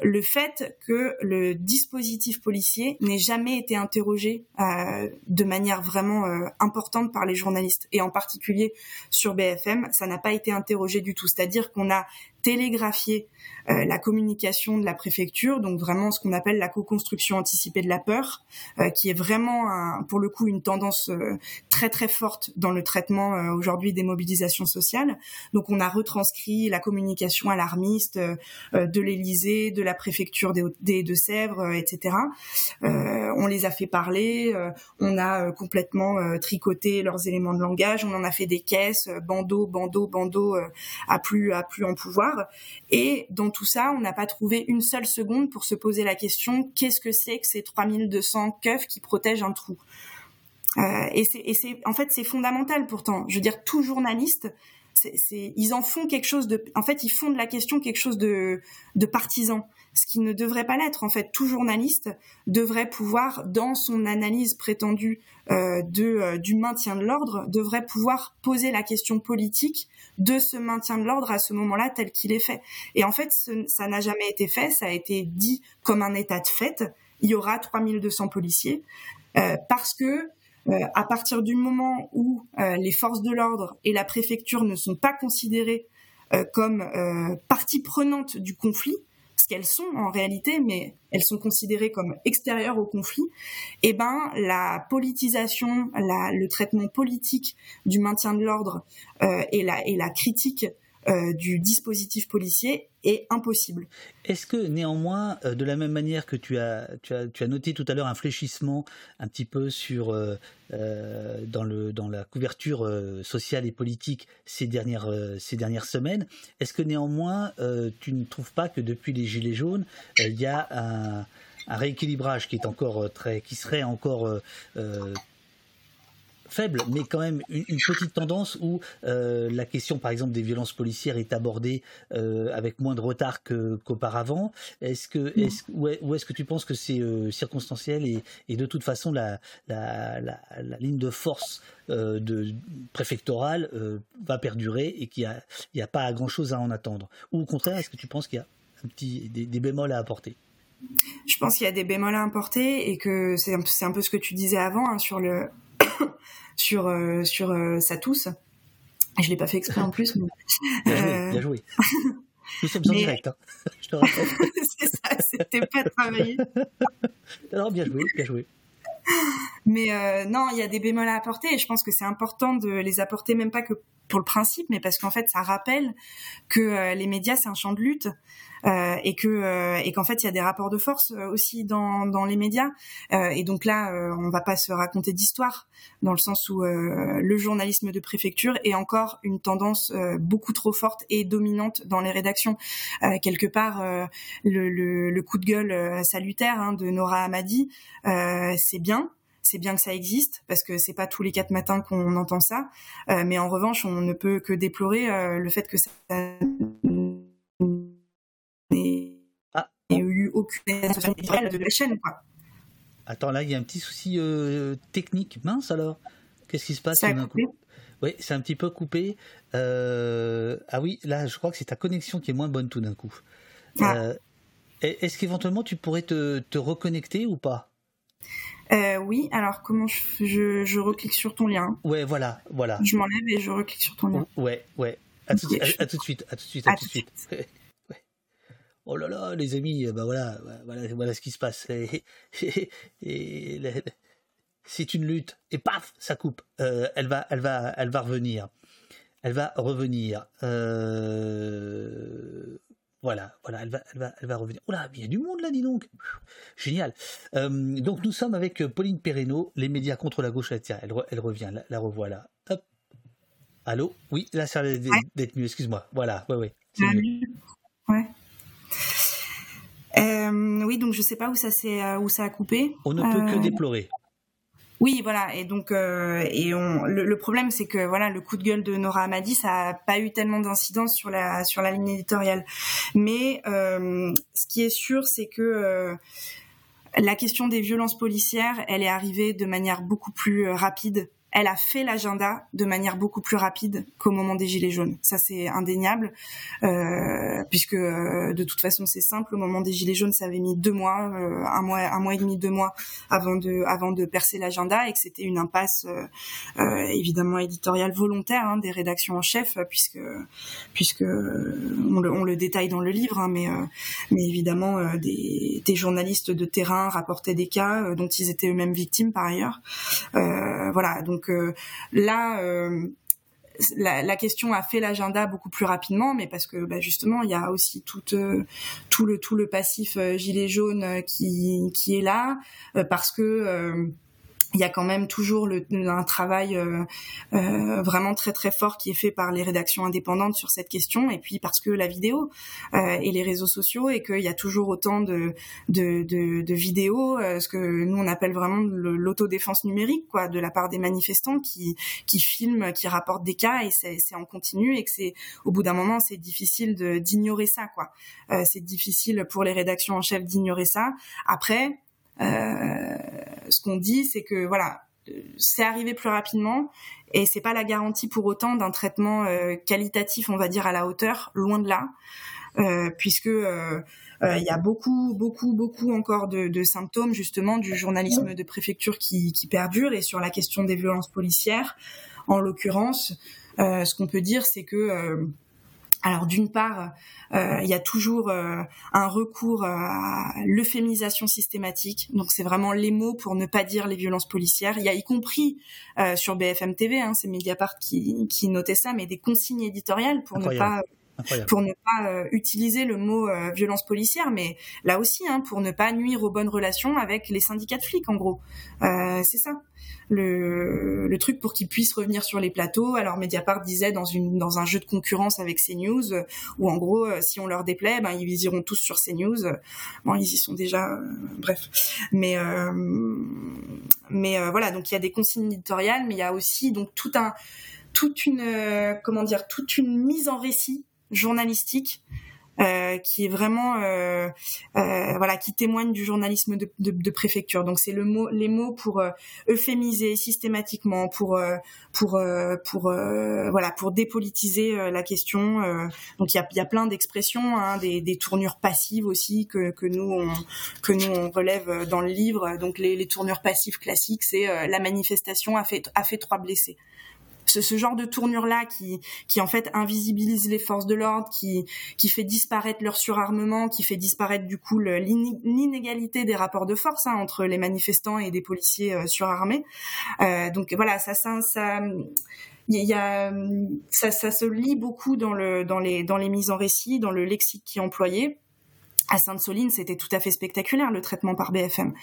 le fait que le dispositif policier n'ait jamais été interrogé euh, de manière vraiment euh, importante par les journalistes et en particulier sur BFM, ça n'a pas été interrogé du tout. C'est-à-dire qu'on a télégraphier euh, la communication de la préfecture, donc vraiment ce qu'on appelle la co-construction anticipée de la peur, euh, qui est vraiment un, pour le coup une tendance euh, très très forte dans le traitement aujourd'hui des mobilisations sociales. Donc on a retranscrit la communication alarmiste de l'Élysée, de la préfecture des, Deux-Sèvres, etc. on les a fait parler, on a complètement tricoté leurs éléments de langage, on en a fait des caisses, bandeau, bandeau, bandeau, à plus à plus en pouvoir. Et dans tout ça, on n'a pas trouvé une seule seconde pour se poser la question qu'est-ce que c'est que ces 3200 keufs qui protègent un trou? Euh, Et c'est, en fait, c'est fondamental pourtant. Je veux dire, tout journaliste, ils en font quelque chose de, en fait, ils font de la question quelque chose de, de partisan ce qui ne devrait pas l'être. En fait, tout journaliste devrait pouvoir, dans son analyse prétendue euh, de, euh, du maintien de l'ordre, devrait pouvoir poser la question politique de ce maintien de l'ordre à ce moment-là tel qu'il est fait. Et en fait, ça n'a jamais été fait, ça a été dit comme un état de fait. Il y aura 3200 policiers euh, parce que à partir du moment où les forces de l'ordre et la préfecture ne sont pas considérées comme partie prenante du conflit, ce qu'elles sont en réalité, mais elles sont considérées comme extérieures au conflit, eh ben la politisation, le traitement politique du maintien de l'ordre euh, et la critique euh, du dispositif policier est impossible. Est-ce que néanmoins, euh, de la même manière que tu as, noté tout à l'heure un fléchissement un petit peu sur euh, dans, la couverture sociale et politique ces dernières, ces dernières semaines, est-ce que néanmoins tu ne trouves pas que depuis les Gilets jaunes, il y a un, un, rééquilibrage qui est encore très, qui serait encore faible, mais quand même une, petite tendance où euh, la question, par exemple, des violences policières est abordée euh, avec moins de retard qu'auparavant. est-ce que, est ou est-ce que tu penses que c'est euh, circonstanciel et, et, de toute façon la, la, la, la ligne de force de préfectorale va perdurer et qu'il n'y a, a, pas grand-chose à en attendre? Ou au contraire, est-ce que tu penses qu'il y a un petit, des, des bémols à apporter? Je pense qu'il y a des bémols à apporter et que c'est un, un, peu ce que tu disais avant hein, sur le (laughs) sur euh, sur euh, sa tousse. Je l'ai pas fait exprès en plus. Mais, bien joué. Euh, (laughs) Nous sommes en direct, hein. (laughs) je te rappelle. c'est ça, c'était pas travaillé. Alors bien joué, bien joué. Mais euh, non, il y a des bémols à apporter et je pense que c'est important de les apporter, même pas que pour le principe, mais parce qu'en fait, ça rappelle que euh, les médias, c'est un champ de lutte euh, et que euh, et qu'en fait, il y a des rapports de force euh, aussi dans, dans les médias. et donc là, on va pas se raconter d'histoire dans le sens où le journalisme de préfecture est encore une tendance beaucoup trop forte et dominante dans les rédactions. quelque part, le, le, le, coup de gueule salutaire hein, de Nora Hamadi, c'est bien c'est bien que ça existe parce que c'est pas tous les quatre matins qu'on entend ça. Euh, mais en revanche, on ne peut que déplorer euh, le fait que ça aucune de la chaîne. Quoi. Attends, là, il y a un petit souci euh, technique. Mince alors Qu'est-ce qui se passe ça Oui, c'est un petit peu coupé. Ah oui, là, je crois que c'est ta connexion qui est moins bonne tout d'un coup. Ah. Est-ce qu'éventuellement tu pourrais te, te reconnecter ou pas? Euh, oui, alors comment je, je, reclique sur ton lien? Ouais, voilà, voilà. Je m'enlève et je reclique sur ton lien. Ouais, ouais. À tout, à, tout de suite, à tout de suite, à, tout de suite. (laughs) Oh là là, les amis, bah voilà, voilà, voilà ce qui se passe. Et, (laughs) et, c'est une lutte et paf, ça coupe. Euh, elle va, elle va, elle va revenir. Elle va revenir. Euh, voilà, voilà, elle va, elle va, elle va revenir. Oula, il y a du monde là, dis donc. Génial. Euh, donc nous sommes avec Pauline Perreno, les médias contre la gauche. Tiens, elle, elle revient, la, la revoilà. Hop. Allô? Oui, là, ça a d'être mieux, excuse-moi. Voilà, ouais, ouais. Ouais. Euh, oui, donc je sais pas où ça, euh, où ça a coupé. On ne peut que euh, déplorer. Oui, voilà. Et donc, et on, le, problème, c'est que voilà, le coup de gueule de Nora Amadi, ça n'a pas eu tellement d'incidence sur la sur la ligne éditoriale. Mais ce qui est sûr, c'est que la question des violences policières, elle est arrivée de manière beaucoup plus rapide elle a fait l'agenda de manière beaucoup plus rapide qu'au moment des Gilets jaunes. Ça, c'est indéniable, euh, puisque euh, de toute façon, c'est simple. Au moment des Gilets jaunes, ça avait mis deux mois, euh, un mois, un mois et demi, deux mois avant de, percer l'agenda, et que c'était une impasse évidemment éditoriale volontaire hein, des rédactions en chef, puisque, puisque on le, on le détaille dans le livre, hein, mais, mais évidemment des, des, journalistes de terrain rapportaient des cas dont ils étaient eux-mêmes victimes par ailleurs. voilà, donc là, euh, la, question a fait l'agenda beaucoup plus rapidement, mais parce que bah, justement il y a aussi tout, euh, le tout le passif euh, gilet jaune qui qui est là, parce que il y a quand même toujours le, un travail euh, euh, vraiment très très fort qui est fait par les rédactions indépendantes sur cette question et puis parce que la vidéo euh, et les réseaux sociaux et qu'il y a toujours autant de de, de, de vidéos euh, ce que nous on appelle vraiment l'autodéfense numérique quoi de la part des manifestants qui qui filment qui rapportent des cas et c'est en continu et que c'est au bout d'un moment c'est difficile d'ignorer ça quoi. Euh, c'est difficile pour les rédactions en chef d'ignorer ça. Après ce qu'on dit, c'est que voilà, c'est arrivé plus rapidement et c'est pas la garantie pour autant d'un traitement euh, qualitatif, on va dire à la hauteur, loin de là, euh, puisque euh, il y a beaucoup, beaucoup, beaucoup encore de, de, symptômes justement du journalisme de préfecture qui, qui perdure et sur la question des violences policières, en l'occurrence, ce qu'on peut dire, c'est que alors d'une part, euh, il y a toujours euh, un recours à l'euphémisation systématique. Donc c'est vraiment les mots pour ne pas dire les violences policières. Il y a y compris euh, sur BFM TV, hein, c'est Mediapart qui, qui notait ça, mais des consignes éditoriales pour ne pas pour ne pas utiliser le mot violence policière, mais là aussi hein, pour ne pas nuire aux bonnes relations avec les syndicats de flics en gros. c'est ça le, le truc pour qu'ils puissent revenir sur les plateaux. Alors Mediapart disait dans une dans un jeu de concurrence avec CNews euh, où en gros euh, si on leur déplaît, ben ils iront tous sur CNews. Bon, ils y sont déjà, euh, bref. Mais mais voilà, donc il y a des consignes éditoriales, mais il y a aussi donc tout un toute une comment dire toute une mise en récit journalistique euh, qui est vraiment euh, euh, voilà qui témoigne du journalisme de, de, de préfecture. Donc c'est le mot, les mots pour euh, euphémiser systématiquement, pour euh, pour pour voilà pour dépolitiser la question. donc il y a, y a plein d'expressions, hein, des, des tournures passives aussi que que nous on que nous on relève dans le livre. Donc les, les tournures passives classiques, c'est la manifestation a fait a fait trois blessés ce, genre de tournure là qui qui en fait invisibilise les forces de l'ordre, qui qui fait disparaître leur surarmement, qui fait disparaître du coup l'inégalité des rapports de force hein, entre les manifestants et des policiers euh, surarmés. Euh, donc voilà, ça ça, ça il y a ça, ça se lit beaucoup dans le dans les dans les mises en récit, dans le lexique qui est employé. À Sainte-Soline, c'était tout à fait spectaculaire le traitement par BFM.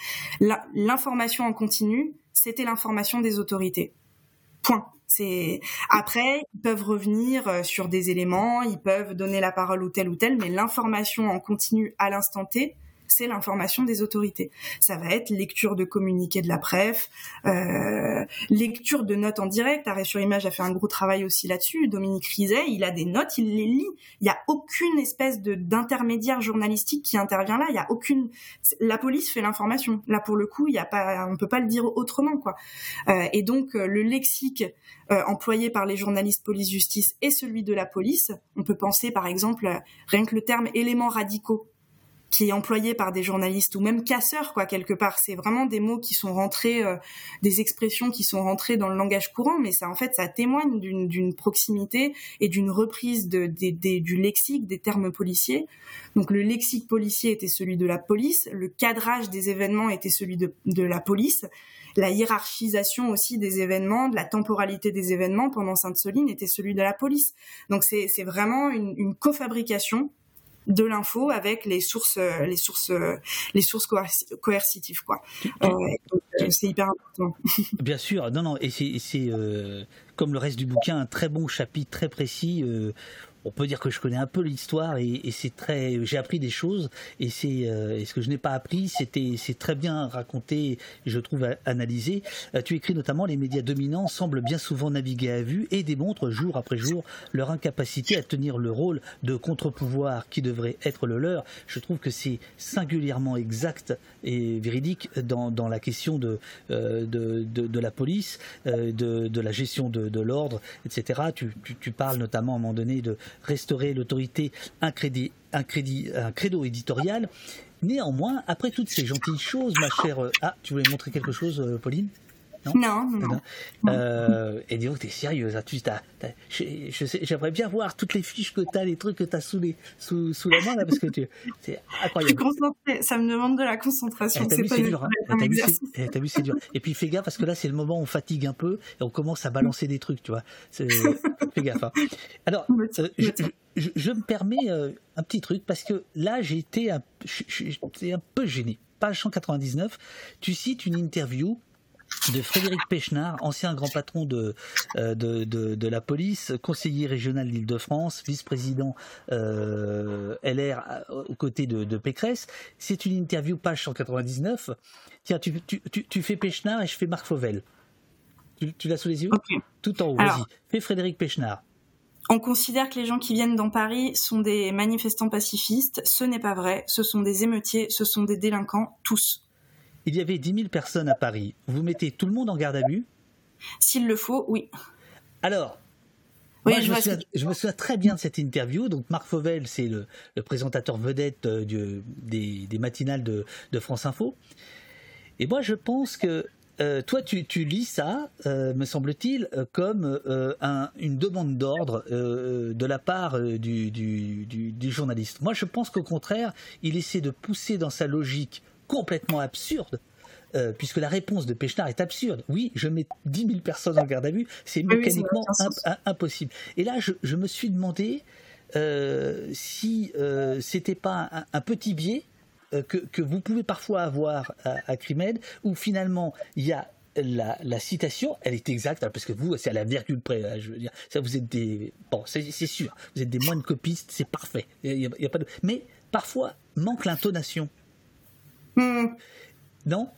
L'information en continu, c'était l'information des autorités. Point. C'est après ils peuvent revenir euh, sur des éléments, ils peuvent donner la parole ou tel ou tel, mais l'information en continu à l'instant T, c'est l'information des autorités. Ça va être lecture de communiqués de la PREF, euh, lecture de notes en direct. Arrêt sur image a fait un gros travail aussi là-dessus. Dominique Rizet, il a des notes, il les lit. Il y a aucune espèce d'intermédiaire journalistique qui intervient là. Il y a aucune. La police fait l'information. Là pour le coup, il y a pas, on peut pas le dire autrement quoi. Euh, et donc euh, le lexique employé par les journalistes police-justice et celui de la police. On peut penser par exemple rien que le terme éléments radicaux qui est employé par des journalistes ou même casseurs quoi quelque part c'est vraiment des mots qui sont rentrés euh, des expressions qui sont rentrées dans le langage courant mais ça en fait ça témoigne d'une proximité et d'une reprise de, du lexique des termes policiers donc le lexique policier était celui de la police le cadrage des événements était celui de, de la police la hiérarchisation aussi des événements, de la temporalité des événements pendant Sainte-Soline était celui de la police. Donc c'est vraiment une, une cofabrication de l'info avec les sources les sources les sources coercitives quoi. Euh, euh, c'est hyper important. (laughs) Bien sûr. Non non et c'est euh, comme le reste du bouquin un très bon chapitre très précis on peut dire que je connais un peu l'histoire et, c'est très, j'ai appris des choses et c'est, euh, ce que je n'ai pas appris, c'était, c'est très bien raconté, je trouve analysé. Euh, tu écris notamment les médias dominants semblent bien souvent naviguer à vue et démontrent jour après jour leur incapacité à tenir le rôle de contre-pouvoir qui devrait être le leur. Je trouve que c'est singulièrement exact et véridique dans, dans la question de, euh, de, de, la police, de, de la gestion de, l'ordre, etc. Tu, tu, tu parles notamment à un moment donné de restaurer l'autorité, un crédit, un crédit, un credo éditorial. Néanmoins, après toutes ces gentilles choses, ma chère, euh, ah, tu voulais montrer quelque chose, euh, Pauline? Non, non, non. Euh, et dis donc, t'es sérieuse. Hein, tu, j'aimerais bien voir toutes les fiches que t'as, les trucs que t'as sous, les, sous, sous la main, là, parce que tu, c'est (laughs) incroyable. ça me demande de la concentration. Eh, c'est dur. Hein. Eh, t'as vu, c'est dur. Et puis fais gaffe, parce que là, c'est le moment où on fatigue un peu et on commence à balancer des trucs, tu vois. fais gaffe. Hein. Alors, (laughs) euh, je, me permets euh, un petit truc, parce que là, été un, un peu gêné. Page 199, tu cites une interview de Frédéric Pechnard, ancien grand patron de, euh, de, de, la police, conseiller régional d'Île-de-France, vice-président euh, LR euh, aux côtés de, de Pécresse. C'est une interview page 199. Tiens, tu, tu, tu, fais Pechnard et je fais Marc Fauvel. Tu, tu l'as sous les yeux? Tout en haut, vas-y. Fais Frédéric Pechnard. On considère que les gens qui viennent dans Paris sont des manifestants pacifistes. Ce n'est pas vrai. Ce sont des émeutiers, ce sont des délinquants, tous il y avait 10 000 personnes à Paris. Vous mettez tout le monde en garde à vue? S'il le faut, oui. Alors, je, me souviens, très bien de cette interview. Donc, Marc Fauvel, c'est le, présentateur vedette euh, des, matinales de, France Info. Et moi, je pense que euh, toi, tu, lis ça, euh, me semble-t-il, comme une demande d'ordre de la part du, du, journaliste. Moi, je pense qu'au contraire, il essaie de pousser dans sa logique complètement absurde. Euh, puisque la réponse de Pechnard est absurde. Oui, je mets 10 000 personnes en garde à vue, c'est mécaniquement impossible. Et là, je, me suis demandé euh, si euh, c'était pas un, petit biais euh, que, vous pouvez parfois avoir à, Crimed, où finalement il y a la, citation, elle est exacte, hein, parce que vous, c'est à la virgule près, hein, je veux dire. Ça, vous êtes des. Bon, c'est sûr, vous êtes des moines copistes, c'est parfait. y a pas de... Mais parfois, manque l'intonation. Hmm. Non?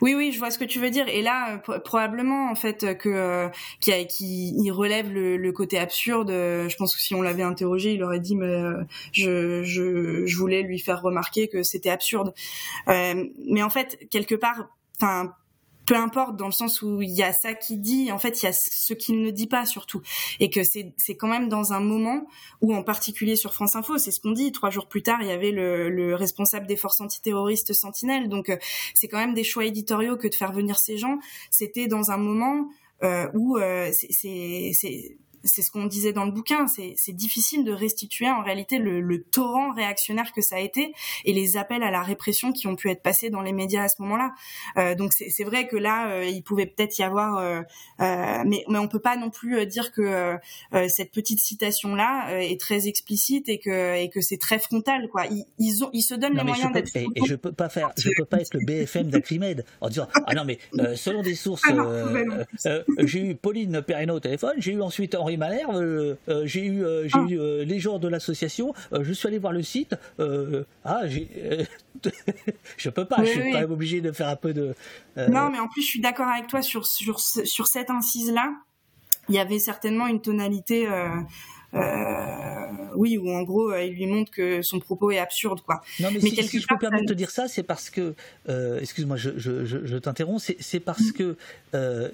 Oui, oui, je vois ce que tu veux dire. Et là, euh, probablement en fait que euh, qui, relève le, côté absurde. Euh, je pense que si on l'avait interrogé, il aurait dit mais je, je, voulais lui faire remarquer que c'était absurde. mais en fait, quelque part, enfin peu importe dans le sens où il y a ça qui dit en fait il y a ce qu'il ne dit pas surtout. Et que c'est quand même dans un moment où en particulier sur France Info c'est ce qu'on dit trois jours plus tard il y avait le, le responsable des forces antiterroristes Sentinelle. Donc euh, c'est quand même des choix éditoriaux que de faire venir ces gens. C'était dans un moment euh, où euh, c'est c'est ce qu'on disait dans le bouquin, c'est difficile de restituer en réalité le, torrent réactionnaire que ça a été et les appels à la répression qui ont pu être passés dans les médias à ce moment-là. Euh, donc c'est vrai que là, euh, il pouvait peut-être y avoir, euh, mais, mais on peut pas non plus dire que cette petite citation là est très explicite et que et que c'est très frontal quoi. Ils, ils, ont ils se donnent les moyens d'être. Et, et, je peux pas faire, je peux pas être le BFM d'Acrimed en disant ah non mais selon des sources, ah j'ai eu Pauline Perrineau au téléphone, j'ai eu ensuite Henri Malherbe, euh, euh, j'ai eu, euh, j'ai eu les gens de l'association, je suis allé voir le site. ah, (laughs) je peux pas, je suis quand même obligé de faire un peu de. Non, mais en plus, je suis d'accord avec toi sur, sur, sur cette incise-là. Il y avait certainement une tonalité. oui, où en gros, il lui montre que son propos est absurde, quoi. Non, mais, si, je peux permettre de te dire ça, c'est parce que, excuse-moi, je, je, je, t'interromps, c'est parce que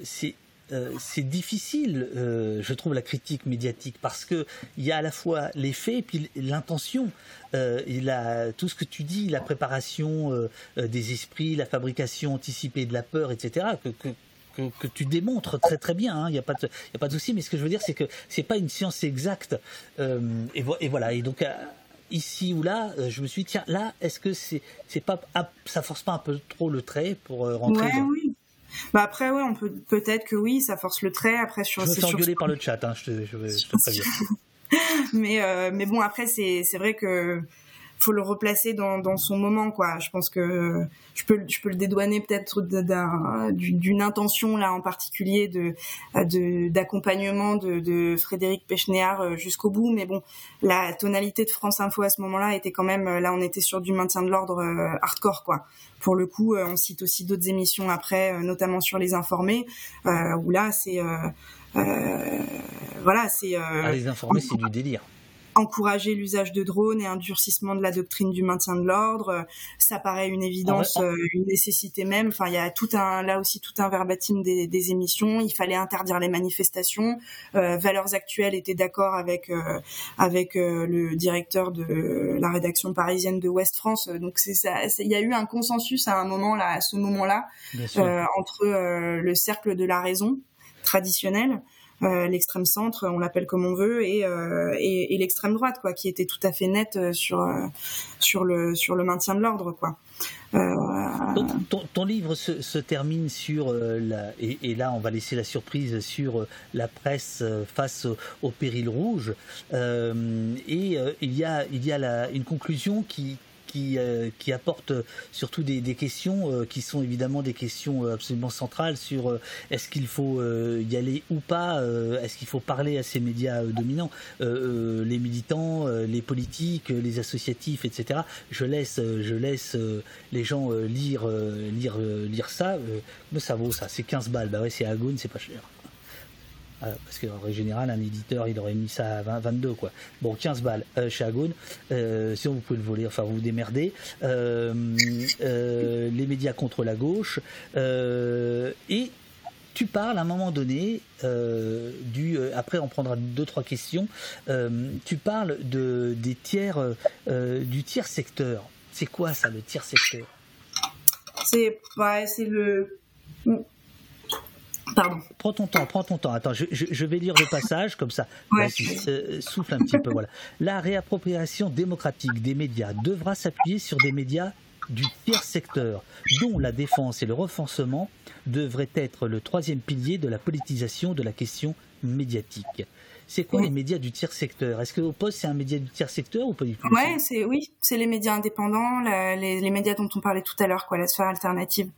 c'est euh, c'est difficile, euh, je trouve, la critique médiatique, parce que il y a à la fois les faits et puis l'intention. Euh, il a tout ce que tu dis, la préparation des esprits, la fabrication anticipée de la peur, etc. Que, tu démontres très très bien. Hein. Il n'y a pas de, il a pas de souci. Mais ce que je veux dire, c'est que c'est pas une science exacte. Et, voilà. Et donc ici ou là, je me suis dit, tiens, là, est-ce que c'est, c'est pas, ça force pas un peu trop le trait pour rentrer Oui, Bah après, ouais, on peut peut-être que oui, ça force le trait. Après, sur. Je me fais engueuler par le chat, hein, je te, je, je te préviens. (laughs) mais euh, mais bon, après, c'est c'est vrai que faut le replacer dans, son moment quoi. Je pense que je peux le dédouaner peut-être d'une intention là en particulier d'accompagnement de, Frédéric Pechnéard euh, jusqu'au bout. Mais bon la tonalité de France Info à ce moment-là était quand même là on était sur du maintien de l'ordre euh, hardcore quoi. Pour le coup euh, on cite aussi d'autres émissions après notamment sur les informés où là c'est voilà c'est ah, les informés c'est du délire encourager l'usage de drones et un durcissement de la doctrine du maintien de l'ordre. Ça paraît une évidence, euh, une nécessité même. Enfin, il y a tout un, là aussi tout un verbatim des, des émissions. Il fallait interdire les manifestations. Euh, Valeurs Actuelles était d'accord avec euh, avec le directeur de la rédaction parisienne de Ouest France. Donc c'est ça. Il y a eu un consensus à un moment là, à ce moment-là, entre le cercle de la raison traditionnel euh, l'extrême centre, on l'appelle comme on veut, et, euh, et, et l'extrême droite, quoi, qui était tout à fait nette euh, sur sur le sur le maintien de l'ordre, quoi. Ton, ton, livre se, se, termine sur la et, et, là on va laisser la surprise sur la presse face au, au péril rouge et il y a il y a la, une conclusion qui qui, euh, qui apporte surtout des, questions euh, qui sont évidemment des questions euh, absolument centrales sur est-ce qu'il faut y aller ou pas, est-ce qu'il faut parler à ces médias dominants, les militants, les politiques, les associatifs, etc. Je laisse, je laisse les gens lire, lire, lire ça. mais ça vaut ça, c'est 15 balles. Bah ouais, c'est c'est pas cher. Euh, parce qu'en règle générale, un éditeur, il aurait mis ça à 20, 22, quoi. Bon, 15 balles euh, chez Agone. Euh, sinon, vous pouvez le voler, enfin, vous vous démerdez. les médias contre la gauche. et tu parles à un moment donné du. après, on prendra deux trois questions. tu parles de des tiers du tiers secteur. C'est quoi ça, le tiers secteur? C'est ouais, le Pardon. Prends ton temps, prends ton temps. Attends, je, je, vais lire le passage comme ça. Ouais. Euh, souffle un petit peu. Voilà. La réappropriation démocratique des médias devra s'appuyer sur des médias du tiers secteur, dont la défense et le renforcement devraient être le troisième pilier de la politisation de la question médiatique. C'est quoi les médias du tiers secteur? Est-ce que au poste c'est un média du tiers secteur ou pas du tout? Ouais, c'est oui, c'est les médias indépendants, les, les, médias dont on parlait tout à l'heure, quoi, la sphère alternative.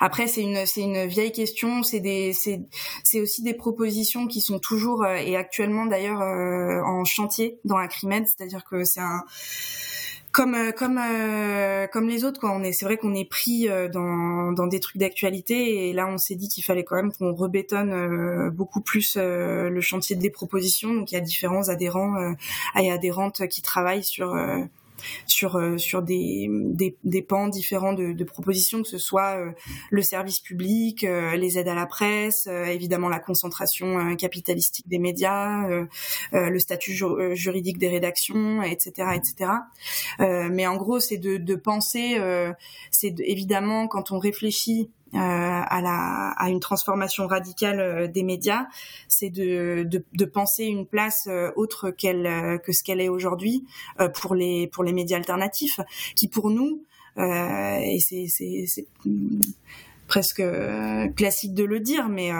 Après, c'est une, c'est une vieille question. C'est des, c'est, c'est aussi des propositions qui sont toujours euh, et actuellement d'ailleurs euh, en chantier dans Acrimed. C'est-à-dire que c'est un comme euh, comme comme les autres quoi on est c'est vrai qu'on est pris dans dans des trucs d'actualité et là on s'est dit qu'il fallait quand même qu'on rebétonne beaucoup plus le chantier des propositions donc il y a différents adhérents et adhérentes qui travaillent sur sur euh, sur des, des, des pans différents de, de, propositions, que ce soit euh, le service public, euh, les aides à la presse, évidemment la concentration capitalistique des médias, le statut juridique des rédactions, etc., etc. mais en gros, c'est de, de penser, c'est évidemment quand on réfléchit euh, à, la, à une transformation radicale euh, des médias, c'est de, de, de, penser une place euh, autre qu'elle que ce qu'elle est aujourd'hui pour les pour les médias alternatifs, qui pour nous et c'est presque classique de le dire, mais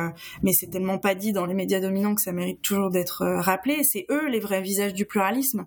mais c'est tellement pas dit dans les médias dominants que ça mérite toujours d'être rappelé. C'est eux les vrais visages du pluralisme,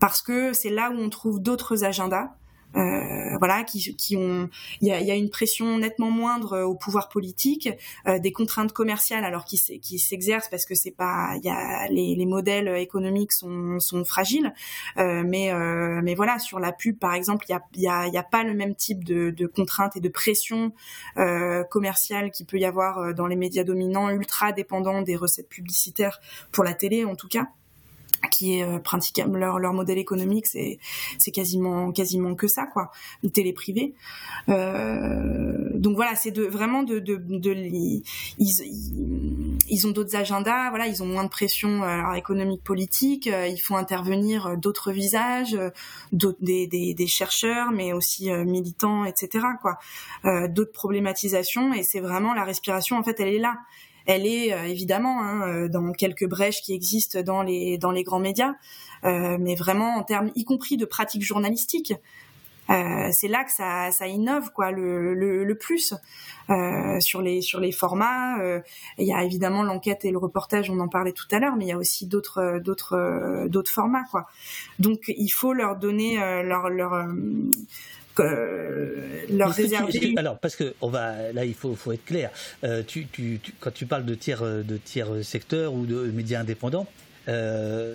parce que c'est là où on trouve d'autres agendas, euh, voilà, qui, qui ont, il y a, y a, une pression nettement moindre au pouvoir politique, euh, des contraintes commerciales alors qui, s'exercent parce que c'est pas, y a les, les, modèles économiques sont, sont fragiles, euh, mais euh, mais voilà sur la pub par exemple, il y a, y, a, y a pas le même type de, de contraintes et de pression euh, commerciale qu'il peut y avoir dans les médias dominants ultra dépendants des recettes publicitaires pour la télé en tout cas qui est euh, pratiquement leur leur modèle économique c'est c'est quasiment quasiment que ça quoi. Une télé privée. Euh, donc voilà c'est de vraiment de de, de, ils, ils ont d'autres agendas voilà ils ont moins de pression alors, économique politique euh, il faut intervenir d'autres visages d'autres des, des, des chercheurs mais aussi militants etc quoi. D'autres problématisations et c'est vraiment la respiration en fait elle est là elle est euh, évidemment hein, euh, dans quelques brèches qui existent dans les grands médias, euh, mais vraiment en termes y compris de pratiques journalistiques. c'est là que ça, innove le, plus sur les formats. Il y a évidemment l'enquête et le reportage, on en parlait tout à l'heure, mais il y a aussi d'autres formats. Donc il faut leur donner leur euh, leur réserver. alors, parce que on va, là, il faut, faut être clair. Euh, tu, tu, quand tu parles de tiers, de tiers secteur ou de médias indépendants, euh,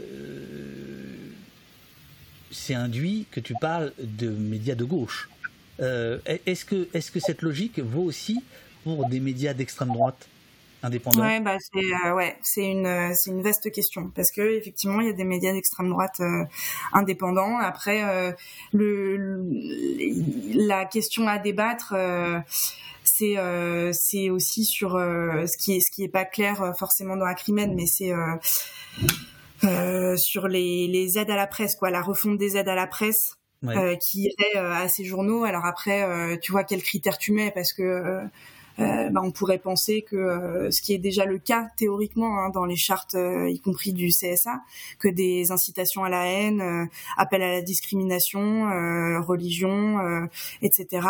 c'est induit que tu parles de médias de gauche. est-ce que, est-ce que cette logique vaut aussi pour des médias d'extrême droite? Ouais, bah c'est euh, ouais, c'est une c'est une vaste question parce que effectivement il y a des médias d'extrême droite euh, indépendants. Après euh, le, la question à débattre c'est c'est aussi sur ce qui est ce qui est pas clair forcément dans la mais c'est sur les, les aides à la presse quoi, la refonte des aides à la presse. qui irait à ces journaux. Alors après, tu vois quels critères tu mets parce que euh, bah, on pourrait penser que euh, ce qui est déjà le cas théoriquement hein, dans les chartes, euh, y compris du CSA, que des incitations à la haine, appel à la discrimination, religion, etc.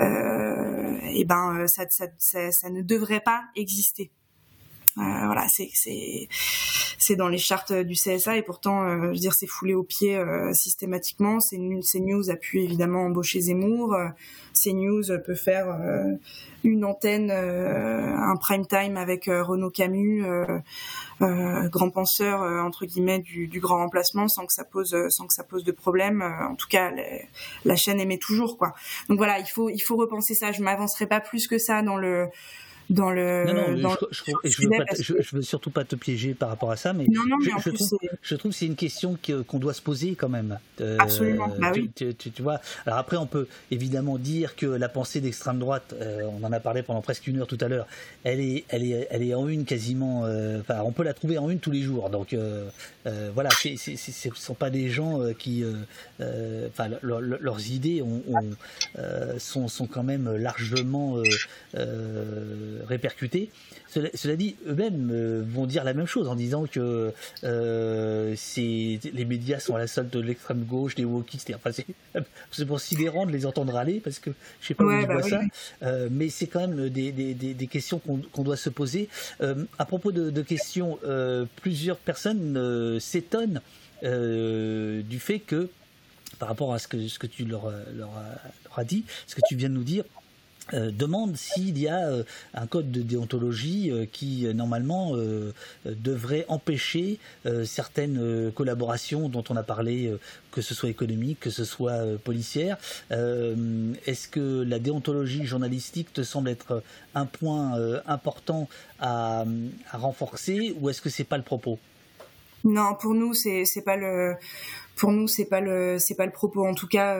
et ben ça, ça, ça, ça ne devrait pas exister. Euh, voilà, c'est c'est c'est dans les chartes du CSA et pourtant, euh, je veux dire, c'est foulé au pied euh, systématiquement. CNews a pu évidemment embaucher Zemmour. CNews peut faire une antenne, un prime time avec Renaud Camus, grand penseur entre guillemets du, du, grand remplacement, sans que ça pose sans que ça pose de problème. en tout cas, la chaîne émet toujours quoi. Donc voilà, il faut il faut repenser ça. Je m'avancerai pas plus que ça dans le dans le. Non, non, je, je, veux surtout pas te piéger par rapport à ça, mais, non, non, mais je, trouve, je trouve que c'est une question qu'on doit se poser quand même. Euh, Absolument, bah oui. Tu, tu, vois. Alors après, on peut évidemment dire que la pensée d'extrême droite, euh, on en a parlé pendant presque une heure tout à l'heure, elle est, elle est, elle est en une quasiment. Euh, enfin, on peut la trouver en une tous les jours. Donc voilà, ce ne sont pas des gens qui, enfin, leurs idées ont, sont, sont quand même largement répercuter. Cela, dit, eux-mêmes euh, vont dire la même chose en disant que euh, les médias sont à la solde de l'extrême gauche, des wokistes. Enfin, c'est (laughs) considérant de les entendre aller parce que je sais pas où je bah vois ça, euh, mais c'est quand même des, questions qu'on doit se poser. à propos de, questions, plusieurs personnes s'étonnent du fait que par rapport à ce que, ce que tu leur, leur, leur as dit, ce que tu viens de nous dire, euh, demande s'il y a euh, un code de déontologie euh, qui normalement devrait empêcher certaines collaborations dont on a parlé, que ce soit économique, que ce soit policière. Est-ce que la déontologie journalistique te semble être un point important à, à, renforcer ou est-ce que c'est pas le propos? Non, pour nous c'est pas le pour nous c'est pas le c'est pas le propos. En tout cas.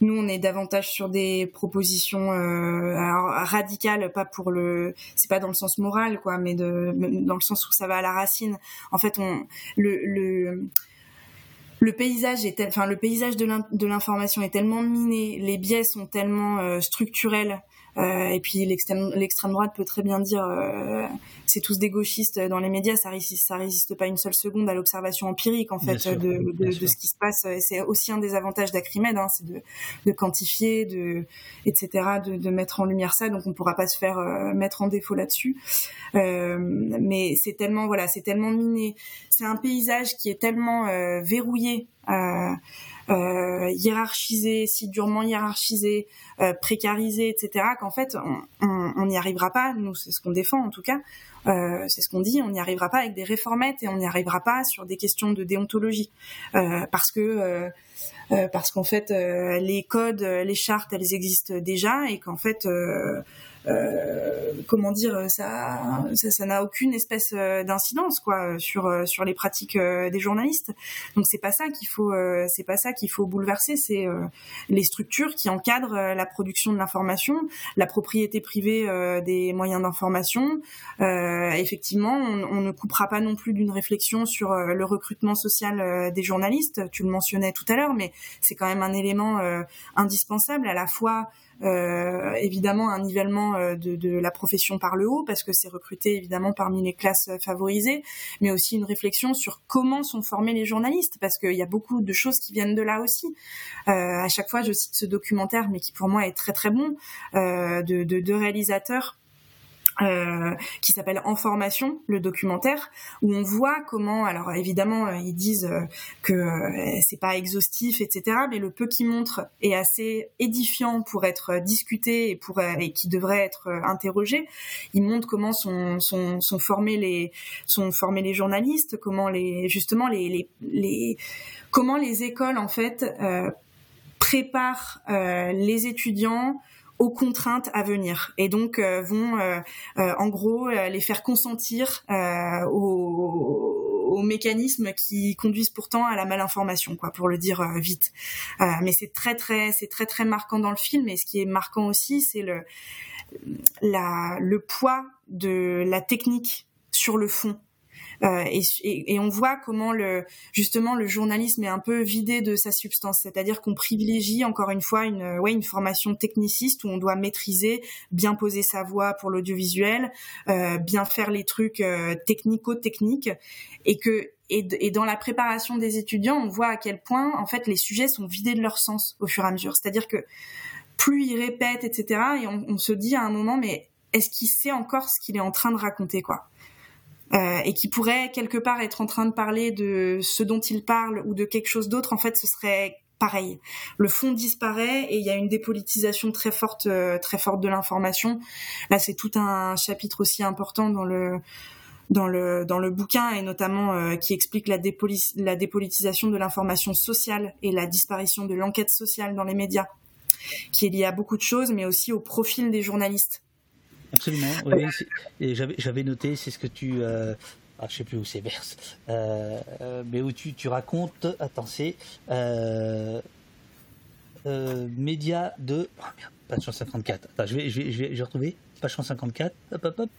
Nous, on est davantage sur des propositions euh, radicales, pas pour le, c'est pas dans le sens moral, quoi, mais de, dans le sens où ça va à la racine. En fait, on, le, le le paysage est enfin le paysage de l'information est tellement miné, les biais sont tellement euh, structurels et puis l'extrême droite peut très bien dire euh, c'est tous des gauchistes dans les médias, ça résiste, ça résiste pas une seule seconde à l'observation empirique en fait de, de, de, ce qui se passe. Et c'est aussi un des avantages d'Acrimed, hein, c'est de, de, quantifier, de etc., de, mettre en lumière ça. Donc on pourra pas se faire euh, mettre en défaut là-dessus. Euh, mais c'est tellement voilà, c'est tellement miné. C'est un paysage qui est tellement euh, verrouillé. Euh, euh, hiérarchisé, si durement hiérarchisé, euh, précarisé, etc., qu'en fait on n'y arrivera pas. Nous, c'est ce qu'on défend en tout cas. Euh, c'est ce qu'on dit. On n'y arrivera pas avec des réformettes et on n'y arrivera pas sur des questions de déontologie euh, parce que euh, parce qu'en fait les codes, les chartes, elles existent déjà et qu'en fait euh, comment dire, ça, ça, n'a aucune espèce euh, d'incidence quoi sur euh, sur les pratiques des journalistes. Donc c'est pas ça qu'il faut, c'est pas ça qu'il faut bouleverser, c'est les structures qui encadrent la production de l'information, la propriété privée des moyens d'information. effectivement, on, on, ne coupera pas non plus d'une réflexion sur le recrutement social des journalistes. Tu le mentionnais tout à l'heure, mais c'est quand même un élément indispensable à la fois euh, évidemment un nivellement euh, de, de, la profession par le haut parce que c'est recruté évidemment parmi les classes favorisées, mais aussi une réflexion sur comment sont formés les journalistes parce qu'il y a beaucoup de choses qui viennent de là aussi. Euh, à chaque fois, je cite ce documentaire, mais qui pour moi est très très bon, euh, de deux réalisateurs euh, qui s'appelle En formation, le documentaire, où on voit comment, alors évidemment euh, ils disent euh, que c'est pas exhaustif, etc., mais le peu qu'ils montrent est assez édifiant pour être discuté et pour et qui devrait être interrogé. Ils montrent comment sont, sont, sont formés les sont formés les journalistes, comment les justement les, les, les comment les écoles en fait préparent les étudiants aux contraintes à venir. Et donc euh, vont euh, euh, en gros les faire consentir aux, mécanismes qui conduisent pourtant à la malinformation quoi pour le dire vite. Mais c'est très très c'est très très marquant dans le film. Et ce qui est marquant aussi c'est le la le poids de la technique sur le fond euh, et, on voit comment le justement le journalisme est un peu vidé de sa substance, c'est-à-dire qu'on privilégie encore une fois une ouais une formation techniciste où on doit maîtriser, bien poser sa voix pour l'audiovisuel, euh, bien faire les trucs euh, technico-techniques, et que et, et, dans la préparation des étudiants, on voit à quel point en fait les sujets sont vidés de leur sens au fur et à mesure. C'est-à-dire que plus ils répètent, etc., et on, on se dit à un moment, mais est-ce qu'il sait encore ce qu'il est en train de raconter, quoi? Euh, et qui pourrait quelque part être en train de parler de ce dont il parle ou de quelque chose d'autre, en fait, ce serait pareil. Le fond disparaît et il y a une dépolitisation très forte, euh, très forte de l'information. Là, c'est tout un chapitre aussi important dans le dans le dans le bouquin et notamment euh, qui explique la, la dépolitisation de l'information sociale et la disparition de l'enquête sociale dans les médias, qui est liée à beaucoup de choses, mais aussi au profil des journalistes. Absolument, oui. Et j'avais noté, c'est ce que tu. Euh, ah, je sais plus où c'est (laughs) verse, euh, mais où tu, tu racontes. Attends, c'est. Euh, euh, média de. Oh, merde, page 154. Attends, je vais, je vais, je vais, retrouver. Page 154. Hop, hop, hop.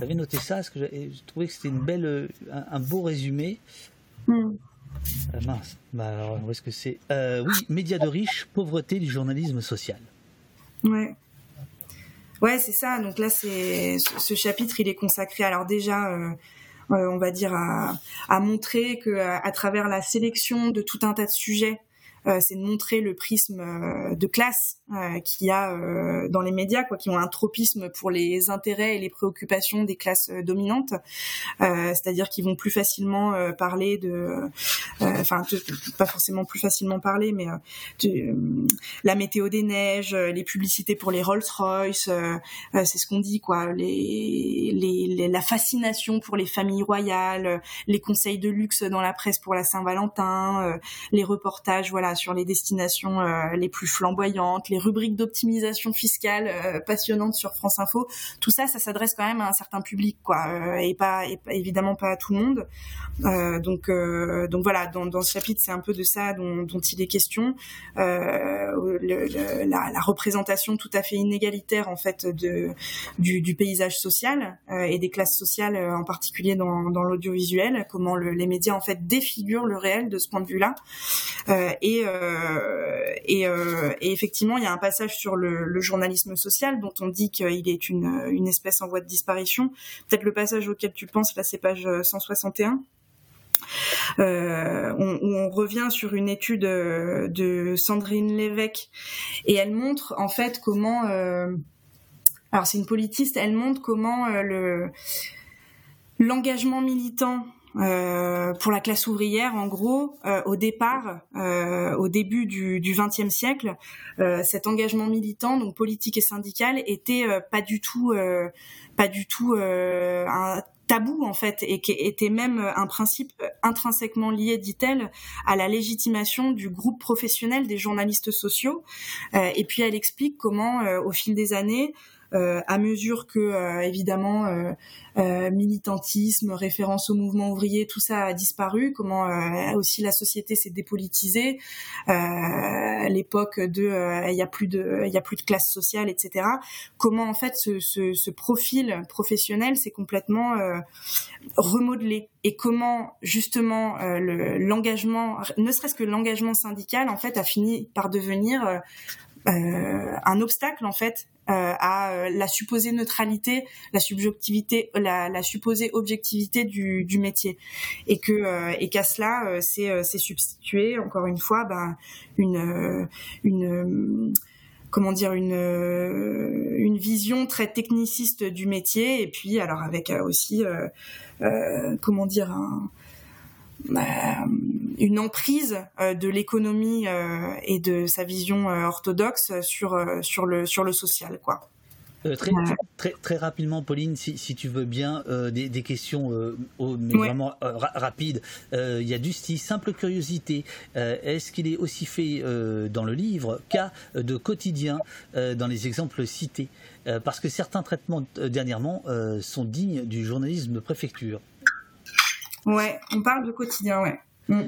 J'avais noté ça, parce que j'ai trouvé que c'était une belle, un, beau résumé. Mm. mince, bah, alors, où est-ce que c'est? Oui, média de riches, pauvreté du journalisme social. Ouais. Ouais, c'est ça. Donc là, c'est ce chapitre, il est consacré. Alors déjà. Euh, euh, on va dire à, à montrer que à, travers la sélection de tout un tas de sujets c'est de montrer le prisme euh, de classe euh, qu'il y a dans les médias, quoi, qui ont un tropisme pour les intérêts et les préoccupations des classes dominantes, c'est-à-dire qu'ils vont plus facilement parler de, enfin pas forcément plus facilement parler, mais de, la météo des neiges, les publicités pour les Rolls-Royce, c'est ce qu'on dit, quoi, les, les, la fascination pour les familles royales, les conseils de luxe dans la presse pour la Saint-Valentin, les reportages, voilà sur les destinations euh, les plus flamboyantes, les rubriques d'optimisation fiscale euh, passionnantes sur France Info. Tout ça, ça s'adresse quand même à un certain public, quoi, euh, et pas, évidemment pas à tout le monde. donc, donc voilà, dans, ce chapitre, c'est un peu de ça dont, il est question. La, représentation tout à fait inégalitaire en fait de du, paysage social et des classes sociales en particulier dans, l'audiovisuel, comment le, les médias en fait défigurent le réel de ce point de vue-là. et euh, euh, et, effectivement, il y a un passage sur le, journalisme social dont on dit qu'il est une, espèce en voie de disparition. Peut-être le passage auquel tu penses, là, c'est page 161. Euh, on, on, revient sur une étude de Sandrine Lévesque et elle montre en fait comment, alors c'est une politiste, elle montre comment le l'engagement militant euh, pour la classe ouvrière, en gros, euh, au départ, euh, au début du XXe siècle, cet engagement militant, donc politique et syndical, était pas du tout, pas du tout un tabou en fait et qui était même un principe intrinsèquement lié, dit-elle, à la légitimation du groupe professionnel des journalistes sociaux. et puis elle explique comment, au fil des années, euh, à mesure que euh, évidemment euh, militantisme, référence au mouvement ouvrier, tout ça a disparu, comment aussi la société s'est dépolitisée, l'époque de il y a plus de il y a plus de classe sociale, etc. Comment en fait ce profil professionnel s'est complètement remodelé et comment justement l'engagement, ne serait-ce que l'engagement syndical en fait a fini par devenir un obstacle en fait à la supposée neutralité, la subjectivité, la, supposée objectivité du, métier, et que et qu'à cela c'est c'est substitué encore une fois ben une une comment dire une euh, une vision très techniciste du métier. Et puis alors avec euh, aussi euh, comment dire une emprise de l'économie et de sa vision orthodoxe sur sur le sur le social quoi. Euh, très, très, très, rapidement, Pauline, si, si tu veux bien, euh, des, des, questions euh, mais vraiment rapides. Il y a du style simple curiosité. Est-ce qu'il est aussi fait dans le livre cas de quotidien dans les exemples cités? Parce que certains traitements dernièrement sont dignes du journalisme de préfecture. Ouais, on parle de quotidien, ouais. Mm.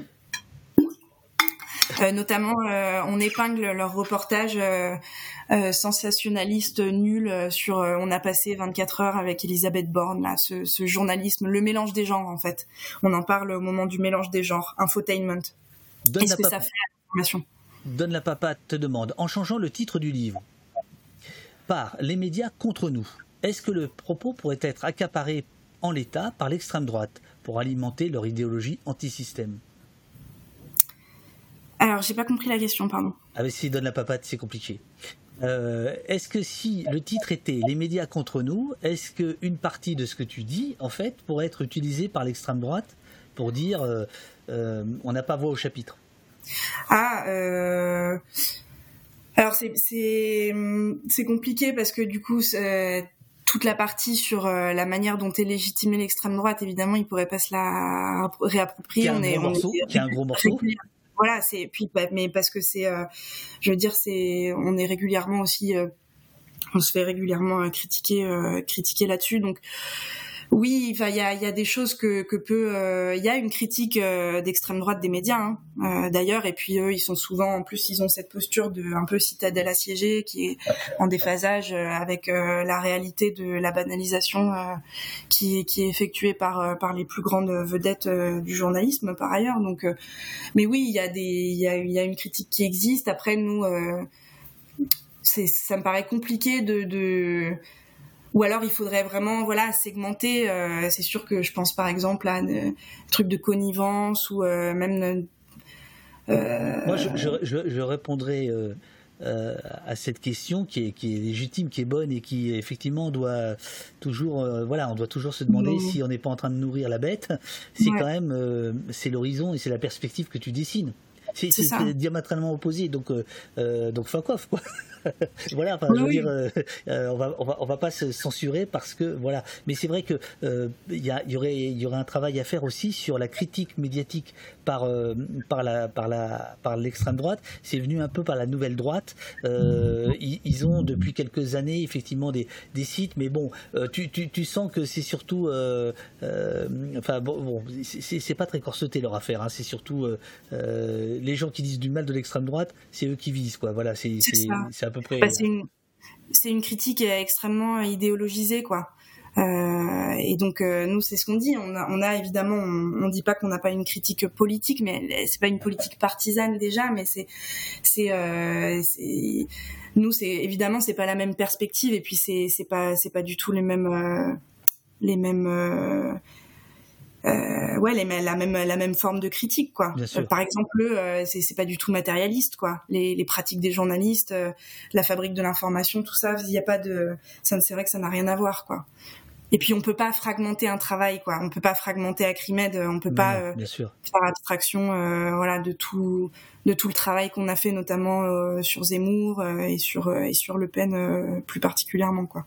Euh, notamment, euh, on épingle leur reportage euh, sensationnaliste nul sur on a passé 24 heures avec Elisabeth Borne là, ce, ce, journalisme, le mélange des genres en fait. On en parle au moment du mélange des genres, infotainment. Qu'est-ce que ça fait à l'information Donne la papa te demande, en changeant le titre du livre, par les médias contre nous, est-ce que le propos pourrait être accaparé en l'état par l'extrême droite pour alimenter leur idéologie anti-système alors, j'ai pas compris la question, pardon. Ah, mais s'il donne la papate, c'est compliqué. Euh, est-ce que si le titre était Les médias contre nous, est-ce qu'une partie de ce que tu dis, en fait, pourrait être utilisée par l'extrême droite pour dire euh, euh, on n'a pas voix au chapitre? Ah, alors c'est compliqué parce que du coup, toute la partie sur la manière dont est légitimée l'extrême droite, évidemment, il pourrait pas se la réapproprier. Morceau, qui a un gros morceau. voilà, c'est puis bah, mais parce que c'est, euh, je veux dire, c'est, on est régulièrement aussi, euh, on se fait régulièrement euh, critiquer, critiquer là-dessus, donc oui, il y a, y a des choses que, peut. Euh, il y a une critique euh, d'extrême droite des médias, hein, euh, d'ailleurs, et puis eux, ils sont souvent, en plus, ils ont cette posture de un peu citadelle assiégée, qui est en déphasage avec la réalité de la banalisation qui, est effectuée par par les plus grandes vedettes du journalisme, par ailleurs. Donc, mais oui, il y a y a, une critique qui existe. Après, nous, ça me paraît compliqué de ou alors il faudrait vraiment voilà segmenter. Euh, c'est sûr que je pense par exemple à un truc de connivence ou euh, même. Euh, Moi, je, je, répondrai. à cette question qui est, qui est légitime, qui est bonne et qui effectivement doit toujours, voilà, on doit toujours se demander mmh. si on n'est pas en train de nourrir la bête. C'est quand même, c'est l'horizon et c'est la perspective que tu dessines. C'est diamétralement opposé, donc donc fuck off quoi. (laughs) voilà, enfin, je veux dire, euh, euh, on va, on va, on va pas se censurer parce que voilà. Mais c'est vrai que euh, il y, y, aurait, il y aurait un travail à faire aussi sur la critique médiatique par par la par la par l'extrême droite. C'est venu un peu par la nouvelle droite. Ils, ils, ont depuis quelques années effectivement des, des sites, mais bon, tu, tu, tu sens que c'est surtout, enfin bon, bon c'est pas très corseté leur affaire. Hein. c'est surtout les gens qui disent du mal de l'extrême droite, c'est eux qui visent quoi. Voilà, c'est à peu bah, c'est une, critique extrêmement idéologisée, quoi. Euh, et donc euh, nous c'est ce qu'on dit. On a, on a évidemment, on, on dit pas qu'on n'a pas une critique politique, mais c'est pas une politique partisane déjà, mais c'est c'est euh, nous c'est évidemment c'est pas la même perspective et puis c'est c'est pas c'est pas du tout les mêmes euh, les mêmes euh, ouais, les, la même la même forme de critique quoi. Euh, par exemple, euh, c'est c'est pas du tout matérialiste quoi. Les, les pratiques des journalistes, euh, la fabrique de l'information, tout ça, il y a pas de ça c'est vrai que ça n'a rien à voir quoi. Et puis on peut pas fragmenter un travail quoi. On peut pas fragmenter Acrimed, on peut pas faire abstraction voilà de tout de tout le travail qu'on a fait notamment sur Zemmour et sur et sur Le Pen plus particulièrement quoi.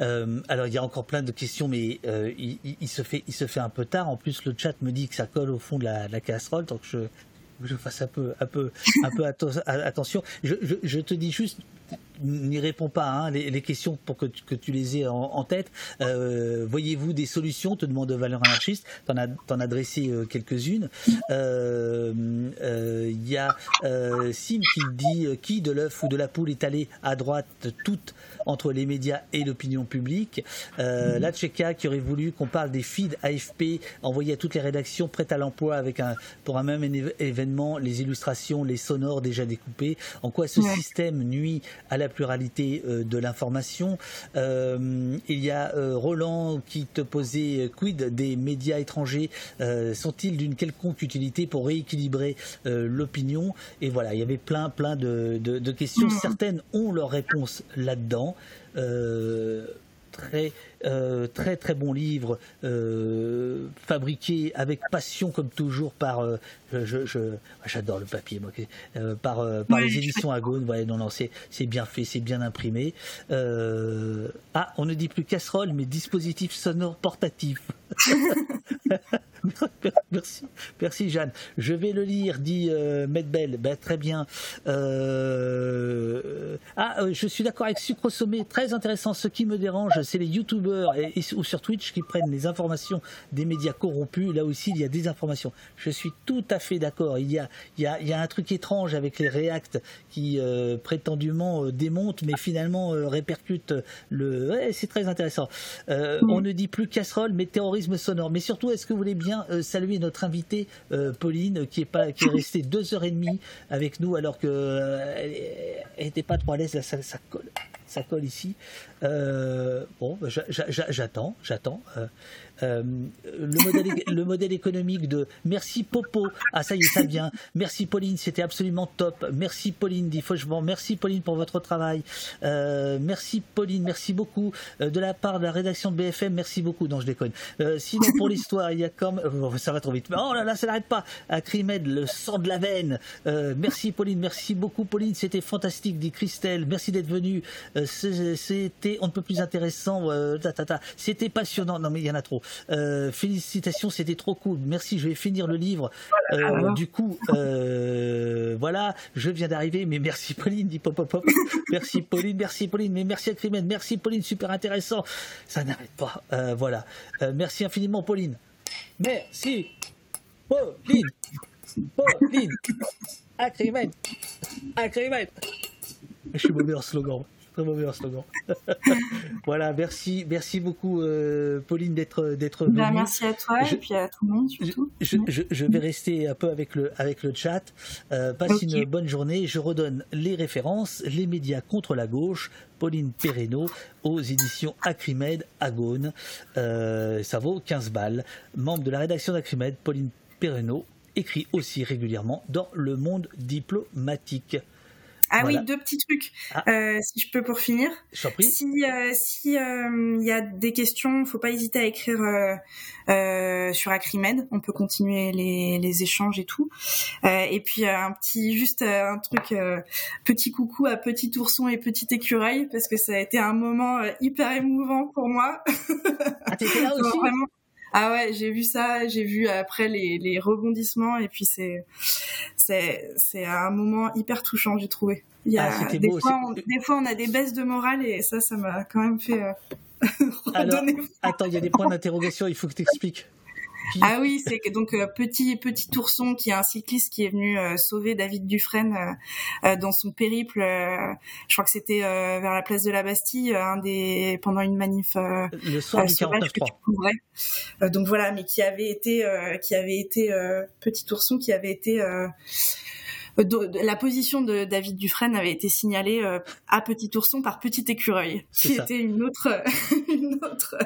Euh, alors il y a encore plein de questions, mais euh, il, se fait, il se fait un peu tard. En plus, le chat me dit que ça colle au fond de la, casserole, donc je, fasse un peu, un peu, un peu (laughs) attention. Je, te dis juste, n'y réponds pas, hein, les, questions pour que tu, que tu les aies en, tête. Euh, voyez-vous des solutions Te demande Valeur Anarchiste. T'en as, en as dressé quelques-unes. Il y a Sim qui dit qui de l'œuf ou de la poule est allé à droite toute entre les médias et l'opinion publique. Euh, la Tchéka qui aurait voulu qu'on parle des feeds AFP envoyés à toutes les rédactions prêtes à l'emploi avec un, pour un même événement les illustrations, les sonores déjà découpés. En quoi ce système nuit à la pluralité euh, de l'information? Euh, il y a euh, Roland qui te posait quid des médias étrangers? Sont-ils d'une quelconque utilité pour rééquilibrer l'opinion? Et voilà, il y avait plein plein de, de questions. Certaines ont leur réponse là-dedans très euh, très très bon livre euh, fabriqué avec passion comme toujours par euh, je, j'adore le papier moi par par les éditions Agone voilà non non c'est c'est bien fait c'est bien imprimé. Ah on ne dit plus casserole mais dispositif sonore portatif (laughs) (laughs) merci, merci Jeanne. Je vais le lire, dit euh, Medbel. Ben, très bien. Euh, ah, euh, je suis d'accord avec Sucre Sommet. Très intéressant. Ce qui me dérange, c'est les youtubeurs et, ou sur Twitch qui prennent les informations des médias corrompus. Là aussi, il y a des informations. Je suis tout à fait d'accord. Il y a, il il y a un truc étrange avec les React qui euh, prétendument démontent, mais finalement répercutent le. Ouais, c'est très intéressant. On ne dit plus casserole, mais terrorisme sonore. Mais surtout, est-ce que vous voulez bien euh, saluer notre invitée euh, Pauline qui est restée deux heures et demie avec nous alors que euh, n'était pas trop à l'aise. Ça, ça colle, ça colle ici. bon, bah, j'attends, j'attends. Euh, le, modèle, le modèle économique de merci Popo, ah ça y est, ça vient, merci Pauline, c'était absolument top, merci Pauline, dit Fauchement, merci Pauline pour votre travail, euh, merci Pauline, merci beaucoup. Euh, de la part de la rédaction de BFM, merci beaucoup, non je déconne. sinon pour l'histoire, il y a comme, ça va trop vite, oh là là, ça n'arrête pas, Acrimed, le sang de la veine, merci Pauline, merci beaucoup Pauline, c'était fantastique, dit Christelle, merci d'être venue, c'était on ne peut plus intéressant, c'était passionnant, non mais il y en a trop. Euh, félicitations, c'était trop cool. Merci, je vais finir le livre. Euh, du coup, euh, voilà, je viens d'arriver, mais merci Pauline, dit pop pop pop. (laughs) Merci Pauline, merci Pauline, mais merci à merci Pauline, super intéressant. Ça n'arrête pas. voilà. merci infiniment Pauline. Merci Pauline. Pauline. Crimène. À Je suis mauvais en slogan mauvais slogan. (laughs) voilà, merci, merci beaucoup euh, Pauline d'être d'être bah, venue. merci à toi et puis à tout le monde surtout. Je, vais rester un peu avec le avec le chat. Euh, passe une bonne journée. Je redonne les références. Les médias contre la gauche. Pauline Perreno aux éditions Acrimed Agone. Euh, ça vaut 15 balles. Membre de la rédaction d'Acrimed, Pauline Perreno écrit aussi régulièrement dans Le Monde diplomatique. Ah oui, deux petits trucs, ah. euh, si je peux pour finir. Si euh, si euh, il y a des questions, faut pas hésiter à écrire sur Acrimed. On peut continuer les, les échanges et tout. et puis un petit, juste un truc, petit coucou à Petit Ourson et Petit Écureuil parce que ça a été un moment hyper émouvant pour moi. Ah t'étais là (laughs) aussi? Ah ouais, j'ai vu ça, j'ai vu après les, les rebondissements et puis c'est c'est c'est un moment hyper touchant, j'ai trouvé. Il y a ah, des fois on, des fois on a des baisses de morale et ça ça m'a quand même fait euh, (laughs) attends, il y a des points d'interrogation, il faut que tu expliques. Ah oui, c'est donc euh, petit petit ourson qui est un cycliste qui est venu euh, sauver David Dufresne euh, dans son périple. je crois que c'était vers la place de la Bastille, un des pendant une manif le soir du 49 que tu couvrais. donc voilà, mais qui avait été qui avait été petit ourson qui avait été la position de David Dufresne avait été signalée euh, à Petit Ourson par Petit Écureuil, qui était une autre, (laughs) une autre.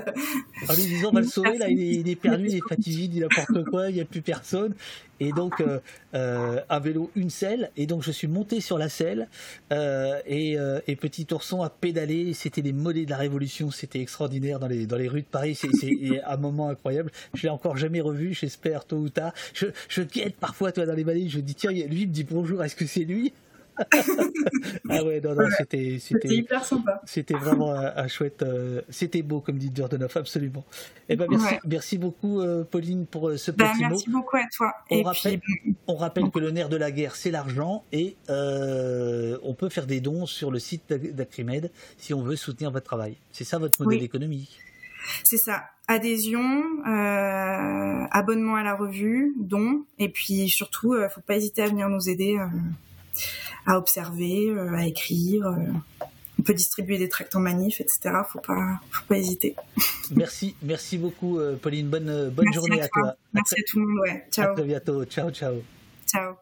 En lui disant, on va le sauver, là, il est, perdu, il est fatigué, il dit n'importe quoi, il n'y a plus personne. Et donc, euh, euh, un vélo, une selle. Et donc, je suis monté sur la selle. et, Petit Ourson a pédalé. C'était les mollets de la Révolution. C'était extraordinaire dans les, dans les rues de Paris. C'est un moment incroyable. Je l'ai encore jamais revu. J'espère tôt ou tard. Je, je guette parfois, toi, dans les vallées. Je dis, tiens, lui me dit bonjour, est-ce que c'est lui? (laughs) ah ouais, non, non, c'était, c'était hyper sympa. C'était vraiment un, chouette, euh, c'était beau comme dit Jordanov, absolument. Et eh ben merci, merci beaucoup euh, Pauline pour euh, ce bah, petit mot. Merci beaucoup à toi. On et rappelle, puis... on rappelle que le nerf de la guerre c'est l'argent et on peut faire des dons sur le site d'Acrimed si on veut soutenir votre travail. C'est ça votre modèle économique. C'est ça. Adhésion, euh, abonnement à la revue, don, et puis surtout, euh, faut pas hésiter à venir nous aider euh, à observer, à écrire. on peut distribuer des tracts en manif, etc. Faut pas, faut pas hésiter. (laughs) Merci, merci beaucoup, Pauline. Bonne, bonne journée à toi. Merci à, tout le monde. Ouais. Ciao. À très bientôt. Ciao, ciao. Ciao.